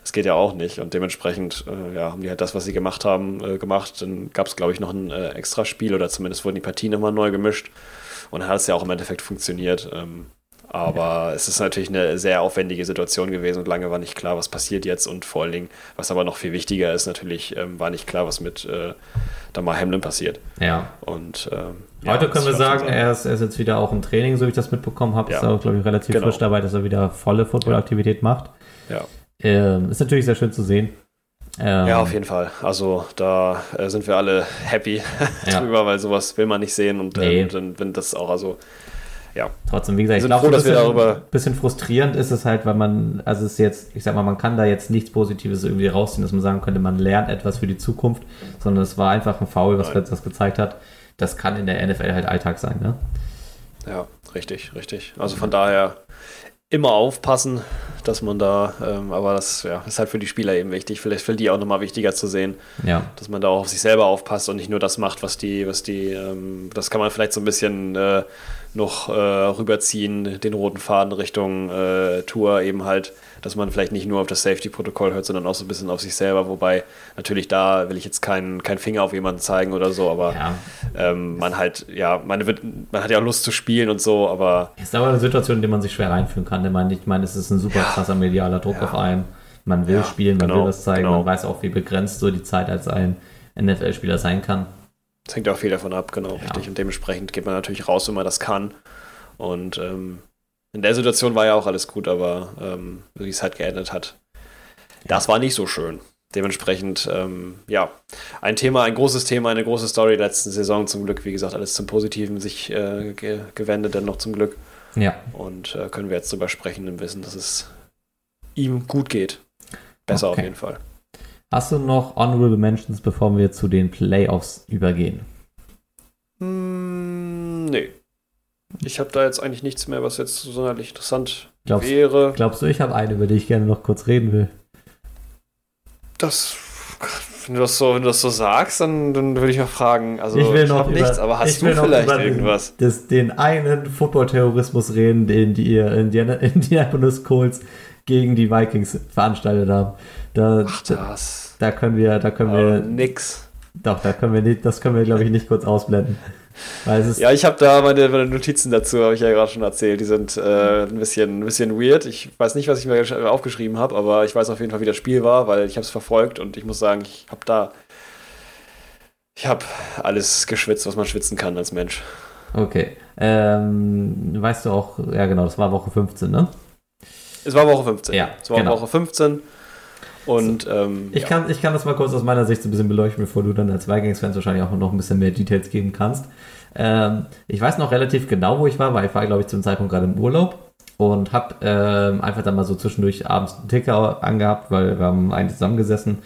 Das geht ja auch nicht und dementsprechend äh, ja, haben die halt das, was sie gemacht haben, äh, gemacht. Dann gab es, glaube ich, noch ein äh, Extraspiel oder zumindest wurden die Partien nochmal neu gemischt. Und dann hat es ja auch im Endeffekt funktioniert. Ähm, aber es ist natürlich eine sehr aufwendige Situation gewesen und lange war nicht klar, was passiert jetzt. Und vor allen Dingen, was aber noch viel wichtiger ist, natürlich ähm, war nicht klar, was mit äh, Damar Hamlin passiert. ja. Und ähm, ja, Heute das können wir sagen, er ist, er ist jetzt wieder auch im Training, so wie ich das mitbekommen habe. Ja. Ist auch, glaube ich, relativ Genau. frisch dabei, dass er wieder volle Footballaktivität macht. Ja. Ähm, ist natürlich sehr schön zu sehen. Ähm, Ja, auf jeden Fall. Also da äh, sind wir alle happy Ja. drüber, weil sowas will man nicht sehen und Nee. ähm, dann wenn das auch also ja Trotzdem, wie gesagt, ich glaube, ein dass wir bisschen, darüber- bisschen frustrierend ist es halt, weil man, also es ist jetzt, ich sag mal, man kann da jetzt nichts Positives irgendwie rausziehen, dass man sagen könnte, man lernt etwas für die Zukunft, sondern es war einfach ein Foul, was Nein. das gezeigt hat. Das kann in der NFL halt Alltag sein, ne? Ja, richtig, richtig. Also von daher immer aufpassen, dass man da, ähm, aber das ja, ist halt für die Spieler eben wichtig. Vielleicht für die auch nochmal wichtiger zu sehen, Ja. dass man da auch auf sich selber aufpasst und nicht nur das macht, was die, was die, ähm, das kann man vielleicht so ein bisschen äh, noch äh, rüberziehen, den roten Faden Richtung äh, Tour eben halt, dass man vielleicht nicht nur auf das Safety-Protokoll hört, sondern auch so ein bisschen auf sich selber, wobei natürlich da will ich jetzt keinen keinen Finger auf jemanden zeigen oder so, aber Ja. ähm, man halt, ja, man, wird, man hat ja auch Lust zu spielen und so, aber Ist aber eine Situation, in der man sich schwer reinfühlen kann. Ich meine, ich meine es ist ein super krasser medialer Druck Ja. auf einen. Man will Ja, spielen, man genau, will das zeigen, genau. man weiß auch, wie begrenzt so die Zeit als ein NFL-Spieler sein kann. es hängt auch viel davon ab, genau, richtig. Und dementsprechend geht man natürlich raus, wenn man das kann. Und ähm, in der Situation war ja auch alles gut, aber ähm, wie es halt geendet hat, das war nicht so schön. Dementsprechend, ähm, ja, ein Thema, ein großes Thema, eine große Story letzten Saison zum Glück, wie gesagt, alles zum Positiven sich äh, ge gewendet, dann noch zum Glück. Ja. Und äh, können wir jetzt drüber sprechen im Wissen, dass es ihm gut geht. Besser auf Okay. jeden Fall. Hast du noch Honorable Mentions, bevor wir zu den Playoffs übergehen? Hm, nee. Ich habe da jetzt eigentlich nichts mehr, was jetzt sonderlich interessant Glaubst, wäre. glaubst du, ich habe eine, über die ich gerne noch kurz reden will? Das, wenn du das so, wenn du das so sagst, dann, dann würde ich mal fragen. Also ich will noch hab über, nichts, aber hast ich du noch vielleicht den- irgendwas? Das, den einen Football-Terrorismus reden, den die ihr Indiana, Indianapolis Colts gegen die Vikings veranstaltet haben. Da, Ach, da, das. da können wir, da können Aber wir, nix. doch, da können wir nicht, das können wir, glaube ich, nicht kurz ausblenden. Ja, ich habe da meine, meine Notizen dazu, habe ich ja gerade schon erzählt. Die sind äh, ein, bisschen, ein bisschen weird. Ich weiß nicht, was ich mir gesch- aufgeschrieben habe, aber ich weiß auf jeden Fall, wie das Spiel war, weil ich habe es verfolgt und ich muss sagen, ich habe da. Ich habe alles geschwitzt, was man schwitzen kann als Mensch. okay. Ähm, weißt du auch, ja genau, das war Woche 15, ne? Es war Woche 15. Ja, es war genau. Woche 15. Und ähm, Ich, ja. kann, ich kann das mal kurz aus meiner Sicht so ein bisschen beleuchten, bevor du dann als Vikings-Fans wahrscheinlich auch noch ein bisschen mehr Details geben kannst. Ähm, ich weiß noch relativ genau, wo ich war, weil ich war, glaube ich, zum Zeitpunkt gerade im Urlaub und habe ähm, einfach dann mal so zwischendurch abends einen Ticker angehabt, weil wir haben eigentlich zusammengesessen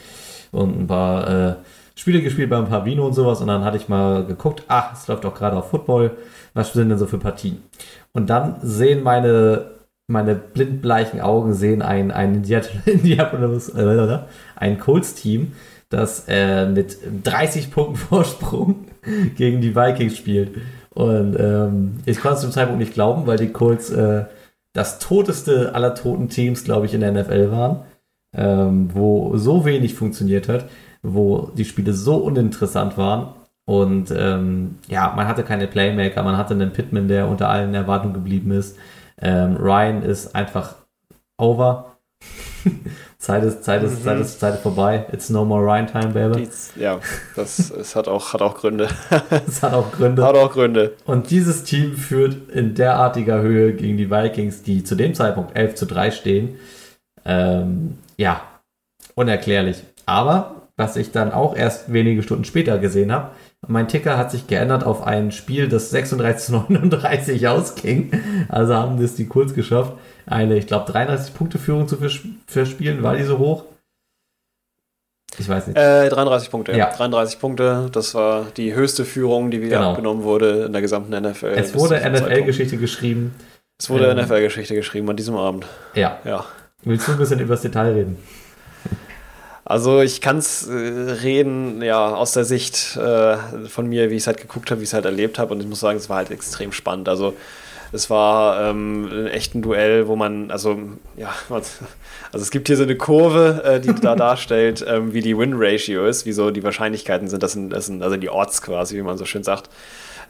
und ein paar äh, Spiele gespielt bei ein paar Vino und sowas und dann hatte ich mal geguckt, ach, es läuft doch gerade auf Football, was sind denn so für Partien? Und dann sehen meine meine blindbleichen Augen sehen ein, ein Indianapolis, äh, ein Colts-Team, das äh, mit 30 Punkten Vorsprung gegen die Vikings spielt. Und ähm, ich konnte es zum Zeitpunkt nicht glauben, weil die Colts äh, das toteste aller toten Teams, glaube ich, in der NFL waren, ähm, wo so wenig funktioniert hat, wo die Spiele so uninteressant waren. Und ähm, ja, man hatte keine Playmaker, man hatte einen Pittman, der unter allen Erwartungen geblieben ist. Ähm, Ryan ist einfach over. Zeit ist, Zeit ist, Mhm. Zeit ist, Zeit ist vorbei. It's no more Ryan time, baby. Ja, das es hat, auch, hat auch Gründe. Das hat auch Gründe. hat auch Gründe. Und dieses Team führt in derartiger Höhe gegen die Vikings, die zu dem Zeitpunkt 11 zu 3 stehen. Ähm, ja, unerklärlich. Aber, was ich dann auch erst wenige Stunden später gesehen habe, mein Ticker hat sich geändert auf ein Spiel, das 36 zu 39 ausging. Also haben das die kurz geschafft, eine, ich glaube, 33 Punkte Führung zu vers verspielen. War die so hoch? Ich weiß nicht. Äh, 33 Punkte. Ja. 33 Punkte, das war die höchste Führung, die wieder Genau. abgenommen wurde in der gesamten NFL. es wurde. NFL-Geschichte geschrieben. Es wurde Ähm, NFL-Geschichte geschrieben an diesem Abend. Ja. Ja. Willst du ein bisschen über das Detail reden? Also ich kann es äh, reden, ja, aus der Sicht äh, von mir, wie ich es halt geguckt habe, wie ich es halt erlebt habe. Und ich muss sagen, es war halt extrem spannend. Also es war ähm, ein echten Duell, wo man, also ja, also es gibt hier so eine Kurve, äh, die da darstellt, ähm, wie die Win-Ratio ist, wie so die Wahrscheinlichkeiten sind, das sind, das sind also die Odds quasi, wie man so schön sagt,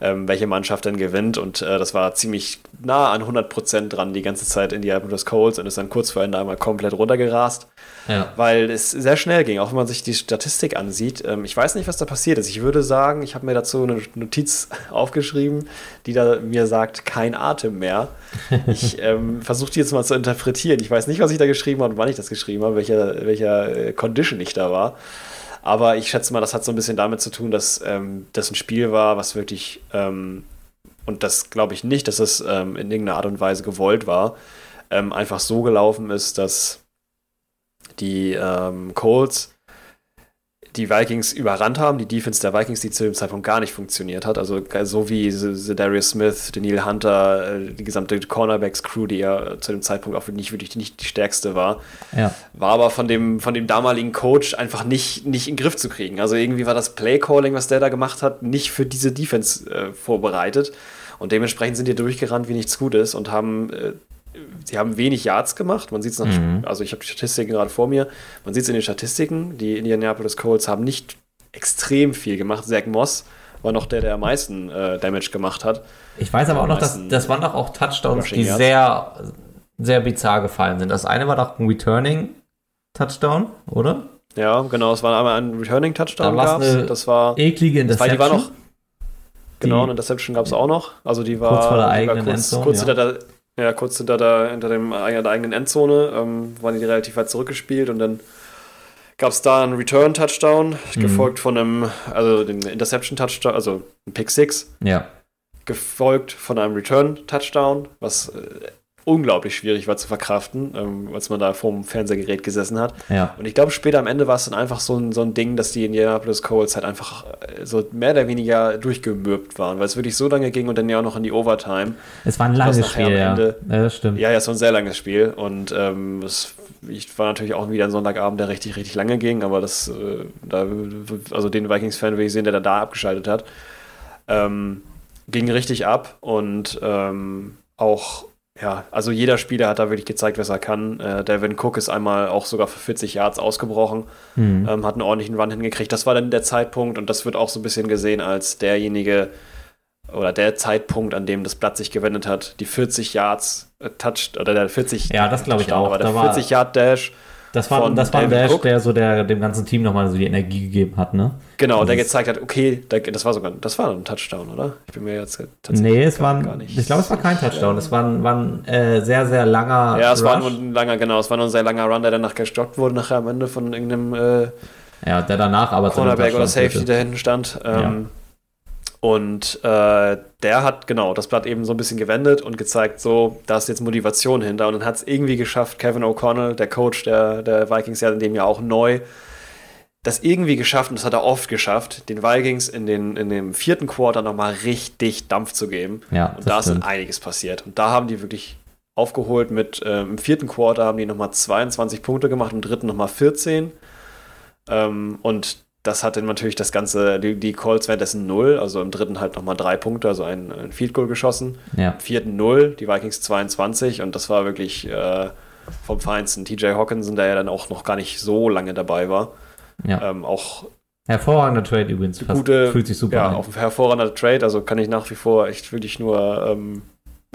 ähm, welche Mannschaft denn gewinnt. Und äh, das war ziemlich nah an 100% dran die ganze Zeit Indianapolis Colts und ist dann kurz vor Ende einmal komplett runtergerast Ja. weil es sehr schnell ging, auch wenn man sich die Statistik ansieht. Ähm, ich weiß nicht, was da passiert ist. Ich würde sagen, ich habe mir dazu eine Notiz aufgeschrieben, die da mir sagt, kein Atem mehr. Ich ähm, versuche die jetzt mal zu interpretieren. Ich weiß nicht, was ich da geschrieben habe und wann ich das geschrieben habe, welcher, welcher äh, Condition ich da war. Aber ich schätze mal, das hat so ein bisschen damit zu tun, dass ähm, das ein Spiel war, was wirklich, ähm, und das glaube ich nicht, dass es ähm, in irgendeiner Art und Weise gewollt war, ähm, einfach so gelaufen ist, dass die ähm, Colts die Vikings überrannt haben, die Defense der Vikings, die zu dem Zeitpunkt gar nicht funktioniert hat. Also so wie Darius Smith, Daniel Hunter, äh, die gesamte Cornerbacks-Crew, die ja zu dem Zeitpunkt auch nicht wirklich nicht die stärkste war, Ja. war aber von dem, von dem damaligen Coach einfach nicht, nicht in den Griff zu kriegen. Also irgendwie war das Play-Calling, was der da gemacht hat, nicht für diese Defense äh, vorbereitet. Und dementsprechend sind die durchgerannt, wie nichts gut ist und haben, äh, sie haben wenig Yards gemacht. Man sieht es Mhm. also ich habe die Statistiken gerade vor mir. Man sieht es in den Statistiken. Die Indianapolis Colts haben nicht extrem viel gemacht. Zach Moss war noch der, der am meisten äh, Damage gemacht hat. Ich weiß aber auch noch, dass das waren doch auch Touchdowns, die Yards. sehr, sehr bizarr gefallen sind. Das eine war doch ein Returning Touchdown, oder? Ja, genau. Es war einmal ein Returning-Touchdown. Da war's gab's. eine Das war Eklige Das war, Interception. die war noch. Genau, eine Interception gab es auch noch. Also die war Kurz vor der die eigenen kurz, Endzone, Kurz ja. hinter der, ja, kurz hinter der, hinter dem, der eigenen Endzone ähm, waren die relativ weit zurückgespielt und dann gab es da einen Return-Touchdown, Mhm. gefolgt von einem, also den Interception-Touchdown, also ein Pick Six, Ja. gefolgt von einem Return-Touchdown, was äh, unglaublich schwierig war zu verkraften, ähm, als man da vorm Fernsehgerät gesessen hat. Ja. Und ich glaube, später am Ende war es dann einfach so ein, so ein Ding, dass die Indianapolis Colts halt einfach äh, so mehr oder weniger durchgemürbt waren, weil es wirklich so lange ging und dann ja auch noch in die Overtime. Es war ein langes Spiel, ja. Ende- ja. Das stimmt. Ja, ja, es war ein sehr langes Spiel und ähm, es ich war natürlich auch wieder ein Sonntagabend, der richtig, richtig lange ging, aber das, äh, da, also den Vikings-Fan will ich sehen, der da, da abgeschaltet hat. Ähm, ging richtig ab und ähm, auch, ja, also jeder Spieler hat da wirklich gezeigt, was er kann. Äh, Devin Cook ist einmal auch sogar für 40 Yards ausgebrochen, Hm. ähm, hat einen ordentlichen Run hingekriegt. Das war dann der Zeitpunkt und das wird auch so ein bisschen gesehen als derjenige oder der Zeitpunkt, an dem das Blatt sich gewendet hat, die 40 Yards äh, touched oder der 40 Ja, das glaube ich auch. Aber der Da war- 40 Yard Dash, Das war, von das war ein David Dash, der so der, dem ganzen Team nochmal so die Energie gegeben hat, ne? genau, der Das ist- gezeigt hat, okay, der, das war sogar, das war ein Touchdown, oder? Ich bin mir jetzt tatsächlich Nee, es war, gar nicht. ich glaube, es war kein Touchdown. Es war ein, war ein äh, sehr, sehr langer Ja, es war Rush. nur ein langer, genau, es war nur ein sehr langer Run, der danach gestoppt wurde, nachher am Ende von irgendeinem äh, ja, der danach aber Cornerback oder Safety, der hinten stand. Ähm, Und äh, der hat genau das Blatt eben so ein bisschen gewendet und gezeigt, so, da ist jetzt Motivation hinter. Und dann hat es irgendwie geschafft, Kevin O'Connell, der Coach der, der Vikings, ja in dem Jahr auch neu, das irgendwie geschafft, und das hat er oft geschafft, den Vikings in, den, in dem vierten Quarter nochmal richtig Dampf zu geben. Ja, Und da ist stimmt. einiges passiert. Und da haben die wirklich aufgeholt mit, ähm, im vierten Quarter haben die nochmal 22 Punkte gemacht, im dritten nochmal 14. Ähm, und das hat dann natürlich das Ganze, die, die Colts währenddessen 0, also im dritten halt nochmal drei Punkte, also ein, ein Field Goal geschossen. Ja. Im vierten 0, die Vikings 22 und das war wirklich äh, vom Feinsten. TJ Hawkinson, der ja dann auch noch gar nicht so lange dabei war, ja. ähm, auch Hervorragender Trade übrigens. Fast- gute, Fühlt sich super ja, an. auf ein hervorragender Trade. Also kann ich nach wie vor echt wirklich nur ähm,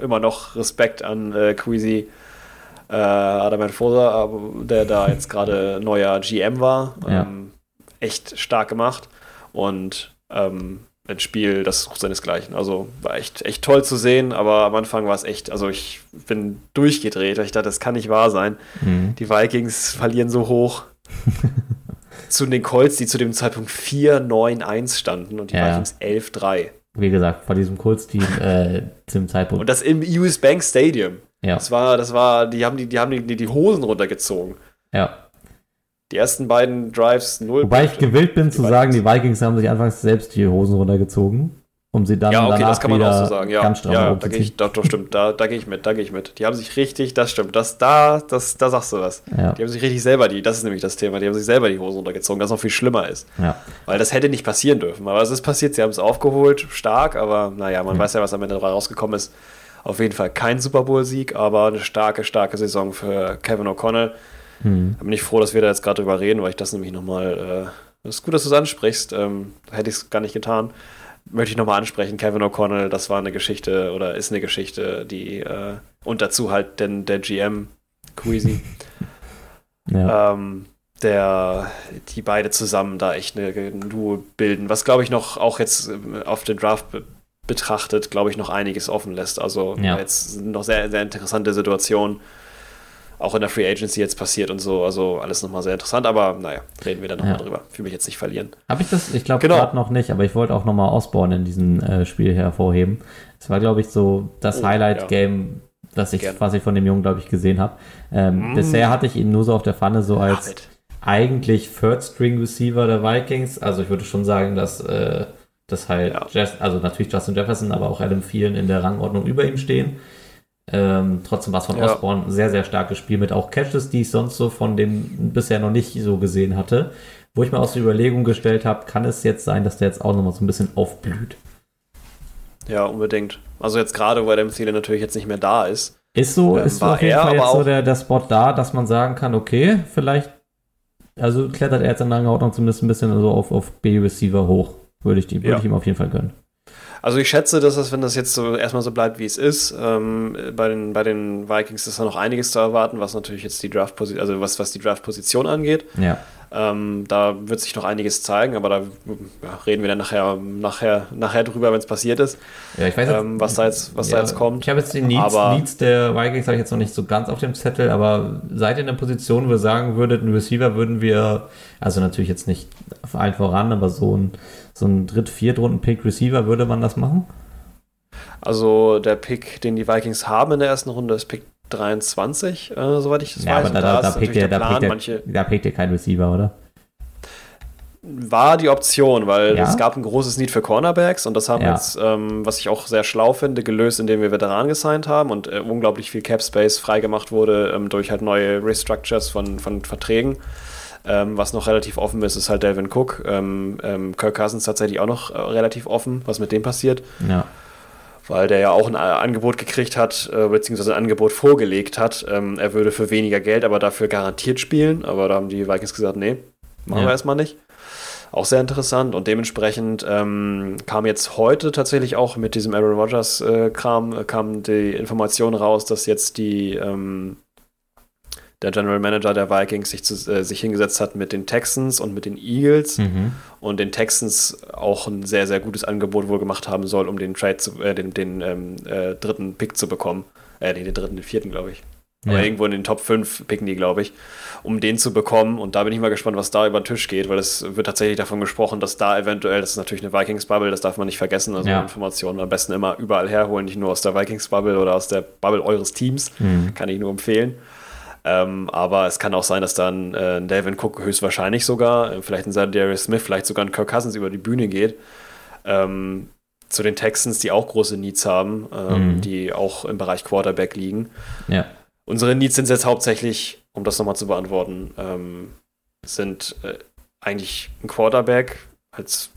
immer noch Respekt an äh, Queasy äh, Adam Manfosa, der da jetzt gerade neuer GM war. Ja. Ähm, echt stark gemacht und ähm, ein Spiel, das sucht seinesgleichen. Also war echt, echt toll zu sehen, aber am Anfang war es echt, also ich bin durchgedreht. Ich dachte, das kann nicht wahr sein. Mhm. Die Vikings verlieren so hoch zu den Colts, die zu dem Zeitpunkt 4-9-1 standen und die Ja. Vikings 11-3. Wie gesagt, von diesem Colts-Team äh, zum Zeitpunkt. Und das im US Bank Stadium. ja, Das war, das war, die haben die, die haben die, die Hosen runtergezogen. ja. Die ersten beiden Drives null. Wobei ich gewillt bin zu sagen, die Vikings. Haben sich anfangs selbst die Hosen runtergezogen, um sie dann ja, okay, danach das kann man wieder auch so sagen. Ja, ganz stramm ja da gehe ich, doch, doch, stimmt, da, da gehe ich mit, da gehe ich mit. Die haben sich richtig, das stimmt, das, da, das, da sagst du was. Ja, Die haben sich richtig selber die, das ist nämlich das Thema, die haben sich selber die Hosen runtergezogen, das noch viel schlimmer ist. ja. Weil das hätte nicht passieren dürfen. Aber es ist passiert, sie haben es aufgeholt, stark, aber naja, man Ja. weiß ja, was am Ende dabei rausgekommen ist. Auf jeden Fall kein Super Bowl-Sieg, aber eine starke, starke Saison für Kevin O'Connell. Hm. Da bin ich froh, dass wir da jetzt gerade drüber reden, weil ich das nämlich nochmal, äh, ist gut, dass du es ansprichst, ähm, hätte ich es gar nicht getan. Möchte ich nochmal ansprechen, Kevin O'Connell, das war eine Geschichte oder ist eine Geschichte, die, äh, und dazu halt denn der GM, Queasy, ja. ähm, der, die beide zusammen da echt eine, ein Duo bilden, was glaube ich noch auch jetzt ähm, auf den Draft be betrachtet, glaube ich, noch einiges offen lässt. Also Ja. jetzt noch sehr, sehr interessante Situationen, auch in der Free Agency jetzt passiert und so. Also alles nochmal sehr interessant, aber naja, reden wir dann nochmal Ja. drüber. Ich will mich jetzt nicht verlieren. Habe ich das? Ich glaube Genau. gerade noch nicht, aber ich wollte auch nochmal Osborne in diesem äh, Spiel hervorheben. Es war, glaube ich, so das Oh, Highlight-Game, was ich, Gerne. was ich von dem Jungen, glaube ich, gesehen habe. Ähm, Mm. Bisher hatte ich ihn nur so auf der Pfanne, so als David. eigentlich Third-String-Receiver der Vikings. Also ich würde schon sagen, dass, äh, dass halt, Ja. Jess, also natürlich Justin Jefferson, aber auch Adam Thielen in der Rangordnung über ihm stehen. Ähm, trotzdem war es von Ja. Osborne ein sehr, sehr starkes Spiel mit auch Catches, die ich sonst so von dem bisher noch nicht so gesehen hatte. Wo ich mir aus der Überlegung gestellt habe, kann es jetzt sein, dass der jetzt auch nochmal so ein bisschen aufblüht. Ja, unbedingt. Also jetzt gerade, wo Adam Thielen natürlich jetzt nicht mehr da ist. Ist so, Ähm, ist war auf jeden er, Fall jetzt so der, der Spot da, dass man sagen kann, okay, vielleicht, also klettert er jetzt in der Rangordnung zumindest ein bisschen so auf, auf B-Receiver hoch. Würde ich, die, würde Ja. ich ihm auf jeden Fall gönnen. Also ich schätze, dass das, wenn das jetzt so erstmal so bleibt, wie es ist, ähm, bei, den, bei den Vikings ist da noch einiges zu erwarten, was natürlich jetzt die Draft-Position, also was, was die Draft-Position angeht. Ja. Ähm, da wird sich noch einiges zeigen, aber da ja, reden wir dann nachher, nachher, nachher drüber, wenn es passiert ist, ja ich weiß jetzt, ähm, was da jetzt, was da jetzt kommt. Ich habe jetzt die Needs, Needs der Vikings habe ich jetzt noch nicht so ganz auf dem Zettel, aber seid ihr in der Position, wo ihr sagen würdet, einen Receiver würden wir, also natürlich jetzt nicht auf allen voran, aber so ein, so ein Dritt-, Viertrunden-Pick Receiver, würde man das machen? Also der Pick, den die Vikings haben in der ersten Runde, ist Pick 23, äh, soweit ich das Ja, weiß. aber da, da, da, pickt da, der Plan. ihr, Manche da pickt ihr kein Receiver, oder? war die Option, weil Ja? es gab ein großes Need für Cornerbacks und das haben wir Ja. jetzt, ähm, was ich auch sehr schlau finde, gelöst, indem wir Veteranen gesigned haben und äh, unglaublich viel Cap Space freigemacht wurde ähm, durch halt neue Restructures von, von Verträgen. Ähm, was noch relativ offen ist, ist halt Delvin Cook. Ähm, ähm, Kirk Cousins tatsächlich auch noch äh, relativ offen, was mit dem passiert, Ja. weil der ja auch ein äh, Angebot gekriegt hat, äh, beziehungsweise ein Angebot vorgelegt hat. Ähm, er würde für weniger Geld, aber dafür garantiert spielen. Aber da haben die Vikings gesagt, nee, machen Ja. wir erstmal nicht. Auch sehr interessant und dementsprechend ähm, kam jetzt heute tatsächlich auch mit diesem Aaron Rodgers-Kram äh, kam die Information raus, dass jetzt die ähm, der General Manager der Vikings sich, zu, äh, sich hingesetzt hat mit den Texans und mit den Eagles Mhm. und den Texans auch ein sehr, sehr gutes Angebot wohl gemacht haben soll, um den Trade zu, äh, den, den ähm, äh, dritten Pick zu bekommen. Äh, nee, den dritten, den vierten, glaube ich. Aber Ja. irgendwo in den Top 5 picken die, glaube ich, um den zu bekommen. Und da bin ich mal gespannt, was da über den Tisch geht, weil es wird tatsächlich davon gesprochen, dass da eventuell, das ist natürlich eine Vikings-Bubble, das darf man nicht vergessen, also Ja. Informationen am besten immer überall herholen, nicht nur aus der Vikings-Bubble oder aus der Bubble eures Teams, Mhm. kann ich nur empfehlen. Ähm, aber es kann auch sein, dass dann äh, ein Delvin Cook höchstwahrscheinlich sogar, äh, vielleicht ein Darius Smith, vielleicht sogar ein Kirk Cousins über die Bühne geht. Ähm, zu den Texans, die auch große Needs haben, ähm, Mhm. die auch im Bereich Quarterback liegen. Ja. Unsere Needs sind jetzt hauptsächlich, um das nochmal zu beantworten, ähm, sind äh, eigentlich ein Quarterback als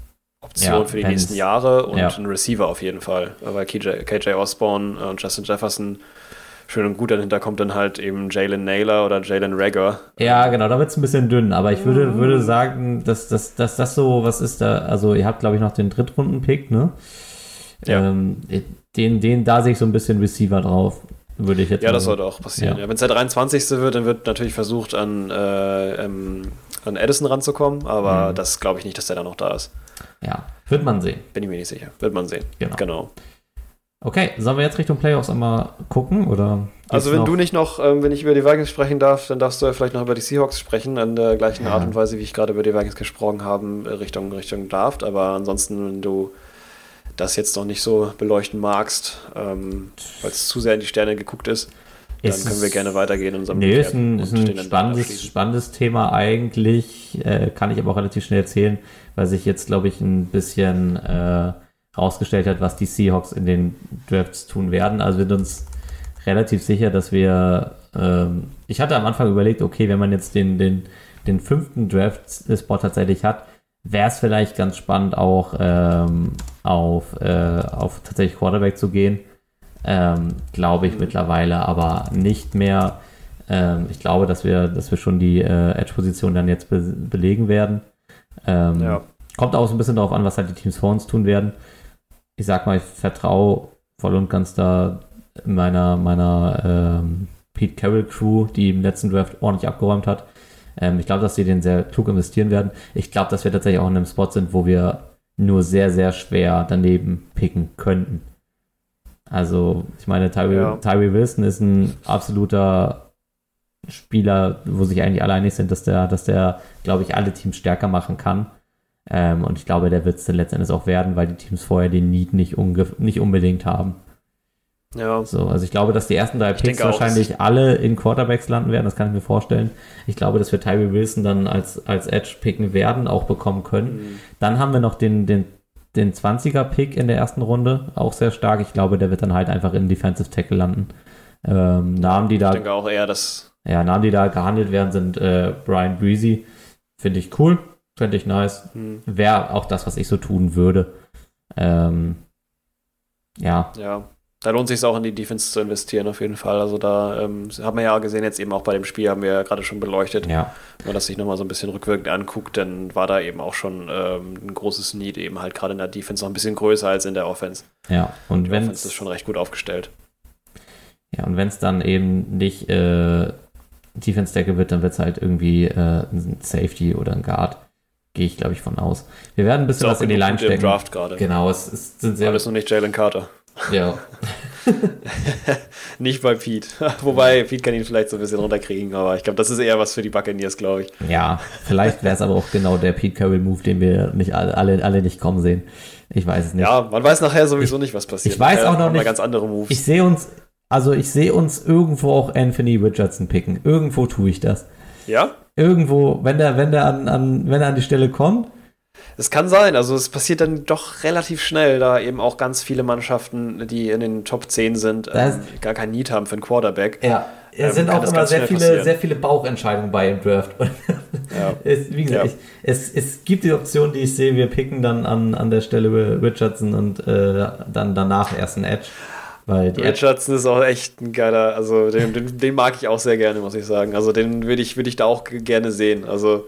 Option Ja, für die nächsten Jahre und ja. ein Receiver auf jeden Fall. Weil KJ, KJ Osborne äh, und Justin Jefferson schön und gut dahinter kommt dann halt eben Jalen Naylor oder Jalen Rager. Ja, genau, da wird es ein bisschen dünn, aber ich würde, würde sagen, dass, dass, dass das so, was ist da, also ihr habt, glaube ich, noch den Drittrunden-Pick, ne? Ja. Ähm, den, den, da sehe ich so ein bisschen Receiver drauf. würde ich jetzt Ja, das mal- sollte auch passieren. Ja. Ja. Wenn es der 23. wird, dann wird natürlich versucht, an, äh, ähm, an Edison ranzukommen, aber Mhm. das glaube ich nicht, dass der da noch da ist. Ja, wird man sehen. Bin ich mir nicht sicher. Wird man sehen. Genau. genau. Okay, sollen wir jetzt Richtung Playoffs einmal gucken? Oder Also wenn noch? du nicht noch, ähm, wenn ich über die Vikings sprechen darf, dann darfst du ja vielleicht noch über die Seahawks sprechen, in der gleichen Ja. Art und Weise, wie ich gerade über die Vikings gesprochen habe, äh, Richtung, Richtung Draft. Aber ansonsten, wenn du das jetzt noch nicht so beleuchten magst, ähm, weil es zu sehr in die Sterne geguckt ist, dann Ist können wir gerne weitergehen in unserem Nee, ist ein, ist ein spannendes, spannendes Thema eigentlich. Äh, kann ich aber auch relativ schnell erzählen, weil sich jetzt, glaube ich, ein bisschen äh, rausgestellt hat, was die Seahawks in den Drafts tun werden. Also wir sind uns relativ sicher, dass wir. Ähm, ich hatte am Anfang überlegt, okay, wenn man jetzt den, den, den fünften Draft-Spot tatsächlich hat, wäre es vielleicht ganz spannend, auch ähm, auf, äh, auf tatsächlich Quarterback zu gehen. Ähm, glaube ich Mhm. mittlerweile, aber nicht mehr. Ähm, ich glaube, dass wir, dass wir schon die äh, Edge-Position dann jetzt be belegen werden. Ähm, Ja. Kommt auch so ein bisschen darauf an, was halt die Teams vor uns tun werden. Ich sag mal, ich vertraue voll und ganz da meiner, meiner ähm, Pete Carroll Crew, die im letzten Draft ordentlich abgeräumt hat. Ähm, ich glaube, dass sie den sehr klug investieren werden. Ich glaube, dass wir tatsächlich auch in einem Spot sind, wo wir nur sehr, sehr schwer daneben picken könnten. Also, ich meine, Tyree, Ja. Tyree Wilson ist ein absoluter Spieler, wo sich eigentlich alle einig sind, dass der, dass der, glaube ich, alle Teams stärker machen kann. Ähm, und ich glaube, der wird es dann letztendlich auch werden, weil die Teams vorher den Need nicht, nicht unbedingt haben. Ja. So, also ich glaube, dass die ersten drei Ich Picks wahrscheinlich alle in Quarterbacks landen werden, das kann ich mir vorstellen. Ich glaube, dass wir Tyree Wilson dann als, als Edge picken werden, auch bekommen können. Mhm. Dann haben wir noch den, den, den 20er Pick in der ersten Runde, auch sehr stark. Ich glaube, der wird dann halt einfach in Defensive Tackle landen. Ähm, Namen, die Ich da, denke auch eher, dass ja, Namen, die da gehandelt werden, sind äh, Brian Breezy. Finde ich cool, finde ich nice. hm, Wäre auch das, was ich so tun würde. Ähm, ja, ja, da lohnt sich auch in die Defense zu investieren auf jeden Fall. Also da ähm, haben wir ja gesehen, jetzt eben auch bei dem Spiel haben wir ja gerade schon beleuchtet. ja, Wenn man das sich nochmal so ein bisschen rückwirkend anguckt, dann war da eben auch schon ähm, ein großes Need, eben halt gerade in der Defense noch ein bisschen größer als in der Offense. ja. Und wenn Offense ist schon recht gut aufgestellt. Ja, und wenn es dann eben nicht äh, Defense Tackle wird, dann wird es halt irgendwie äh, ein Safety oder ein Guard. Gehe ich, glaube ich, von aus. Wir werden ein bisschen was in die Line gute im stecken. Draft gerade. Genau, es, es sind sehr. Alles noch nicht Jalen Carter. Ja, Nicht bei Pete. Wobei, Pete kann ihn vielleicht so ein bisschen runterkriegen, aber ich glaube, das ist eher was für die Buccaneers, glaube ich. ja, vielleicht wäre es aber auch genau der Pete Carroll Move, den wir nicht alle, alle, alle nicht kommen sehen. Ich weiß es nicht. Ja, man weiß nachher sowieso nicht, was passiert. ich weiß Nachher auch noch nicht- ganz andere Moves. Ich sehe uns, also ich sehe uns irgendwo auch Anthony Richardson picken. Irgendwo tue ich das. ja? Irgendwo, wenn der, wenn der an, an, wenn er an die Stelle kommt, Es kann sein, also es passiert dann doch relativ schnell, da eben auch ganz viele Mannschaften, die in den Top 10 sind, ähm, gar kein Need haben für einen Quarterback. Ja, es Ähm, sind auch immer sehr viele, passieren. sehr viele Bauchentscheidungen bei im Draft. Ja. es, wie gesagt, Ja. ich, es, es gibt die Option, die ich sehe, wir picken dann an, an der Stelle Richardson und äh, dann danach erst ein Edge. Weil die Richardson ist auch echt ein geiler, also den, den, den mag ich auch sehr gerne, muss ich sagen. Also den würde ich, würd ich da auch gerne sehen. Also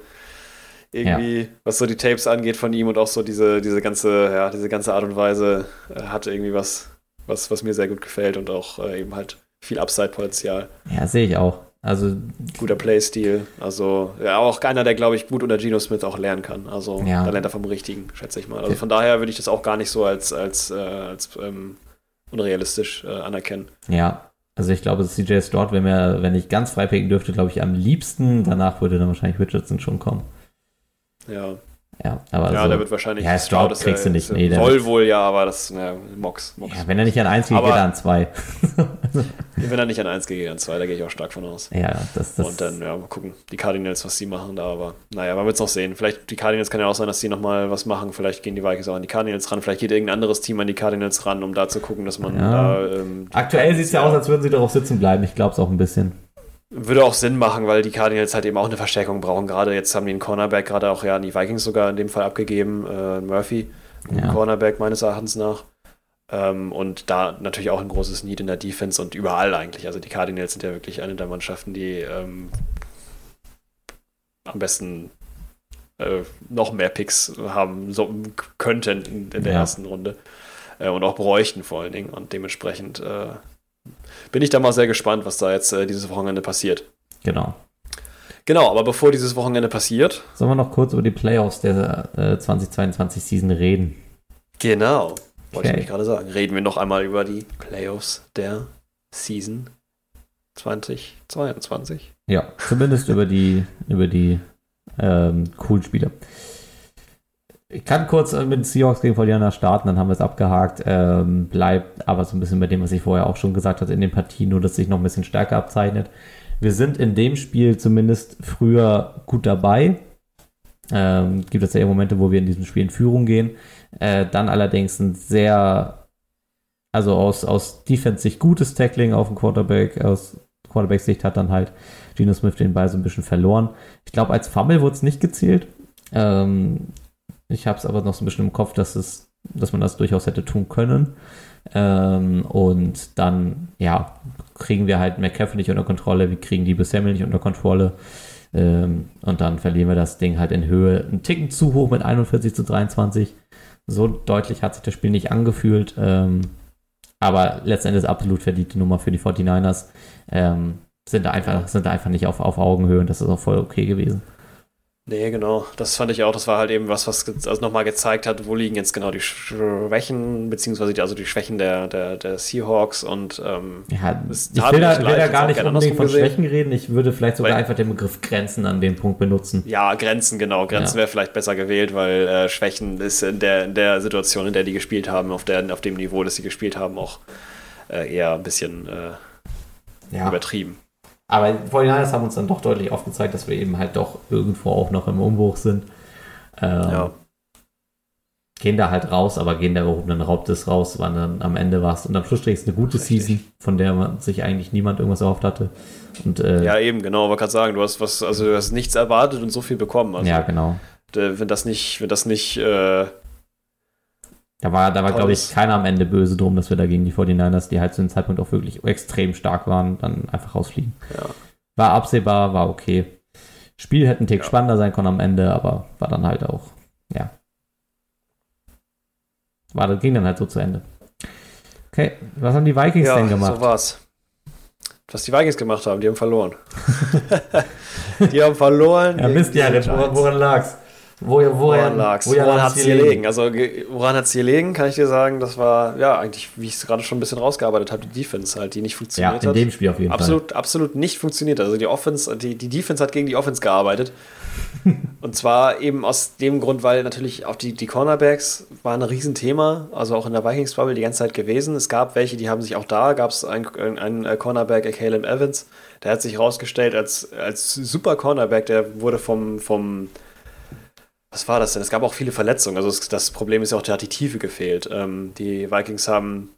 irgendwie, was so die Tapes angeht von ihm und auch so diese, diese ganze, ja, diese ganze Art und Weise äh, hat irgendwie was, was, was mir sehr gut gefällt und auch äh, eben halt viel Upside-Potenzial. ja, sehe ich auch. Also, Guter Playstil. Also, ja, auch einer, der, glaube ich, gut unter Geno Smith auch lernen kann. Also, Ja. da lernt er vom Richtigen, schätze ich mal. Also, von daher würde ich das auch gar nicht so als, als, äh, als ähm, unrealistisch äh, anerkennen. ja. Also ich glaube, CJ Stroud, wenn, wir, wenn ich ganz frei picken dürfte, glaube ich am liebsten. Danach würde dann wahrscheinlich Richardson schon kommen. Ja, Ja, aber ja also, der wird wahrscheinlich. ja, Stroud das kriegst du nicht. Nee, der soll wohl ja, aber das, naja, Mox. Mox. ja, wenn er nicht an eins geht, Aber- geht er an zwei. Wenn er nicht an 1 geht, an 2, da gehe ich auch stark von aus. ja, das, das Und dann, ja, mal gucken, die Cardinals, was sie machen da, aber naja, man wird es noch sehen. Vielleicht, die Cardinals kann ja auch sein, dass sie nochmal was machen. Vielleicht gehen die Vikings auch an die Cardinals ran. Vielleicht geht irgendein anderes Team an die Cardinals ran, um da zu gucken, dass man Ja. da. Ähm, Aktuell sieht es ja aus, als würden sie darauf sitzen bleiben. Ich glaube es auch ein bisschen. Würde auch Sinn machen, weil die Cardinals halt eben auch eine Verstärkung brauchen. Gerade jetzt haben die einen Cornerback gerade auch ja an die Vikings sogar in dem Fall abgegeben, äh, Murphy, Ja. Cornerback meines Erachtens nach. Ähm, und da natürlich auch ein großes Need in der Defense und überall eigentlich. Also die Cardinals sind ja wirklich eine der Mannschaften, die ähm, am besten äh, noch mehr Picks haben so, könnten in, in der Ja. ersten Runde. Äh, und auch bräuchten vor allen Dingen. Und dementsprechend äh, bin ich da mal sehr gespannt, was da jetzt äh, dieses Wochenende passiert. Genau. Genau, aber bevor dieses Wochenende passiert. Sollen wir noch kurz über die Playoffs der äh, 2022-Season reden? Genau, wollte Okay. ich gerade sagen. Reden wir noch einmal über die Playoffs der Season 2022. Ja, zumindest über die, über die ähm, coolen Spiele. Ich kann kurz äh, mit den Seahawks gegen Fordiana starten, dann haben wir es abgehakt. Ähm, bleibt aber so ein bisschen bei dem, was ich vorher auch schon gesagt hatte in den Partien, nur dass sich noch ein bisschen stärker abzeichnet. Wir sind in dem Spiel zumindest früher gut dabei. Ähm, gibt es ja eher Momente, wo wir in diesem Spiel in Führung gehen. Äh, dann allerdings ein sehr, also aus, aus Defense-Sicht gutes Tackling auf dem Quarterback, aus Quarterback-Sicht hat dann halt Geno Smith den Ball so ein bisschen verloren. Ich glaube, als Fumble wurde es nicht gezählt. Ähm, ich habe es aber noch so ein bisschen im Kopf, dass, es, dass man das durchaus hätte tun können. Ähm, und dann, ja, kriegen wir halt McCaffrey nicht unter Kontrolle, wir kriegen die Samuel nicht unter Kontrolle. Ähm, und dann verlieren wir das Ding halt in Höhe. Ein Ticken zu hoch mit 41 zu 23. So deutlich hat sich das Spiel nicht angefühlt. Ähm, aber letztendlich absolut verdiente Nummer für die 49ers. Ähm, sind da einfach, sind da einfach nicht auf, auf Augenhöhe und das ist auch voll okay gewesen. Nee, genau. Das fand ich auch. Das war halt eben was, was also nochmal gezeigt hat, wo liegen jetzt genau die Schwächen, beziehungsweise die, also die Schwächen der, der, der Seahawks und ähm, Ja, ich will da, will da gar nicht unbedingt von gesehen. Schwächen reden. Ich würde vielleicht sogar Weil- einfach den Begriff Grenzen an dem Punkt benutzen. ja, Grenzen, genau. Grenzen Ja. wäre vielleicht besser gewählt, weil äh, Schwächen ist in der, in der Situation, in der die gespielt haben, auf, der, auf dem Niveau, das sie gespielt haben, auch äh, eher ein bisschen äh, Ja. übertrieben. Aber die 49ers haben uns dann doch deutlich aufgezeigt, dass wir eben halt doch irgendwo auch noch im Umbruch sind. Ähm, Ja. Gehen da halt raus, aber gehen der gehobenen Raubtes raus, wann dann am Ende war es. Und am Schlussstrich ist eine gute Richtig. Season, von der man sich eigentlich niemand irgendwas erhofft hatte. Und äh, Ja, eben, genau. Aber gerade sagen, du hast was, also du hast nichts erwartet und so viel bekommen. Also, ja, genau. wenn das nicht, wenn das nicht, äh, Da war, da war glaube ich, keiner am Ende böse drum, dass wir da gegen die 49ers, die halt zu dem Zeitpunkt auch wirklich extrem stark waren, dann einfach rausfliegen. ja, War absehbar, war okay. Spiel hätte ein Tick Ja. spannender sein können am Ende, aber war dann halt auch, ja. War, das ging dann halt so zu Ende. Okay, was haben die Vikings ja denn gemacht? so war's. Was die Vikings gemacht haben, die haben verloren. die haben verloren. ja, Mist, ja, woran lag's? Wo, woran, Woran lag's? woran Woran hat's hat's hier gelegen? Also, woran hat's hier gelegen, kann ich dir sagen, das war, ja, eigentlich, wie ich es gerade schon ein bisschen rausgearbeitet habe, die Defense halt, die nicht Ja, funktioniert in hat. dem Spiel auf jeden absolut, absolut nicht funktioniert. Also die Offense, die, die Defense hat gegen die Offense gearbeitet. Und zwar eben aus dem Grund, weil natürlich auch die, die Cornerbacks waren ein Riesenthema, also auch in der Vikings-Bubble die ganze Zeit gewesen. Es gab welche, die haben sich auch da, gab es einen, einen äh, Cornerback, äh, Caleb Evans, der hat sich herausgestellt als, als super Cornerback, der wurde vom, vom was war das denn? Es gab auch viele Verletzungen. Also es, das Problem ist ja auch, da hat die Tiefe gefehlt. Ähm, die Vikings haben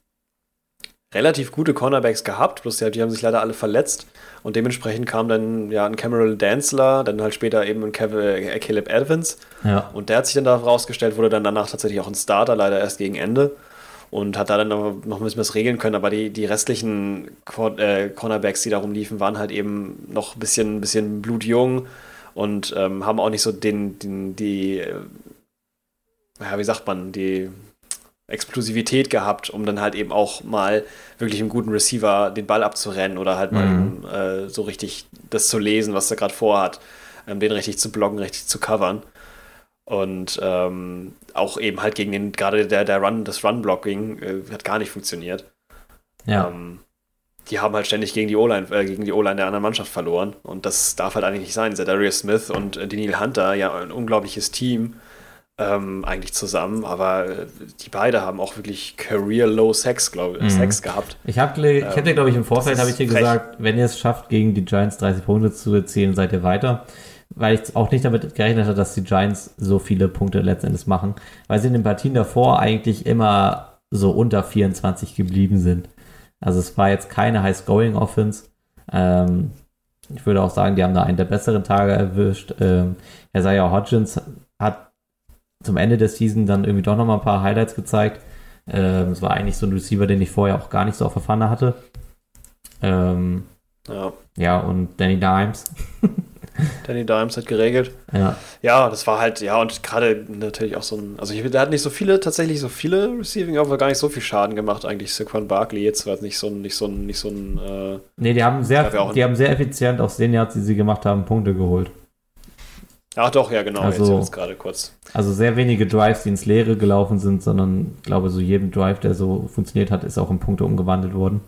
relativ gute Cornerbacks gehabt, bloß die, die haben sich leider alle verletzt. Und dementsprechend kam dann ja ein Cameron Danzler, dann halt später eben ein Kev äh, Caleb Evans. Ja. Und der hat sich dann da rausgestellt, wurde dann danach tatsächlich auch ein Starter, leider erst gegen Ende. Und hat da dann noch ein bisschen was regeln können, aber die, die restlichen äh, Cornerbacks, die da rumliefen, waren halt eben noch ein bisschen, ein bisschen blutjung und ähm, haben auch nicht so den, den die, äh, ja, wie sagt man, die Explosivität gehabt, um dann halt eben auch mal wirklich einem guten Receiver den Ball abzurennen oder halt mal Mhm. eben, äh, so richtig das zu lesen, was er gerade vorhat, ähm, den richtig zu blocken, richtig zu covern. Und ähm, auch eben halt gegen den, gerade der, der Run, das Run-Blocking äh, hat gar nicht funktioniert. ja. Ähm, die haben halt ständig gegen die O-Line, äh, gegen die O-Line der anderen Mannschaft verloren. Und das darf halt eigentlich nicht sein. Zedarius Smith und äh, Daniel Hunter, ja, ein unglaubliches Team ähm, eigentlich zusammen. Aber äh, die beide haben auch wirklich Career-Low Sex, glaube Mhm. ich, Sex gehabt. Ich habe, ich hätte, glaube ich, im Vorfeld habe ich dir frech. gesagt, wenn ihr es schafft, gegen die Giants 30 Punkte zu erzielen, seid ihr weiter. Weil ich auch nicht damit gerechnet hatte, dass die Giants so viele Punkte letztendlich machen, weil sie in den Partien davor eigentlich immer so unter 24 geblieben sind. Also es war jetzt keine High-Scoring-Offense. Ähm, ich würde auch sagen, die haben da einen der besseren Tage erwischt. Ähm, Isaiah Hodgins hat zum Ende der Season dann irgendwie doch noch mal ein paar Highlights gezeigt. Ähm, es war eigentlich so ein Receiver, den ich vorher auch gar nicht so auf der Pfanne hatte. Ähm, Ja, ja, und Danny Dimes. Danny Dimes hat geregelt. Ja. Ja, das war halt, ja, und gerade natürlich auch so ein, also ich, der hat nicht so viele, tatsächlich so viele Receiving, aber gar nicht so viel Schaden gemacht, eigentlich. Saquon Barkley jetzt war nicht so ein, nicht so ein, nicht so ein, äh, Nee, die haben sehr, die haben sehr effizient aus den Yards, die sie gemacht haben, Punkte geholt. ach doch, ja, genau, Also- jetzt gerade kurz. Also sehr wenige Drives, die ins Leere gelaufen sind, sondern ich glaube, so jedem Drive, der so funktioniert hat, ist auch in Punkte umgewandelt worden.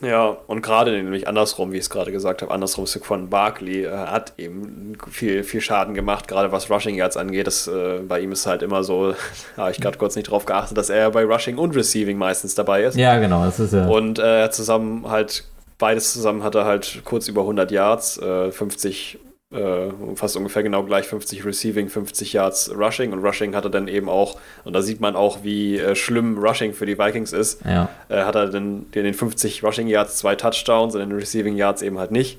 Ja, und gerade nämlich andersrum, wie ich es gerade gesagt habe, andersrum Saquon Barkley äh, hat eben viel, viel Schaden gemacht, gerade was Rushing Yards angeht. Das, äh, bei ihm ist halt immer so, habe ich gerade kurz nicht drauf geachtet, dass er bei Rushing und Receiving meistens dabei ist. Ja, genau, das ist ja. Und äh, zusammen halt, beides zusammen hat er halt kurz über 100 Yards, äh, 50, äh, fast ungefähr genau gleich 50 Receiving, 50 Yards Rushing. Und Rushing hat er dann eben auch, und da sieht man auch, wie äh, schlimm Rushing für die Vikings ist, ja. äh, hat er dann in den 50 Rushing Yards zwei Touchdowns und in den Receiving Yards eben halt nicht.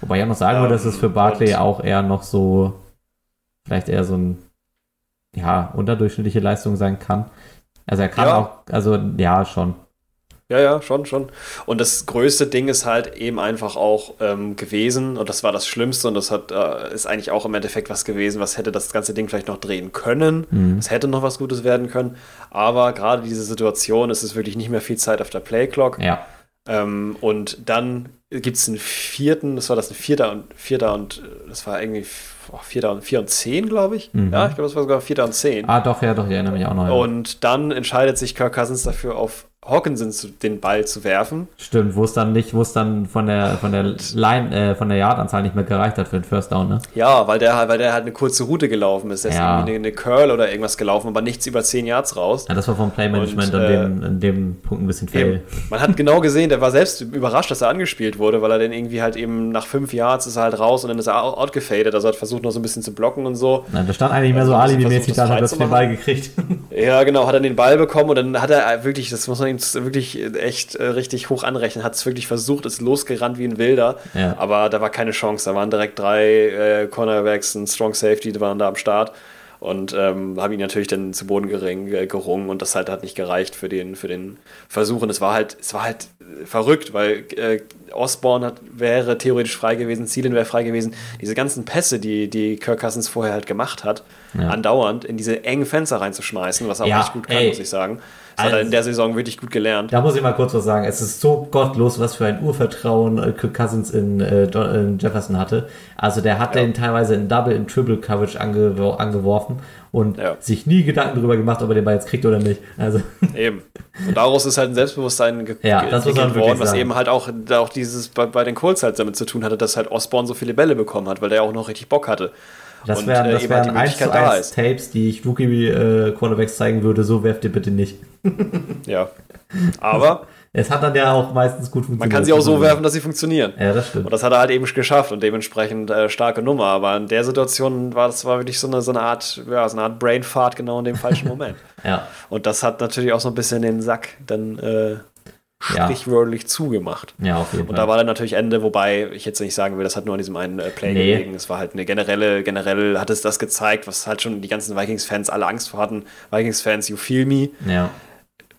Wobei ich auch noch sagen würde, dass es für Ähm, Barkley und- auch eher noch so, vielleicht eher so ein, ja, unterdurchschnittliche Leistung sein kann. Also er kann Ja. auch, also ja, schon. Ja, ja, schon, schon. Und das größte Ding ist halt eben einfach auch ähm, gewesen, und das war das Schlimmste, und das hat, äh, ist eigentlich auch im Endeffekt was gewesen, was hätte das ganze Ding vielleicht noch drehen können. Mhm. Es hätte noch was Gutes werden können. Aber gerade diese Situation, es ist wirklich nicht mehr viel Zeit auf der Playclock. Ja, Ähm, und dann gibt es einen vierten, das war das ein vierter und vierter und das war irgendwie oh, vierter und vier und zehn, glaube ich. Mhm. Ja, ich glaube, das war sogar vierter und zehn. ah doch, ja, doch, ich erinnere mich auch noch. Ja. Und dann entscheidet sich Kirk Cousins dafür, auf Hawkinson den Ball zu werfen. Stimmt, wo es dann nicht, wo es dann von der von der Line, äh, von der Yardanzahl nicht mehr gereicht hat für den First Down, ne? Ja, weil der, weil der halt eine kurze Route gelaufen ist. Der Ja. ist irgendwie eine, eine Curl oder irgendwas gelaufen, aber nichts über 10 Yards raus. Ja, das war vom Playmanagement an, äh, dem, an dem Punkt ein bisschen fail. Man hat genau gesehen, der war selbst überrascht, dass er angespielt wurde, weil er dann irgendwie halt eben nach 5 Yards ist er halt raus und dann ist er out- outgefadet. Also hat versucht noch so ein bisschen zu blocken und so. Nein, da stand eigentlich mehr so Also, ein bisschen alibi-mäßig da, hat er den Ball gekriegt. Ja, genau, hat er den Ball bekommen und dann hat er wirklich, das muss man ihm wirklich echt äh, richtig hoch anrechnen, hat es wirklich versucht, ist losgerannt wie ein Wilder, Ja. aber da war keine Chance. Da waren direkt drei äh, Cornerbacks, ein Strong Safety, die waren da am Start und ähm, haben ihn natürlich dann zu Boden gering, äh, gerungen und das halt hat nicht gereicht für den, für den Versuch und es war halt, es war halt äh, verrückt, weil äh, Osborne hat, wäre theoretisch frei gewesen, Zielen wäre frei gewesen. Diese ganzen Pässe, die, die Kirk Cousins vorher halt gemacht hat, Ja. andauernd in diese engen Fenster reinzuschmeißen, was er Ja, auch echt gut kann, ey. muss ich sagen. Das hat er Also- in der Saison wirklich gut gelernt. Da muss ich mal kurz was sagen. Es ist so gottlos, was für ein Urvertrauen äh, Kirk Cousins in, äh, Don- in Jefferson hatte. Also der hat Ja. den teilweise in Double, in Triple Coverage angewor angeworfen und Ja. sich nie Gedanken darüber gemacht, ob er den Ball jetzt kriegt oder nicht. Also Eben. Und daraus ist halt ein Selbstbewusstsein ge Ja, entwickelt worden, was sagen. eben halt auch, auch dieses bei, bei den Colts halt damit zu tun hatte, dass halt Osborne so viele Bälle bekommen hat, weil der auch noch richtig Bock hatte. Das wären, äh, das eben halt wären die 1 zu Möglichkeit da 1 Tapes, die ich Rookie äh, Cornerbacks zeigen würde. So werft ihr bitte nicht. Ja. Aber Es hat dann ja auch meistens gut man funktioniert. kann sie auch so werfen, dass sie funktionieren. Ja, das stimmt. Und das hat er halt eben geschafft und dementsprechend äh, starke Nummer. Aber in der Situation war das war wirklich so eine, so eine Art, ja, so eine Art Brainfart genau in dem falschen Moment. Ja, Und das hat natürlich auch so ein bisschen den Sack dann äh, ja. sprichwörtlich zugemacht. ja, auf jeden Und Fall. da war dann natürlich Ende, wobei ich jetzt nicht sagen will, das hat nur an diesem einen äh, Play Nee. gelegen. Es war halt eine generelle, generell hat es das gezeigt, was halt schon die ganzen Vikings-Fans alle Angst vor hatten. Vikings-Fans, you feel me. ja.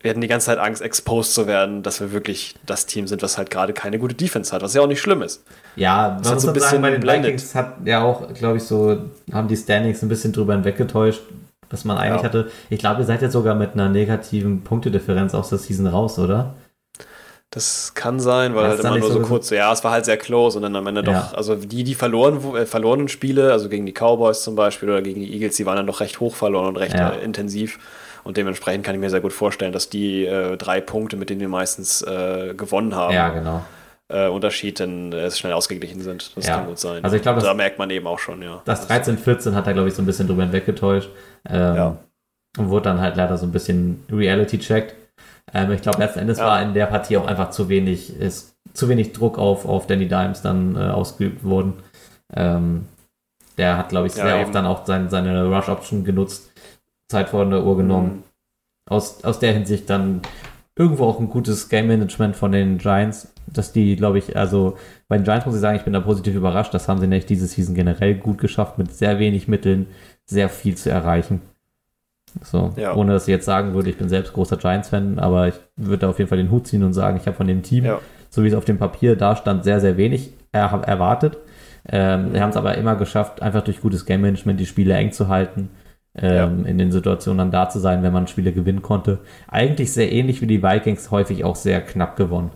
Wir hatten die ganze Zeit Angst, exposed zu werden, dass wir wirklich das Team sind, was halt gerade keine gute Defense hat, was ja auch nicht schlimm ist. Ja, Das man hat so ein man sagen, bisschen bei den blendet. Vikings hat ja auch, glaube ich, so, haben die Standings ein bisschen drüber hinweggetäuscht, was man eigentlich Ja. hatte. Ich glaube, ihr seid jetzt sogar mit einer negativen Punktedifferenz aus der Season raus, oder? Das kann sein, weil halt immer nur so so kurz, ja, es war halt sehr close und dann am Ende Ja. doch, also die, die verloren, äh, verlorenen Spiele, also gegen die Cowboys zum Beispiel oder gegen die Eagles, die waren dann doch recht hoch verloren und recht Ja. äh, intensiv. Und dementsprechend kann ich mir sehr gut vorstellen, dass die äh, drei Punkte, mit denen wir meistens äh, gewonnen haben, Ja, genau. äh, Unterschied dann äh, schnell ausgeglichen sind. Das Ja. kann gut sein. Also ich glaub, Und das- da merkt man eben auch schon, ja. Das 13-14 hat er, glaube ich, so ein bisschen drüber hinweggetäuscht. Ähm, Ja. Und wurde dann halt leider so ein bisschen Reality-checked. Ähm, ich glaube, letzten Endes Ja. war in der Partie auch einfach zu wenig, ist zu wenig Druck auf, auf Danny Dimes dann äh, ausgeübt worden. Ähm, der hat, glaube ich, Ja, sehr eben. oft dann auch sein, seine Rush-Option genutzt, Zeit vor der Uhr genommen. Mhm. Aus, aus der Hinsicht dann irgendwo auch ein gutes Game-Management von den Giants, dass die, glaube ich, also bei den Giants muss ich sagen, ich bin da positiv überrascht. Das haben sie nämlich diese Season generell gut geschafft, mit sehr wenig Mitteln sehr viel zu erreichen. So, Ja. ohne dass ich jetzt sagen würde, ich bin selbst großer Giants-Fan, aber ich würde da auf jeden Fall den Hut ziehen und sagen, ich habe von dem Team, Ja. so wie es auf dem Papier da stand, sehr, sehr wenig er, erwartet. Ähm, mhm. Wir haben es aber immer geschafft, einfach durch gutes Game Management die Spiele eng zu halten. Ähm, ja. in den Situationen dann da zu sein, wenn man Spiele gewinnen konnte. Eigentlich sehr ähnlich wie die Vikings, häufig auch sehr knapp gewonnen.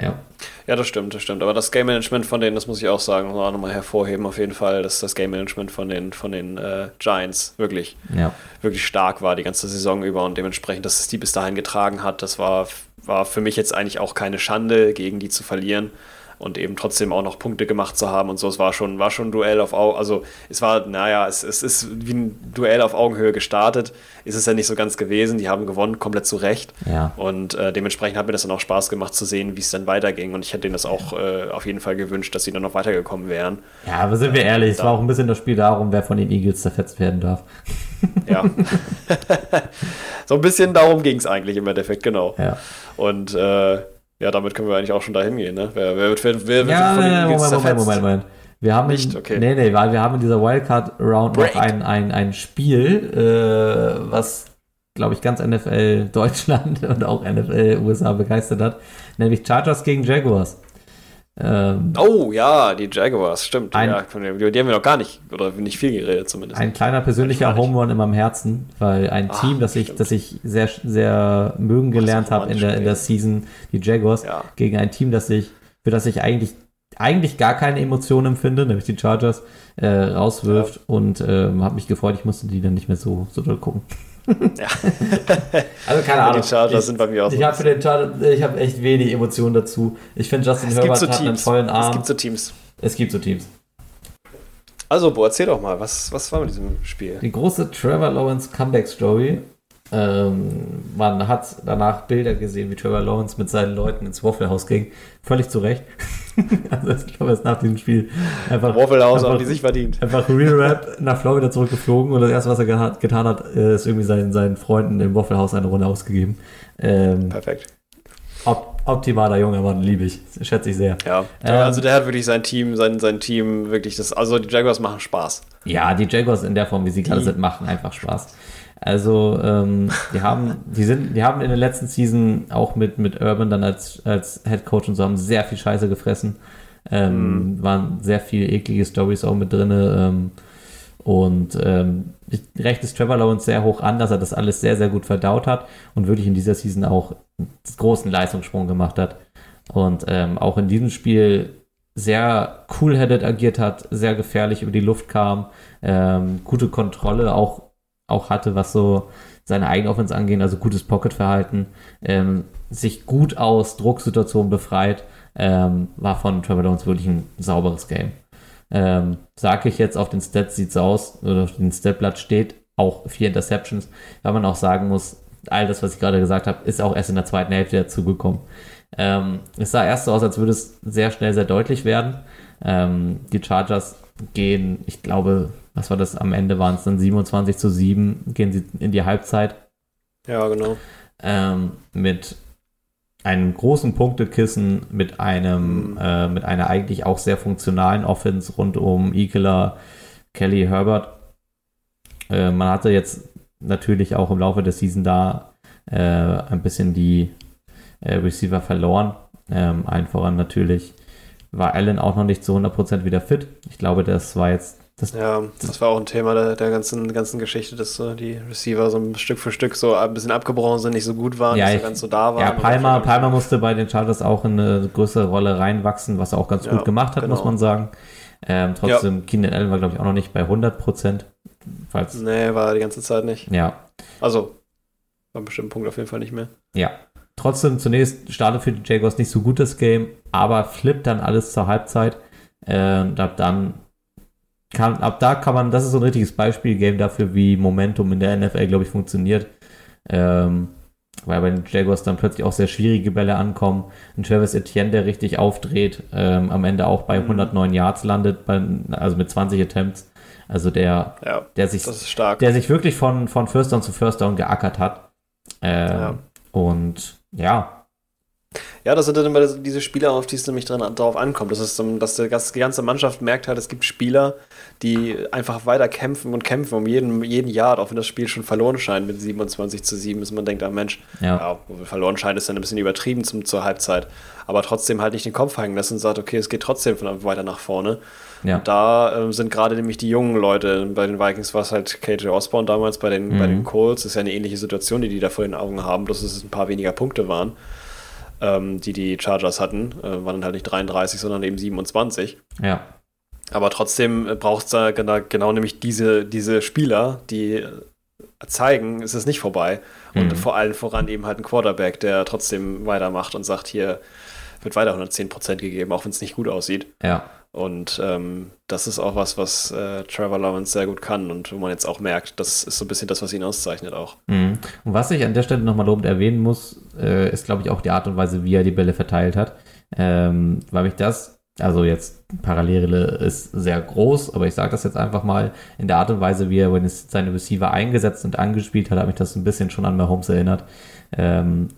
Ja. Ja, das stimmt, das stimmt. Aber das Game Management von denen, das muss ich auch sagen, auch nochmal hervorheben, auf jeden Fall, dass das Game Management von den, von den äh, Giants wirklich, ja. wirklich stark war die ganze Saison über und dementsprechend, dass es die bis dahin getragen hat, das war, war für mich jetzt eigentlich auch keine Schande, gegen die zu verlieren und eben trotzdem auch noch Punkte gemacht zu haben und so. Es war schon, war schon ein Duell auf Augenhöhe. Also es war, naja, es, es ist wie ein Duell auf Augenhöhe gestartet. Ist es ja nicht so ganz gewesen. Die haben gewonnen, komplett zu Recht. Ja. Und äh, dementsprechend hat mir das dann auch Spaß gemacht zu sehen, wie es dann weiterging. Und ich hätte denen das auch äh, auf jeden Fall gewünscht, dass sie dann noch weitergekommen wären. Ja, aber sind wir ehrlich, es war auch ein bisschen das Spiel darum, wer von den Eagles zerfetzt werden darf. Ja. so ein bisschen darum ging es eigentlich im Endeffekt, genau. Ja. Und äh, ja, damit können wir eigentlich auch schon dahin gehen, ne? Wer, wer, wer, wer ja, von den Moment, Moment, Moment, Moment. Wir haben nicht, okay. Nee, nee, weil wir haben in dieser Wildcard-Round noch ein, ein, ein Spiel, äh, was, glaube ich, ganz NFL Deutschland und auch NFL USA begeistert hat, nämlich Chargers gegen Jaguars. Ähm, oh ja, die Jaguars, stimmt. Ein, ja, die haben wir noch gar nicht, oder nicht viel geredet zumindest. Ein kleiner persönlicher Home Run in meinem Herzen, weil ein Ach, Team, das ich, das ich sehr, sehr mögen gelernt habe in der, in der Season, die Jaguars, ja. gegen ein Team, das ich, für das ich eigentlich, eigentlich gar keine Emotionen empfinde, nämlich die Chargers, äh, rauswirft ja. und ähm, habe mich gefreut, ich musste die dann nicht mehr so, so doll gucken. Ja. also keine Ahnung. Die Chargers ich, sind bei mir auch Ich habe für den Chargers, ich habe echt wenig Emotionen dazu. Ich finde Justin es Herbert so hat einen tollen Arm. Es gibt so Teams. Es gibt so Teams. Also, Bo, erzähl doch mal, was, was war mit diesem Spiel? Die große Trevor Lawrence Comeback Story. Ähm, man hat danach Bilder gesehen, wie Trevor Lawrence mit seinen Leuten ins Waffle House ging. Völlig zu Recht. also ich glaube, er ist nach diesem Spiel einfach. Waffle House haben die sich verdient. Einfach Real Rap nach Florida zurückgeflogen und das erste, was er getan, getan hat, ist irgendwie seinen, seinen Freunden im Waffle House eine Runde ausgegeben. Ähm, Perfekt. Op optimaler junger Mann, liebe ich. Schätze ich sehr. Ja, ähm, also der hat wirklich sein Team, sein, sein Team wirklich das. Also die Jaguars machen Spaß. Ja, die Jaguars in der Form, wie sie gerade sind, machen einfach Spaß. Also ähm, die haben, die sind, die haben in der letzten Season auch mit, mit Urban dann als, als Head Coach und so haben sehr viel Scheiße gefressen. Ähm, mhm. Waren sehr viele eklige Stories auch mit drin. Ähm, und ähm, ich rechne es Trevor Lawrence sehr hoch an, dass er das alles sehr, sehr gut verdaut hat und wirklich in dieser Season auch einen großen Leistungssprung gemacht hat. Und ähm, auch in diesem Spiel sehr cool-headed agiert hat, sehr gefährlich über die Luft kam, ähm, gute Kontrolle auch auch hatte, was so seine Eigenoffense angeht, also gutes Pocket-Verhalten, ähm, sich gut aus Drucksituationen befreit, ähm, war von Trevor Lawrence wirklich ein sauberes Game. Ähm, sage ich jetzt auf den Stats sieht es aus, oder auf dem Statblatt steht auch vier Interceptions, weil man auch sagen muss, all das, was ich gerade gesagt habe, ist auch erst in der zweiten Hälfte dazugekommen. Ähm, es sah erst so aus, als würde es sehr schnell sehr deutlich werden. Ähm, die Chargers gehen, ich glaube, was war das am Ende, waren es dann 27 zu 7, gehen sie in die Halbzeit. Ja, genau. Ähm, mit einem großen Punktekissen, mit einem, mhm. äh, mit einer eigentlich auch sehr funktionalen Offense rund um Ekeler, Kelly Herbert. Äh, man hatte jetzt natürlich auch im Laufe der Season da äh, ein bisschen die äh, Receiver verloren. Ähm, allen voran natürlich war Allen auch noch nicht zu 100% wieder fit. Ich glaube, das war jetzt das, ja, das war auch ein Thema der, der ganzen, ganzen Geschichte, dass so die Receiver so ein Stück für Stück so ein bisschen abgebrochen sind, nicht so gut waren, ja, nicht so ganz so da waren. Ja, Palmer, Palmer musste bei den Chargers auch in eine größere Rolle reinwachsen, was er auch ganz ja, gut gemacht hat, genau. muss man sagen. Ähm, trotzdem, ja. Keenan Allen war, glaube ich, auch noch nicht bei 100 Prozent. Nee, war die ganze Zeit nicht. Ja. Also, war einem bestimmten Punkt auf jeden Fall nicht mehr. Ja. Trotzdem, zunächst startet für die Jaguars nicht so gut das Game, aber flippt dann alles zur Halbzeit. Äh, und ab dann kann, ab da kann man, das ist so ein richtiges Beispiel-Game dafür, wie Momentum in der NFL, glaube ich, funktioniert. Ähm, weil bei den Jaguars dann plötzlich auch sehr schwierige Bälle ankommen. Ein Travis Etienne, der richtig aufdreht, ähm, am Ende auch bei 109 mhm. Yards landet, bei, also mit 20 Attempts. Also der, ja, der sich, der sich wirklich von, von First Down zu First Down geackert hat. Ähm, ja. Und ja, Ja, das sind dann immer diese Spieler, auf die es nämlich dran, darauf ankommt. Das ist, dass die ganze Mannschaft merkt halt, es gibt Spieler, die einfach weiter kämpfen und kämpfen um jeden, jeden Jahr, auch wenn das Spiel schon verloren scheint mit 27 zu 7, ist man denkt, ah Mensch, ja. ja verloren scheint, ist dann ein bisschen übertrieben zum, zur Halbzeit. Aber trotzdem halt nicht den Kopf hängen lassen und sagt, okay, es geht trotzdem von weiter nach vorne. Ja. Und da äh, sind gerade nämlich die jungen Leute, bei den Vikings war es halt KJ Osborne damals, bei den, mhm. bei den Colts ist ja eine ähnliche Situation, die die da vor den Augen haben, bloß dass es ein paar weniger Punkte waren ähm, die die Chargers hatten. Äh, waren dann halt nicht 33, sondern eben 27. Ja. Aber trotzdem äh, braucht es da genau, genau, nämlich diese, diese Spieler, die äh, zeigen, es ist nicht vorbei. Und mhm. vor allem voran eben halt ein Quarterback, der trotzdem weitermacht und sagt, hier wird weiter 110% gegeben, auch wenn es nicht gut aussieht. Ja. Und ähm, das ist auch was, was äh, Trevor Lawrence sehr gut kann und wo man jetzt auch merkt, das ist so ein bisschen das, was ihn auszeichnet auch. Mhm. Und was ich an der Stelle nochmal lobend erwähnen muss, äh, ist, glaube ich, auch die Art und Weise, wie er die Bälle verteilt hat. Ähm, weil mich das, also jetzt Parallele ist sehr groß, aber ich sage das jetzt einfach mal, in der Art und Weise, wie er wenn es seine Receiver eingesetzt und angespielt hat, hat mich das ein bisschen schon an Mahomes erinnert. Ähm,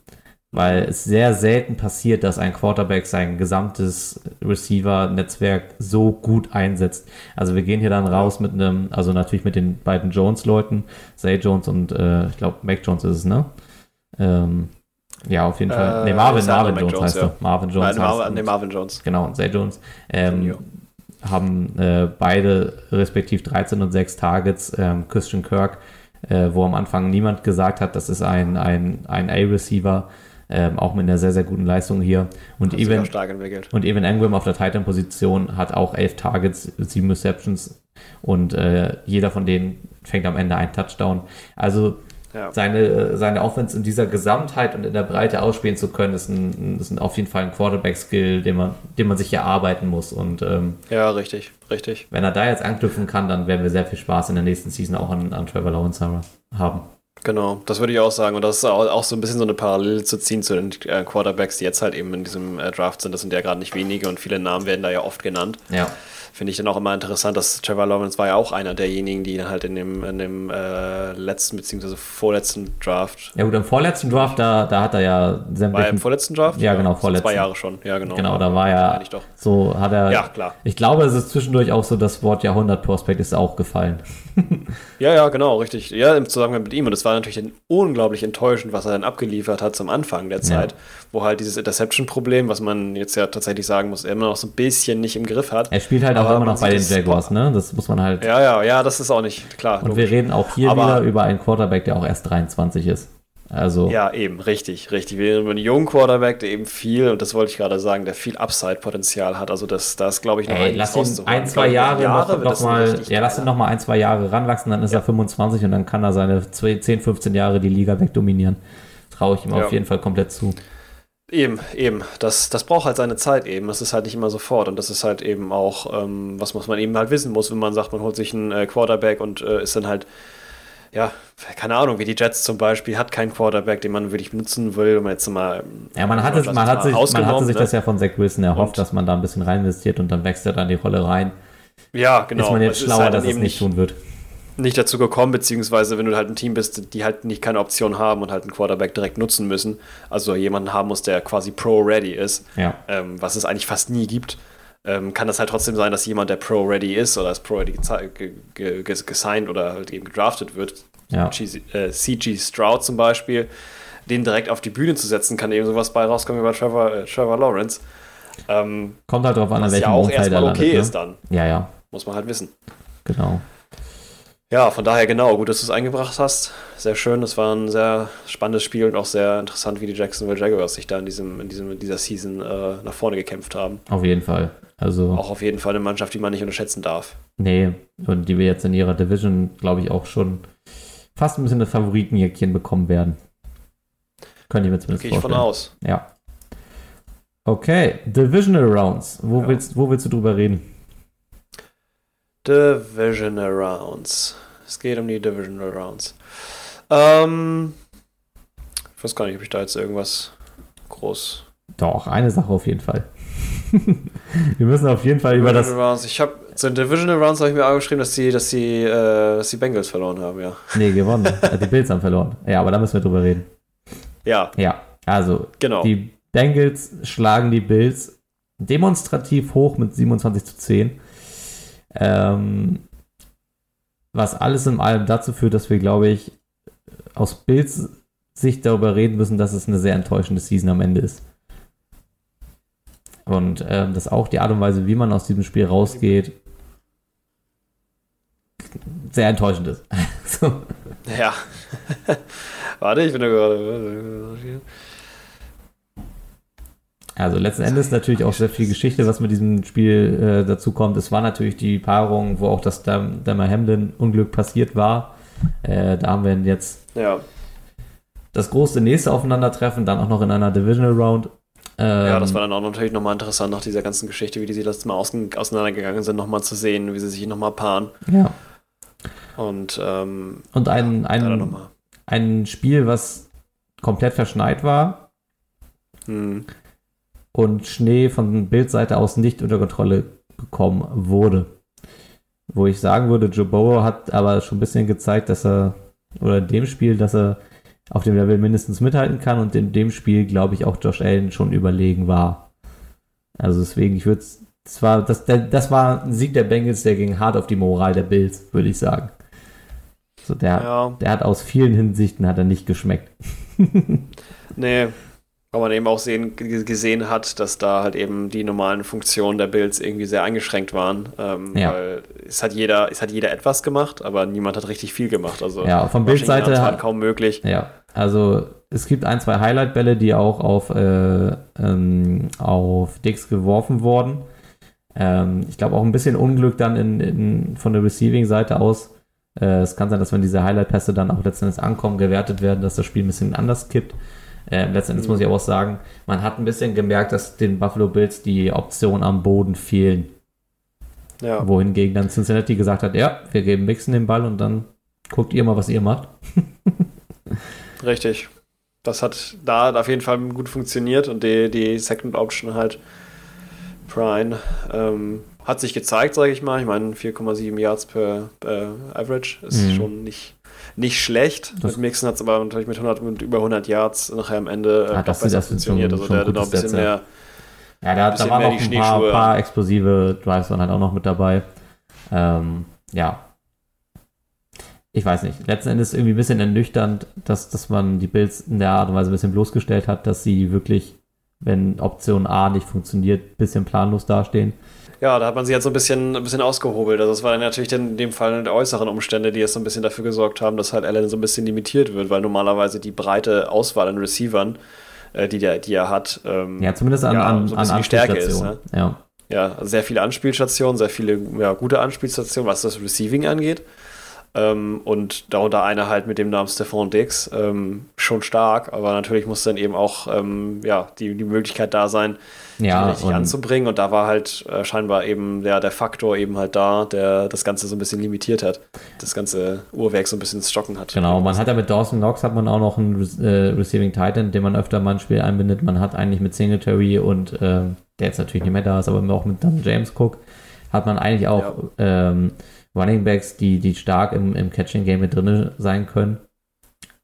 weil es sehr selten passiert, dass ein Quarterback sein gesamtes Receiver-Netzwerk so gut einsetzt. Also wir gehen hier dann raus mit einem, also natürlich mit den beiden Jones-Leuten, Zay Jones und äh, ich glaube Mac Jones ist es, ne? Ähm, ja, auf jeden Fall. Äh, nee, Marvin, Marvin Jones, Jones heißt ja. er. Marvin Jones. Nein, Marvin, nee, Marvin Jones. Genau, und Zay Jones. Ähm, haben äh, beide respektiv 13 und 6 Targets. Ähm, Christian Kirk, äh, wo am Anfang niemand gesagt hat, das ist ein, ein, ein A-Receiver ähm, auch mit einer sehr, sehr guten Leistung hier. Und Evan, und Evan Engram auf der Titan-Position hat auch elf Targets, sieben Receptions und äh, jeder von denen fängt am Ende einen Touchdown. Also ja. seine, seine Offense in dieser Gesamtheit und in der Breite ausspielen zu können, ist, ein, ist ein auf jeden Fall ein Quarterback-Skill, den man, den man sich erarbeiten muss. Und, ähm, ja, richtig, richtig. Wenn er da jetzt anknüpfen kann, dann werden wir sehr viel Spaß in der nächsten Season auch an, an Trevor Lawrence haben. Genau, das würde ich auch sagen. Und das ist auch, so ein bisschen so eine Parallele zu ziehen zu den äh, Quarterbacks, die jetzt halt eben in diesem äh, Draft sind. Das sind ja gerade nicht wenige und viele Namen werden da ja oft genannt. Ja finde ich dann auch immer interessant, dass Trevor Lawrence war ja auch einer derjenigen, die halt in dem, in dem äh, letzten bzw. vorletzten Draft. Ja gut, im vorletzten Draft, da, da hat er ja sämtlichen... War er im vorletzten Draft? Ja, genau, vorletzten. zwei Jahre schon, ja genau. Genau, da war er, so hat er... Ja, klar. Ich glaube, es ist zwischendurch auch so, das Wort Jahrhundert-Prospekt ist auch gefallen. ja, ja, genau, richtig. Ja, im Zusammenhang mit ihm. Und es war natürlich unglaublich enttäuschend, was er dann abgeliefert hat zum Anfang der Zeit, ja. wo halt dieses Interception-Problem, was man jetzt ja tatsächlich sagen muss, immer noch so ein bisschen nicht im Griff hat. Er spielt halt auch immer noch bei den Jaguars ne? Das muss man halt. Ja, ja, ja, das ist auch nicht klar. Und logisch. wir reden auch hier Aber wieder über einen Quarterback, der auch erst 23 ist. Also. Ja, eben, richtig, richtig. Wir über einen jungen Quarterback, der eben viel, und das wollte ich gerade sagen, der viel Upside-Potenzial hat. Also das, das glaube ich, noch Ey, lass ihn ein, zwei Jahre, Jahre noch, noch mal, ja, lass ihn noch mal ein, zwei Jahre ranwachsen, dann ist ja. er 25 und dann kann er seine 10, 15 Jahre die Liga wegdominieren. Traue ich ihm ja. auf jeden Fall komplett zu. Eben, eben. Das, das braucht halt seine Zeit eben. Das ist halt nicht immer sofort. Und das ist halt eben auch, ähm, was muss man eben halt wissen muss, wenn man sagt, man holt sich einen äh, Quarterback und äh, ist dann halt, ja, keine Ahnung, wie die Jets zum Beispiel, hat keinen Quarterback, den man wirklich benutzen will, wenn man jetzt mal. Ja, man, hat es, man, hat sich, man hatte sich ne? das ja von Zach Wilson erhofft, und, dass man da ein bisschen rein investiert und dann wächst er dann die Rolle rein. Ja, genau. Ist man jetzt schlauer, halt dass es nicht tun wird nicht dazu gekommen, beziehungsweise wenn du halt ein Team bist, die halt nicht keine Option haben und halt einen Quarterback direkt nutzen müssen, also jemanden haben muss, der quasi Pro-Ready ist, ja. ähm, was es eigentlich fast nie gibt, ähm, kann das halt trotzdem sein, dass jemand, der Pro-Ready ist oder als Pro-Ready gesigned oder halt eben gedraftet wird, ja. CG äh, Stroud zum Beispiel, den direkt auf die Bühne zu setzen, kann eben sowas bei rauskommen wie bei Trevor, äh, Trevor Lawrence. Ähm, Kommt halt drauf an, an welchem ja auch erstmal okay landet, ne? ist dann. Ja, ja. Muss man halt wissen. Genau. Ja, von daher genau, gut, dass du es eingebracht hast. Sehr schön, es war ein sehr spannendes Spiel und auch sehr interessant, wie die Jacksonville Jaguars sich da in, diesem, in, diesem, in dieser Season äh, nach vorne gekämpft haben. Auf jeden Fall. Also auch auf jeden Fall eine Mannschaft, die man nicht unterschätzen darf. Nee, und die wir jetzt in ihrer Division, glaube ich, auch schon fast ein bisschen das Favoritenjäckchen bekommen werden. Können die mir zumindest Gehe ich von aus. Ja. Okay, Divisional Rounds. Wo, ja. willst, wo willst du drüber reden? Divisional Rounds. Es geht um die Divisional Rounds. Ähm, ich weiß gar nicht, ob ich da jetzt irgendwas groß. Doch, eine Sache auf jeden Fall. Wir müssen auf jeden Fall über das. Rounds. Ich habe zu den Divisional Rounds habe ich mir auch geschrieben, dass die, dass die, äh, dass die Bengals verloren haben, ja. Nee, gewonnen. die Bills haben verloren. Ja, aber da müssen wir drüber reden. Ja. Ja, also genau. die Bengals schlagen die Bills demonstrativ hoch mit 27 zu 10. Ähm, was alles in allem dazu führt, dass wir, glaube ich, aus Bills Sicht darüber reden müssen, dass es eine sehr enttäuschende Season am Ende ist. Und ähm, dass auch die Art und Weise, wie man aus diesem Spiel rausgeht, sehr enttäuschend ist. so. Ja. Warte, ich bin da gerade. Also letzten Endes natürlich auch sehr viel Geschichte, was mit diesem Spiel äh, dazu kommt. Es war natürlich die Paarung, wo auch das Dammer Hamlin Unglück passiert war. Äh, da haben wir jetzt ja. das große nächste Aufeinandertreffen, dann auch noch in einer Divisional Round. Ähm, ja, das war dann auch natürlich nochmal interessant, nach dieser ganzen Geschichte, wie die sie letztes Mal auseinandergegangen sind, nochmal zu sehen, wie sie sich nochmal paaren. Ja. Und, ähm, und ein, ja, ein, ein Spiel, was komplett verschneit war. Hm und Schnee von Bildseite aus nicht unter Kontrolle bekommen wurde. Wo ich sagen würde, Joe Burrow hat aber schon ein bisschen gezeigt, dass er, oder in dem Spiel, dass er auf dem Level mindestens mithalten kann und in dem Spiel, glaube ich, auch Josh Allen schon überlegen war. Also deswegen, ich würde es war, das, das war ein Sieg der Bengals, der ging hart auf die Moral der Bills, würde ich sagen. So, der, ja. der hat aus vielen Hinsichten hat er nicht geschmeckt. nee, weil man eben auch sehen, gesehen hat, dass da halt eben die normalen Funktionen der Builds irgendwie sehr eingeschränkt waren. Ähm, ja. Weil es hat, jeder, es hat jeder etwas gemacht, aber niemand hat richtig viel gemacht. Also ja, von Bildseite hat kaum möglich. Ja, also es gibt ein, zwei Highlight-Bälle, die auch auf, äh, ähm, auf Dix geworfen wurden. Ähm, ich glaube auch ein bisschen Unglück dann in, in, von der Receiving-Seite aus. Äh, es kann sein, dass wenn diese Highlight-Pässe dann auch letztendlich ankommen, gewertet werden, dass das Spiel ein bisschen anders kippt. Äh, letztendlich mhm. muss ich auch sagen, man hat ein bisschen gemerkt, dass den Buffalo Bills die Optionen am Boden fehlen. Ja. Wohingegen dann Cincinnati gesagt hat, ja, wir geben Mixen den Ball und dann guckt ihr mal, was ihr macht. Richtig. Das hat da auf jeden Fall gut funktioniert und die, die Second Option halt Prime ähm, hat sich gezeigt, sage ich mal. Ich meine, 4,7 Yards per äh, Average ist mhm. schon nicht nicht schlecht. Das mit Mixon hat es aber natürlich mit, 100, mit über 100 Yards nachher am Ende ah, das, besser das funktioniert. Schon, also der hat noch ein bisschen Sätze. mehr. Ja, hat, da waren noch ein paar, paar, explosive Drives dann halt auch noch mit dabei. Ähm, ja. Ich weiß nicht. Letzten Endes irgendwie ein bisschen ernüchternd, dass, dass man die Bills in der Art und Weise ein bisschen bloßgestellt hat, dass sie wirklich, wenn Option A nicht funktioniert, ein bisschen planlos dastehen. Ja, da hat man sich jetzt so ein bisschen, ein bisschen ausgehobelt. Also es waren natürlich in dem Fall die äußeren Umstände, die jetzt so ein bisschen dafür gesorgt haben, dass halt Allen so ein bisschen limitiert wird, weil normalerweise die breite Auswahl an Receivern, äh, die, der, die er hat, ähm, ja, zumindest an, ja, an, so ein bisschen an die Stärke ist. Ne? Ja. ja, sehr viele Anspielstationen, sehr viele ja, gute Anspielstationen, was das Receiving angeht. Ähm, und darunter einer halt mit dem Namen Stefan Dix, ähm, schon stark, aber natürlich muss dann eben auch ähm, ja, die, die Möglichkeit da sein, ja, richtig anzubringen. Und da war halt äh, scheinbar eben der, der Faktor eben halt da, der das Ganze so ein bisschen limitiert hat. Das ganze Uhrwerk so ein bisschen ins Stocken hat. Genau, man hat ja mit Dawson Knox hat man auch noch einen äh, Receiving Titan, den man öfter mal ein Spiel einbindet. Man hat eigentlich mit Singletary und äh, der jetzt natürlich nicht mehr da ist, aber auch mit dann James Cook hat man eigentlich auch ja. ähm, Running Backs, die, die stark im, im Catching-Game mit drin sein können.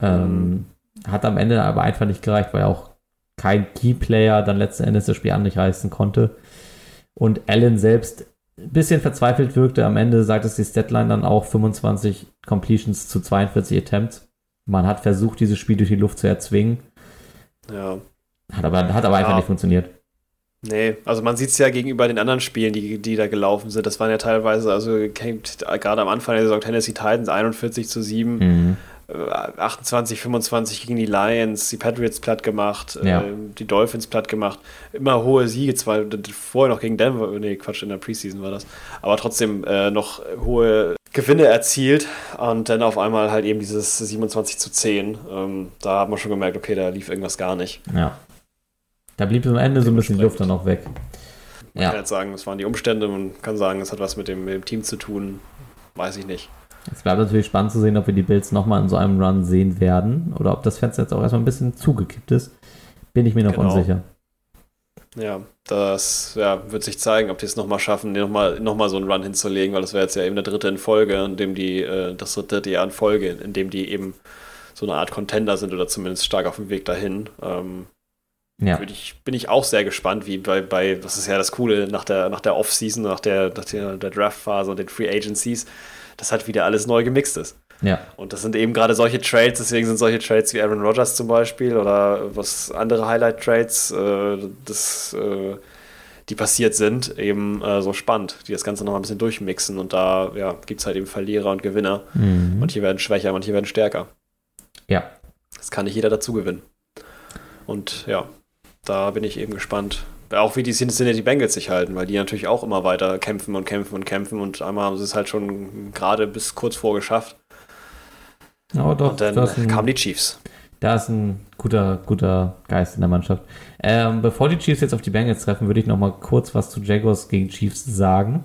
Ähm, mhm. Hat am Ende aber einfach nicht gereicht, weil auch kein Key-Player dann letzten Endes das Spiel an nicht reißen konnte. Und Allen selbst ein bisschen verzweifelt wirkte. Am Ende sagt es die Statline dann auch 25 Completions zu 42 Attempts. Man hat versucht, dieses Spiel durch die Luft zu erzwingen. Ja. Hat aber, hat aber ja. einfach nicht funktioniert. Nee, also man sieht es ja gegenüber den anderen Spielen, die, die da gelaufen sind. Das waren ja teilweise, also gerade am Anfang der Saison Tennessee Titans 41 zu 7, mhm. 28, 25 gegen die Lions, die Patriots platt gemacht, ja. äh, die Dolphins platt gemacht. Immer hohe Siege, zwar vorher noch gegen Denver, nee, Quatsch, in der Preseason war das, aber trotzdem äh, noch hohe Gewinne erzielt und dann auf einmal halt eben dieses 27 zu 10. Ähm, da hat man schon gemerkt, okay, da lief irgendwas gar nicht. Ja. Da blieb am Ende so ein bisschen die Luft dann auch weg. Man ja. kann jetzt sagen, es waren die Umstände, man kann sagen, es hat was mit dem, mit dem Team zu tun, weiß ich nicht. Es bleibt natürlich spannend zu sehen, ob wir die Bills nochmal in so einem Run sehen werden oder ob das Fenster jetzt auch erstmal ein bisschen zugekippt ist. Bin ich mir noch genau. unsicher. Ja, das ja, wird sich zeigen, ob die es nochmal schaffen, nochmal noch mal so einen Run hinzulegen, weil das wäre jetzt ja eben der dritte in Folge, in dem die, äh, das dritte Jahr in Folge, in dem die eben so eine Art Contender sind oder zumindest stark auf dem Weg dahin. Ähm, Ja. Bin ich, bin ich auch sehr gespannt, wie bei, bei, das ist ja das Coole nach der, nach der Off-Season, nach der, nach der, der Draft-Phase und den Free Agencies, dass halt wieder alles neu gemixt ist. Ja. Und das sind eben gerade solche Trades, deswegen sind solche Trades wie Aaron Rodgers zum Beispiel oder was andere Highlight-Trades, äh, das, äh, die passiert sind, eben äh, so spannend, die das Ganze noch ein bisschen durchmixen und da ja, gibt es halt eben Verlierer und Gewinner. Mhm. Manche werden schwächer, manche werden stärker. Ja. Das kann nicht jeder dazu gewinnen. Und ja, da bin ich eben gespannt. Auch wie die Cincinnati Bengals sich halten, weil die natürlich auch immer weiter kämpfen und kämpfen und kämpfen und einmal haben sie es halt schon gerade bis kurz vor geschafft. Oh, doch, und dann ein- kamen die Chiefs. Da ist ein guter, guter Geist in der Mannschaft. Ähm, bevor die Chiefs jetzt auf die Bengals treffen, würde ich noch mal kurz was zu Jaguars gegen Chiefs sagen.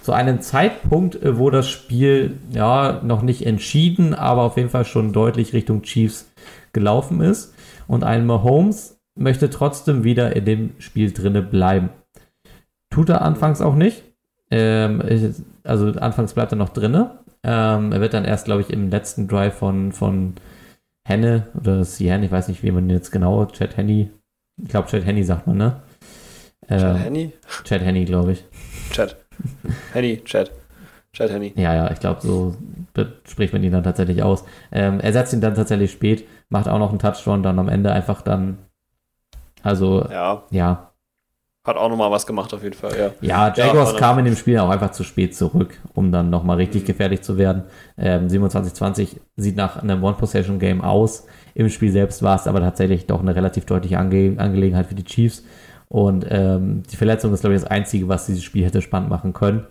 Zu einem Zeitpunkt, äh, wo das Spiel ja noch nicht entschieden, aber auf jeden Fall schon deutlich Richtung Chiefs gelaufen ist. Und ein Mahomes möchte trotzdem wieder in dem Spiel drinne bleiben. Tut er anfangs auch nicht. Ähm, also anfangs bleibt er noch drinne. Ähm, er wird dann erst, glaube ich, im letzten Drive von, von Henne oder Cien, ich weiß nicht, wie man jetzt genau, Chad Henney, ich glaube Chad Henney sagt man, ne? Chad Ähm, Henny? Chad Henney, glaube ich. Chad. Henny, Chad. Chad Henny. Ja, ja, ich glaube, so spricht man ihn dann tatsächlich aus. Ähm, er setzt ihn dann tatsächlich spät, macht auch noch einen Touchdown, dann am Ende einfach dann, also, Ja, ja. hat auch nochmal was gemacht auf jeden Fall, ja. Ja, Ja, Jaguars aber- kam in dem Spiel auch einfach zu spät zurück, um dann nochmal richtig Mhm. gefährlich zu werden. Ähm, 27-20 sieht nach einem One-Possession-Game aus. Im Spiel selbst war es aber tatsächlich doch eine relativ deutliche Ange Angelegenheit für die Chiefs. Und ähm, die Verletzung ist, glaube ich, das Einzige, was dieses Spiel hätte spannend machen können.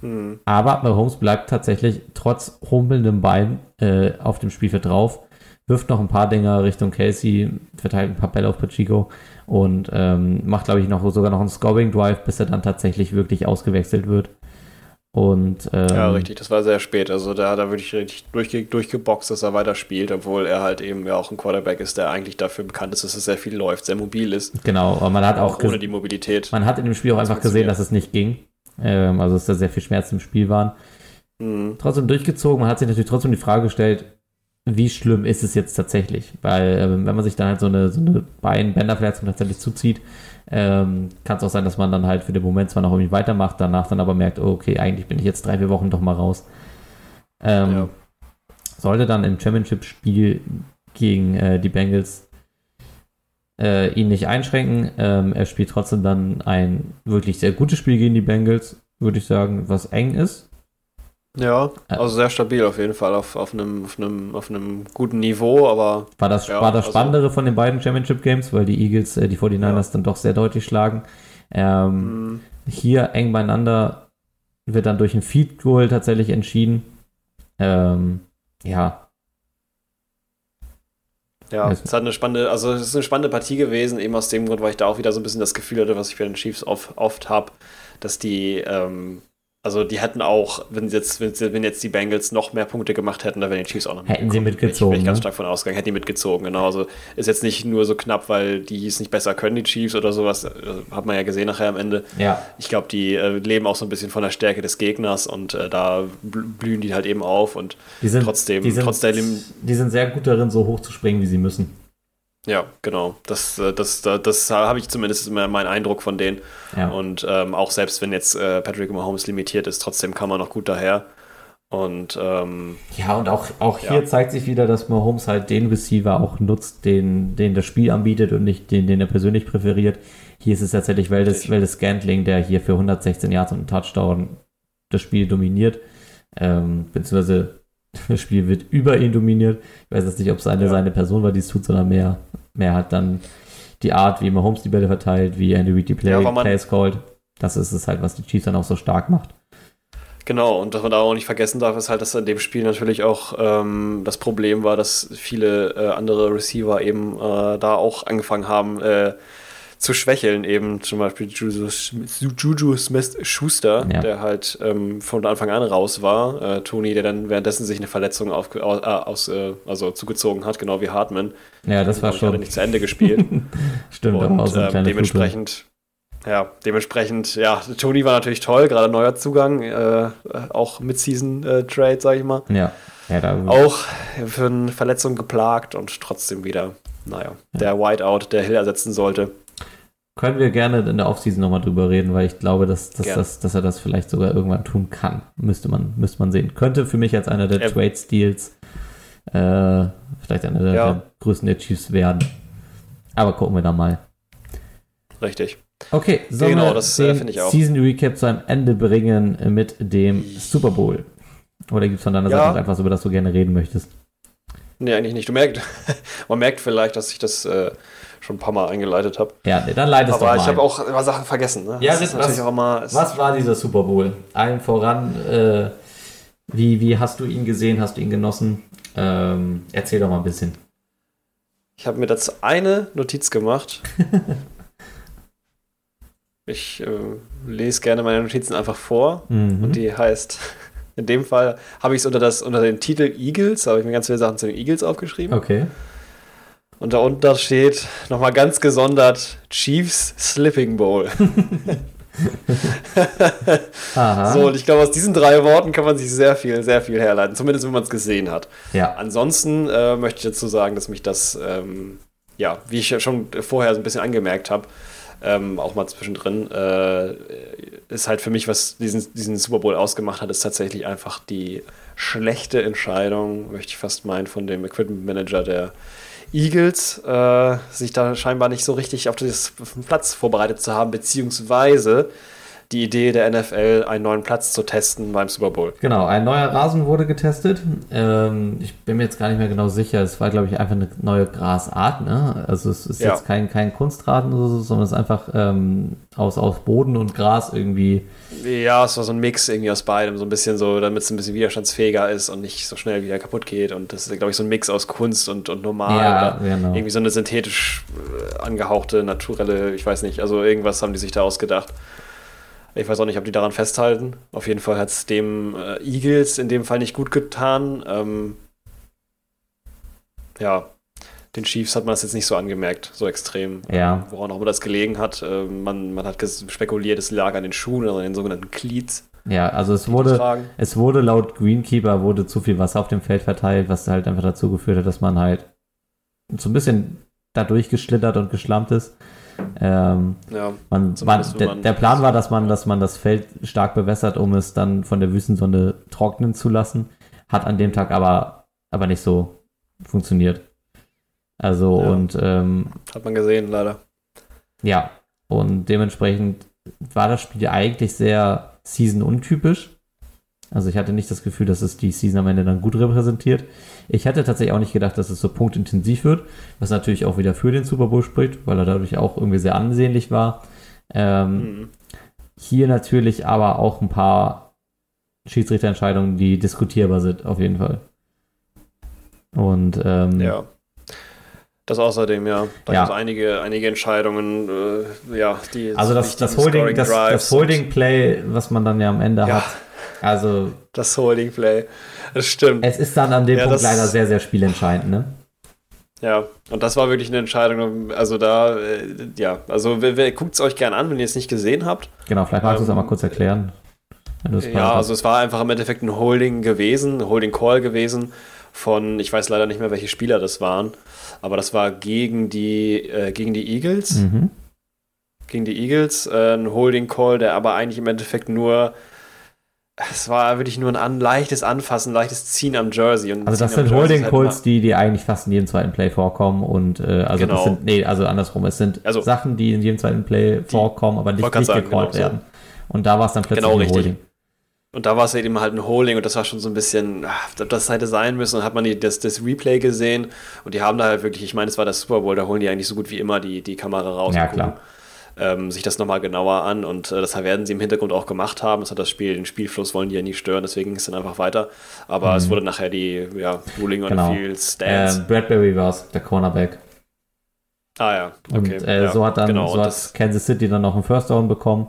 Hm. Aber Mahomes bleibt tatsächlich trotz humpelndem Bein äh, auf dem Spielfeld drauf, wirft noch ein paar Dinger Richtung Casey, verteilt ein paar Bälle auf Pacheco und ähm, macht, glaube ich, noch sogar noch einen Scoring-Drive, bis er dann tatsächlich wirklich ausgewechselt wird. Und ähm, Ja, richtig, das war sehr spät. Also da hat er wirklich richtig durchge durchgeboxt, dass er weiterspielt, obwohl er halt eben ja auch ein Quarterback ist, der eigentlich dafür bekannt ist, dass er sehr viel läuft, sehr mobil ist. Genau, aber man hat auch, Auch ohne die Mobilität. man hat in dem Spiel auch einfach gesehen, dass es nicht ging. Ähm, also dass da sehr viel Schmerzen im Spiel waren. Mhm. trotzdem durchgezogen. Man hat sich natürlich trotzdem die Frage gestellt, wie schlimm ist es jetzt tatsächlich? Weil, ähm, wenn man sich dann halt so eine, so eine Bein-Bänderverletzung tatsächlich zuzieht, ähm, kann es auch sein, dass man dann halt für den Moment zwar noch irgendwie weitermacht, danach dann aber merkt, oh, okay, eigentlich bin ich jetzt drei, vier Wochen doch mal raus. Ähm, Ja. Sollte dann im Championship-Spiel gegen äh, die Bengals äh, ihn nicht einschränken. Ähm, er spielt trotzdem dann ein wirklich sehr gutes Spiel gegen die Bengals, würde ich sagen, was eng ist. Ja, also sehr stabil auf jeden Fall, auf, auf, einem, auf, einem, auf einem guten Niveau, aber War das, Ja, war das also- Spannendere von den beiden Championship Games, weil die Eagles äh, die 49ers dann doch sehr deutlich schlagen. Ähm, mh, hier eng beieinander wird dann durch ein Feed Goal tatsächlich entschieden. Ähm, ja, ja, Also- es hat eine spannende, also es ist eine spannende Partie gewesen, eben aus dem Grund, weil ich da auch wieder so ein bisschen das Gefühl hatte, was ich bei den Chiefs oft, oft habe, dass die, ähm, also die hätten auch, wenn jetzt, wenn, jetzt die Bengals noch mehr Punkte gemacht hätten, dann wären die Chiefs auch noch Hätten sie mitgezogen, ich, bin ich ganz ne? stark von ausgegangen, hätten die mitgezogen, genau. Also ist jetzt nicht nur so knapp, weil die es nicht besser können, die Chiefs oder sowas, äh, hat man ja gesehen nachher am Ende. ja, Ich glaube, die äh, leben auch so ein bisschen von der Stärke des Gegners und äh, da bl- blühen die halt eben auf und die sind trotzdem, die sind, trotzdem, die sind sehr gut darin, so hoch zu springen, wie sie müssen. Ja, genau. Das, äh, das, das, das habe ich zumindest immer meinen Eindruck von denen. Ja. Und ähm, auch selbst wenn jetzt äh, Patrick Mahomes limitiert ist, trotzdem kann man noch gut daher. Und ähm, Ja, und auch, auch hier Ja. zeigt sich wieder, dass Mahomes halt den Receiver auch nutzt, den, den das Spiel anbietet und nicht den, den er persönlich präferiert. Hier ist es tatsächlich Weldes, Scantling, der hier für 116 Yards und einen Touchdown das Spiel dominiert. Ähm, beziehungsweise das Spiel wird über ihn dominiert. Ich weiß jetzt nicht, ob es eine Ja. seine Person war, die es tut, sondern mehr, mehr halt dann die Art, wie Mahomes die Bälle verteilt, wie Andy Reid die Play, Ja, Plays called. Das ist es halt, was die Chiefs dann auch so stark macht. Genau, und was man da auch nicht vergessen darf, ist halt, dass in dem Spiel natürlich auch ähm, das Problem war, dass viele äh, andere Receiver eben äh, da auch angefangen haben äh, zu schwächeln. Eben zum Beispiel Juju, Smith- Smith-Schuster, Ja. der halt ähm, von Anfang an raus war. Äh, Tony, der dann währenddessen sich eine Verletzung auf, äh, aus, äh, also zugezogen hat, genau wie Hartman. Ja, das war schon. nicht zu Ende gespielt. Stimmt, Und so ähm, dementsprechend, ja, dementsprechend, ja, Tony war natürlich toll, gerade neuer Zugang, äh, auch Mid-Season-Trade, sag ich mal. Ja, ja da, Auch für eine Verletzung geplagt und trotzdem wieder naja, der Whiteout, der Hill ersetzen sollte. Können wir gerne in der Offseason nochmal drüber reden, weil ich glaube, dass, dass, dass, dass er das vielleicht sogar irgendwann tun kann. Müsste man, müsste man sehen. Könnte für mich als einer der. Trade-Steals äh, vielleicht einer der, Ja. der größten der Chiefs werden. Aber gucken wir da mal. Richtig. Okay, sollen Genau, wir das, äh, den finde ich auch. Season Recap zu einem Ende bringen mit dem Super Bowl? Oder gibt es von deiner Ja. Seite noch etwas, über das du gerne reden möchtest? Nee, eigentlich nicht. Du merkst, man merkt vielleicht, dass ich das äh, schon ein paar Mal eingeleitet habe. Ja, nee, dann leitest du Aber mal ich habe auch immer Sachen vergessen. Ne? Ja, das ist was- natürlich auch immer. Was war dieser Super Bowl? Allen voran, äh, wie, wie hast du ihn gesehen? Hast du ihn genossen? Ähm, erzähl doch mal ein bisschen. Ich habe mir dazu eine Notiz gemacht. ich äh, lese gerne meine Notizen einfach vor. Mhm. Und die heißt, in dem Fall habe ich es unter, das- unter den Titel Eagles, da habe ich mir ganz viele Sachen zu den Eagles aufgeschrieben. Okay. Und darunter steht nochmal ganz gesondert Chiefs Slipping Bowl. Aha. So, und ich glaube, aus diesen drei Worten kann man sich sehr viel, sehr viel herleiten, zumindest wenn man es gesehen hat. ja. Ansonsten äh, möchte ich dazu sagen, dass mich das, ähm, ja, wie ich ja schon vorher so ein bisschen angemerkt habe, ähm, auch mal zwischendrin, äh, ist halt für mich, was diesen, diesen Super Bowl ausgemacht hat, ist tatsächlich einfach die schlechte Entscheidung, möchte ich fast meinen, von dem Equipment Manager der Eagles, äh, sich da scheinbar nicht so richtig auf, den Platz vorbereitet zu haben, beziehungsweise die Idee der NFL, einen neuen Platz zu testen beim Super Bowl. Genau, ein neuer Rasen wurde getestet. Ähm, ich bin mir jetzt gar nicht mehr genau sicher. Es war, glaube ich, einfach eine neue Grasart. Ne? Also es ist Ja. jetzt kein, kein Kunstrasen, oder so, sondern es ist einfach ähm, aus, aus Boden und Gras irgendwie. Ja, es war so ein Mix irgendwie aus beidem, so ein bisschen so, damit es ein bisschen widerstandsfähiger ist und nicht so schnell wieder kaputt geht. Und das ist, glaube ich, so ein Mix aus Kunst und, und normal. Ja, genau. Irgendwie so eine synthetisch äh, angehauchte, naturelle, ich weiß nicht, also irgendwas haben die sich da ausgedacht. Ich weiß auch nicht, ob die daran festhalten. Auf jeden Fall hat es dem äh, Eagles in dem Fall nicht gut getan. Ähm, ja, den Chiefs hat man das jetzt nicht so angemerkt, so extrem. Ja. Woran auch immer das gelegen hat. Äh, man, man hat spekuliert, es lag an den Schuhen oder an den sogenannten Cleats. Ja, also es wurde, es wurde laut Greenkeeper wurde zu viel Wasser auf dem Feld verteilt, was halt einfach dazu geführt hat, dass man halt so ein bisschen da durchgeschlittert und geschlampt ist. Ähm, Ja, man, man, der, der Plan war, dass man, dass man das Feld stark bewässert, um es dann von der Wüstensonde trocknen zu lassen. Hat an dem Tag aber, aber nicht so funktioniert. Also Ja. und ähm, hat man gesehen, leider. ja, und dementsprechend war das Spiel eigentlich sehr Season-untypisch. Also ich hatte nicht das Gefühl, dass es die Season am Ende dann gut repräsentiert. Ich hatte tatsächlich auch nicht gedacht, dass es so punktintensiv wird, was natürlich auch wieder für den Super Bowl spricht, weil er dadurch auch irgendwie sehr ansehnlich war. Ähm, Mhm. Hier natürlich aber auch ein paar Schiedsrichterentscheidungen, die diskutierbar sind, auf jeden Fall. Und ähm, Ja. Das außerdem, ja. Da Ja. gibt es einige, einige Entscheidungen, äh, ja, die. also das, das wichtigen Holding, das, das Holding Play, was man dann ja am Ende Ja. hat, also Das Holding Play. Das stimmt. es ist dann an dem Ja, Punkt leider sehr, sehr spielentscheidend, ne? Ja, und das war wirklich eine Entscheidung. Also da, äh, ja, also guckt es euch gerne an, wenn ihr es nicht gesehen habt. Genau, vielleicht magst du es Ähm, einmal kurz erklären. Ja, also es war einfach im Endeffekt ein Holding gewesen, ein Holding Call gewesen von, ich weiß leider nicht mehr, welche Spieler das waren, aber das war gegen die, äh, gegen die Eagles. Mhm. Gegen die Eagles, äh, ein Holding Call, der aber eigentlich im Endeffekt nur, es war wirklich nur ein an, leichtes Anfassen, leichtes Ziehen am Jersey. Und Also das Ziehen sind Holding halt die, die eigentlich fast in jedem zweiten Play vorkommen und äh, also Genau. das sind, nee, also andersrum, es sind Also- Sachen, die in jedem zweiten Play vorkommen, aber nicht, nicht sagen, gecallt genau so. werden. Und da war es dann plötzlich Genau ein richtig. Holding. Und da war es eben halt ein Holding und das war schon so ein bisschen, ah, das hätte sein müssen. Und hat man die, das, das Replay gesehen und die haben da halt wirklich, ich meine, es war das Super Bowl, da holen die eigentlich so gut wie immer die, die Kamera raus Ja, klar. Ähm, sich das nochmal genauer an und äh, das werden sie im Hintergrund auch gemacht haben. Das hat das Spiel, den Spielfluss wollen die ja nie stören, deswegen ging es dann einfach weiter. Aber es wurde nachher die, ja, Ruling on Mhm. Genau. the Field, Stance. Ähm, Bradbury war es, der Cornerback. ah ja, Und okay. äh, ja, so hat dann genau, so und hat Kansas City dann noch einen First Down bekommen.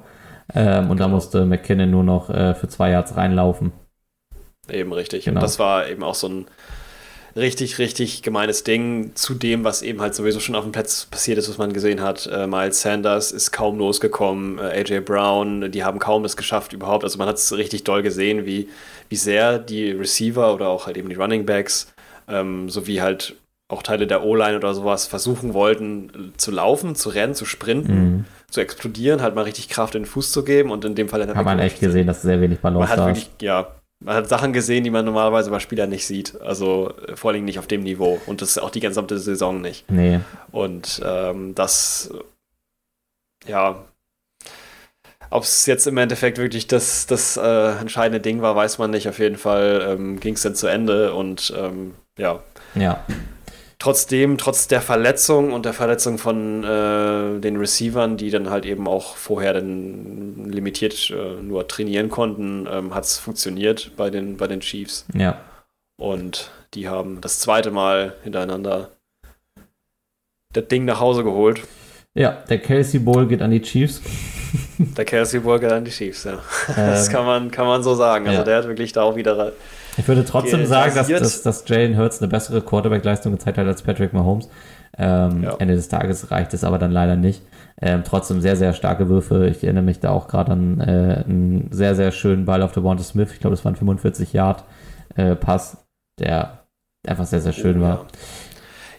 Ähm, und da Genau. musste McKinnon nur noch äh, für zwei Yards reinlaufen. Eben richtig. Genau. Und das war eben auch so ein richtig, richtig gemeines Ding zu dem, was eben halt sowieso schon auf dem Platz passiert ist, was man gesehen hat. Äh, Miles Sanders ist kaum losgekommen, äh, AJ Brown, die haben kaum es geschafft überhaupt. Also man hat es richtig doll gesehen, wie, wie sehr die Receiver oder auch halt eben die Running Backs ähm, sowie halt auch Teile der O-Line oder sowas versuchen wollten, zu laufen, zu rennen, zu sprinten, Mhm. zu explodieren, halt mal richtig Kraft in den Fuß zu geben und in dem Fall Hat man echt gesehen, dass sehr wenig Man Balance hat da wirklich, ja, man hat Sachen gesehen, die man normalerweise bei Spielern nicht sieht. Also äh, vor allem nicht auf dem Niveau und das auch die gesamte Saison nicht. Nee, Und ähm, das, ja, ob es jetzt im Endeffekt wirklich das, das äh, entscheidende Ding war, weiß man nicht. Auf jeden Fall ähm, ging es dann zu Ende und ähm, ja, ja. Trotzdem, trotz der Verletzung und der Verletzung von äh, den Receivern, die dann halt eben auch vorher dann limitiert äh, nur trainieren konnten, ähm, hat es funktioniert bei den, bei den Chiefs. Ja. Und die haben das zweite Mal hintereinander das Ding nach Hause geholt. Ja, der Kelsey Bowl geht an die Chiefs. Der Kelsey Burger an die Chiefs, ja. Das Ähm, kann man, kann man so sagen. Also ja. der hat wirklich da auch wieder. Ich würde trotzdem Ge- sagen, dass, dass, dass Jalen Hurts eine bessere Quarterback-Leistung gezeigt hat als Patrick Mahomes. Ähm, Ja. Ende des Tages reicht es aber dann leider nicht. Ähm, trotzdem sehr, sehr starke Würfe. Ich erinnere mich da auch gerade an äh, einen sehr, sehr schönen Ball auf der Devonta Smith. Ich glaube, das war ein 45 Yard äh, Pass, der einfach sehr, sehr schön war. Ja,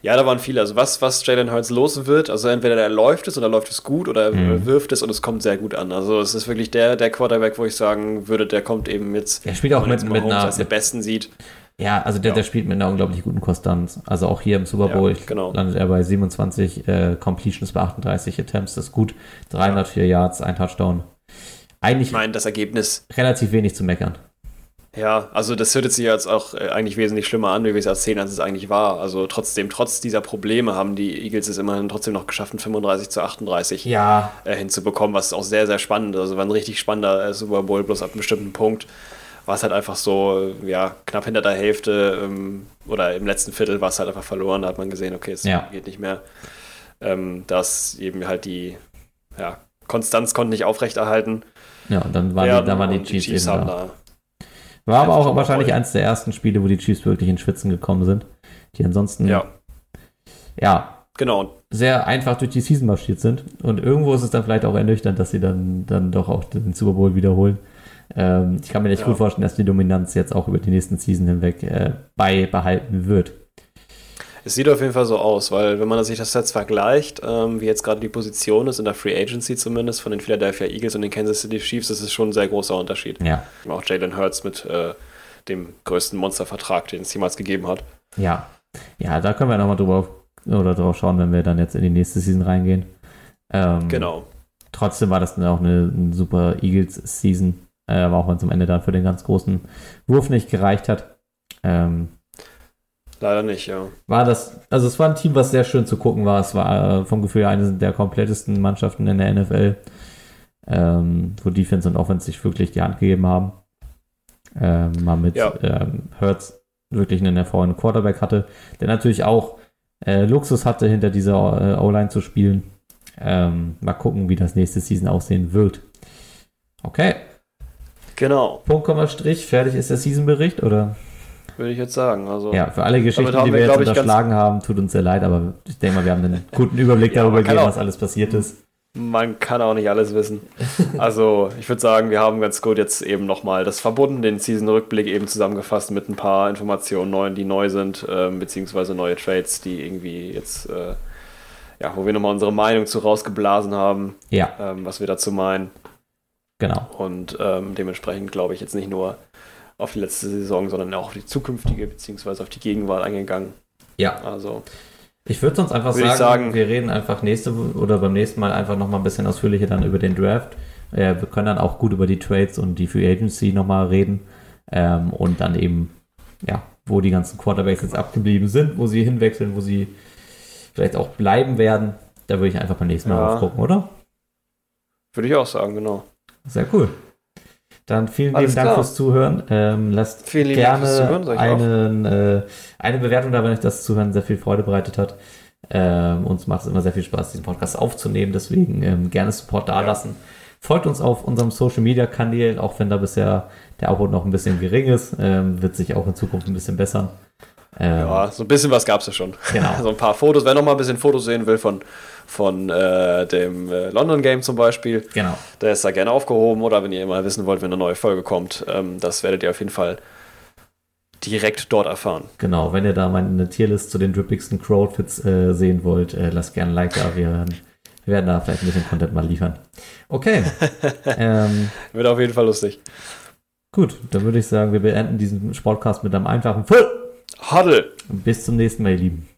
da waren viele. Also was, was Jalen Hurts los wird, also entweder der läuft es oder läuft es gut oder Mhm. wirft es und es kommt sehr gut an. Also es ist wirklich der, der Quarterback, wo ich sagen würde, der kommt eben jetzt, Er spielt auch mit, mit einer, als den Besten sieht. Ja, also der, Ja. der spielt mit einer unglaublich guten Konstanz. Also auch hier im Super Ja, Bowl ich- genau. landet er bei 27 äh, Completions bei 38 Attempts. Das ist gut. 304 Yards, ein Touchdown. Eigentlich Ich meine, das Ergebnis, relativ wenig zu meckern. Ja, also das hört sich jetzt auch äh, eigentlich wesentlich schlimmer an, wie wir es erzählen, als es eigentlich war. Also trotzdem, trotz dieser Probleme haben die Eagles es immerhin trotzdem noch geschafft, ein 35 zu 38 Ja, äh, hinzubekommen, was auch sehr, sehr spannend ist. Also war ein richtig spannender äh, Super Bowl, bloß ab einem bestimmten Punkt war es halt einfach so, ja, knapp hinter der Hälfte ähm, oder im letzten Viertel war es halt einfach verloren. Da hat man gesehen, okay, es Ja. geht nicht mehr. Ähm, dass eben halt die ja, Konstanz konnte nicht aufrechterhalten. ja, und dann waren, werden die, dann waren die Chiefs, haben eben da. da. War aber auch wahrscheinlich überrollt. eines der ersten Spiele, wo die Chiefs wirklich in Schwitzen gekommen sind. Die ansonsten, Ja, ja, genau. sehr einfach durch die Season marschiert sind. Und irgendwo ist es dann vielleicht auch ernüchternd, dass sie dann, dann doch auch den Super Bowl wiederholen. Ähm, ich kann mir nicht Ja. gut vorstellen, dass die Dominanz jetzt auch über die nächsten Season hinweg äh, beibehalten wird. Es sieht auf jeden Fall so aus, weil wenn man sich das jetzt vergleicht, ähm, wie jetzt gerade die Position ist, in der Free Agency zumindest, von den Philadelphia Eagles und den Kansas City Chiefs, das ist schon ein sehr großer Unterschied. Ja, Auch Jalen Hurts mit äh, dem größten Monstervertrag, den es jemals gegeben hat. ja. Ja, da können wir nochmal drüber oder drauf schauen, wenn wir dann jetzt in die nächste Season reingehen. Ähm, Genau. Trotzdem war das dann auch eine, eine super Eagles-Season, äh, aber auch wenn es am Ende dann für den ganz großen Wurf nicht gereicht hat. Ähm, Leider nicht, ja. war das, also es war ein Team, was sehr schön zu gucken war. Es war äh, vom Gefühl her eine der komplettesten Mannschaften in der NFL, ähm, wo Defense und Offense sich wirklich die Hand gegeben haben. Ähm, mal mit Ja. ähm, Hurts wirklich einen hervorragenden Quarterback hatte, der natürlich auch äh, Luxus hatte, hinter dieser äh, O-Line zu spielen. Ähm, mal gucken, wie das nächste Season aussehen wird. Okay, Genau, Punkt, Komma, Strich, fertig ist der Seasonbericht, oder? Würde ich jetzt sagen. Also, Ja, für alle Geschichten, haben die wir, wir jetzt unterschlagen haben, tut uns sehr leid, aber ich denke mal, wir haben einen guten Überblick Ja, darüber gegeben, was alles passiert ist. Man kann auch nicht alles wissen. Also, ich würde sagen, wir haben ganz gut jetzt eben nochmal das verbunden, den Season-Rückblick eben zusammengefasst mit ein paar Informationen, neuen, die neu sind, ähm, beziehungsweise neue Trades, die irgendwie jetzt, äh, ja, wo wir nochmal unsere Meinung zu rausgeblasen haben, Ja, ähm, was wir dazu meinen. genau. Und ähm, dementsprechend glaube ich jetzt nicht nur auf die letzte Saison, sondern auch auf die zukünftige, beziehungsweise auf die Gegenwart eingegangen. Ja, Also, ich würde sonst einfach Würde sagen, sagen- wir reden einfach nächste oder beim nächsten Mal einfach nochmal ein bisschen ausführlicher dann über den Draft. Äh, wir können dann auch gut über die Trades und die Free Agency nochmal reden ähm, und dann eben, ja, wo die ganzen Quarterbacks jetzt abgeblieben sind, wo sie hinwechseln, wo sie vielleicht auch bleiben werden. Da würde ich einfach beim nächsten Mal Ja. drauf gucken, oder? würde ich auch sagen, genau. Sehr cool. Dann vielen Alles lieben Dank klar. fürs Zuhören. Ähm, lasst Vielen gerne Zuhören, einen, äh, eine Bewertung da, wenn euch das Zuhören sehr viel Freude bereitet hat. Ähm, uns macht es immer sehr viel Spaß, diesen Podcast aufzunehmen. Deswegen ähm, gerne Support da Ja. lassen. Folgt uns auf unserem Social Media Kanal, auch wenn da bisher der Upload noch ein bisschen gering ist, ähm, wird sich auch in Zukunft ein bisschen bessern. Ähm, Ja, so ein bisschen was gab es ja schon. Genau. So ein paar Fotos. Wer noch mal ein bisschen Fotos sehen will von, von äh, dem äh, London Game zum Beispiel, Genau. der ist da gerne aufgehoben. Oder wenn ihr mal wissen wollt, wenn eine neue Folge kommt, ähm, das werdet ihr auf jeden Fall direkt dort erfahren. Genau, wenn ihr da mal eine Tierlist zu den drippigsten Crow-Outfits äh, sehen wollt, äh, lasst gerne ein Like da. Wir werden, wir werden da vielleicht ein bisschen Content mal liefern. Okay. ähm, Wird auf jeden Fall lustig. gut, dann würde ich sagen, wir beenden diesen Sportcast mit einem einfachen Full. Huddle! Bis zum nächsten Mal, ihr Lieben.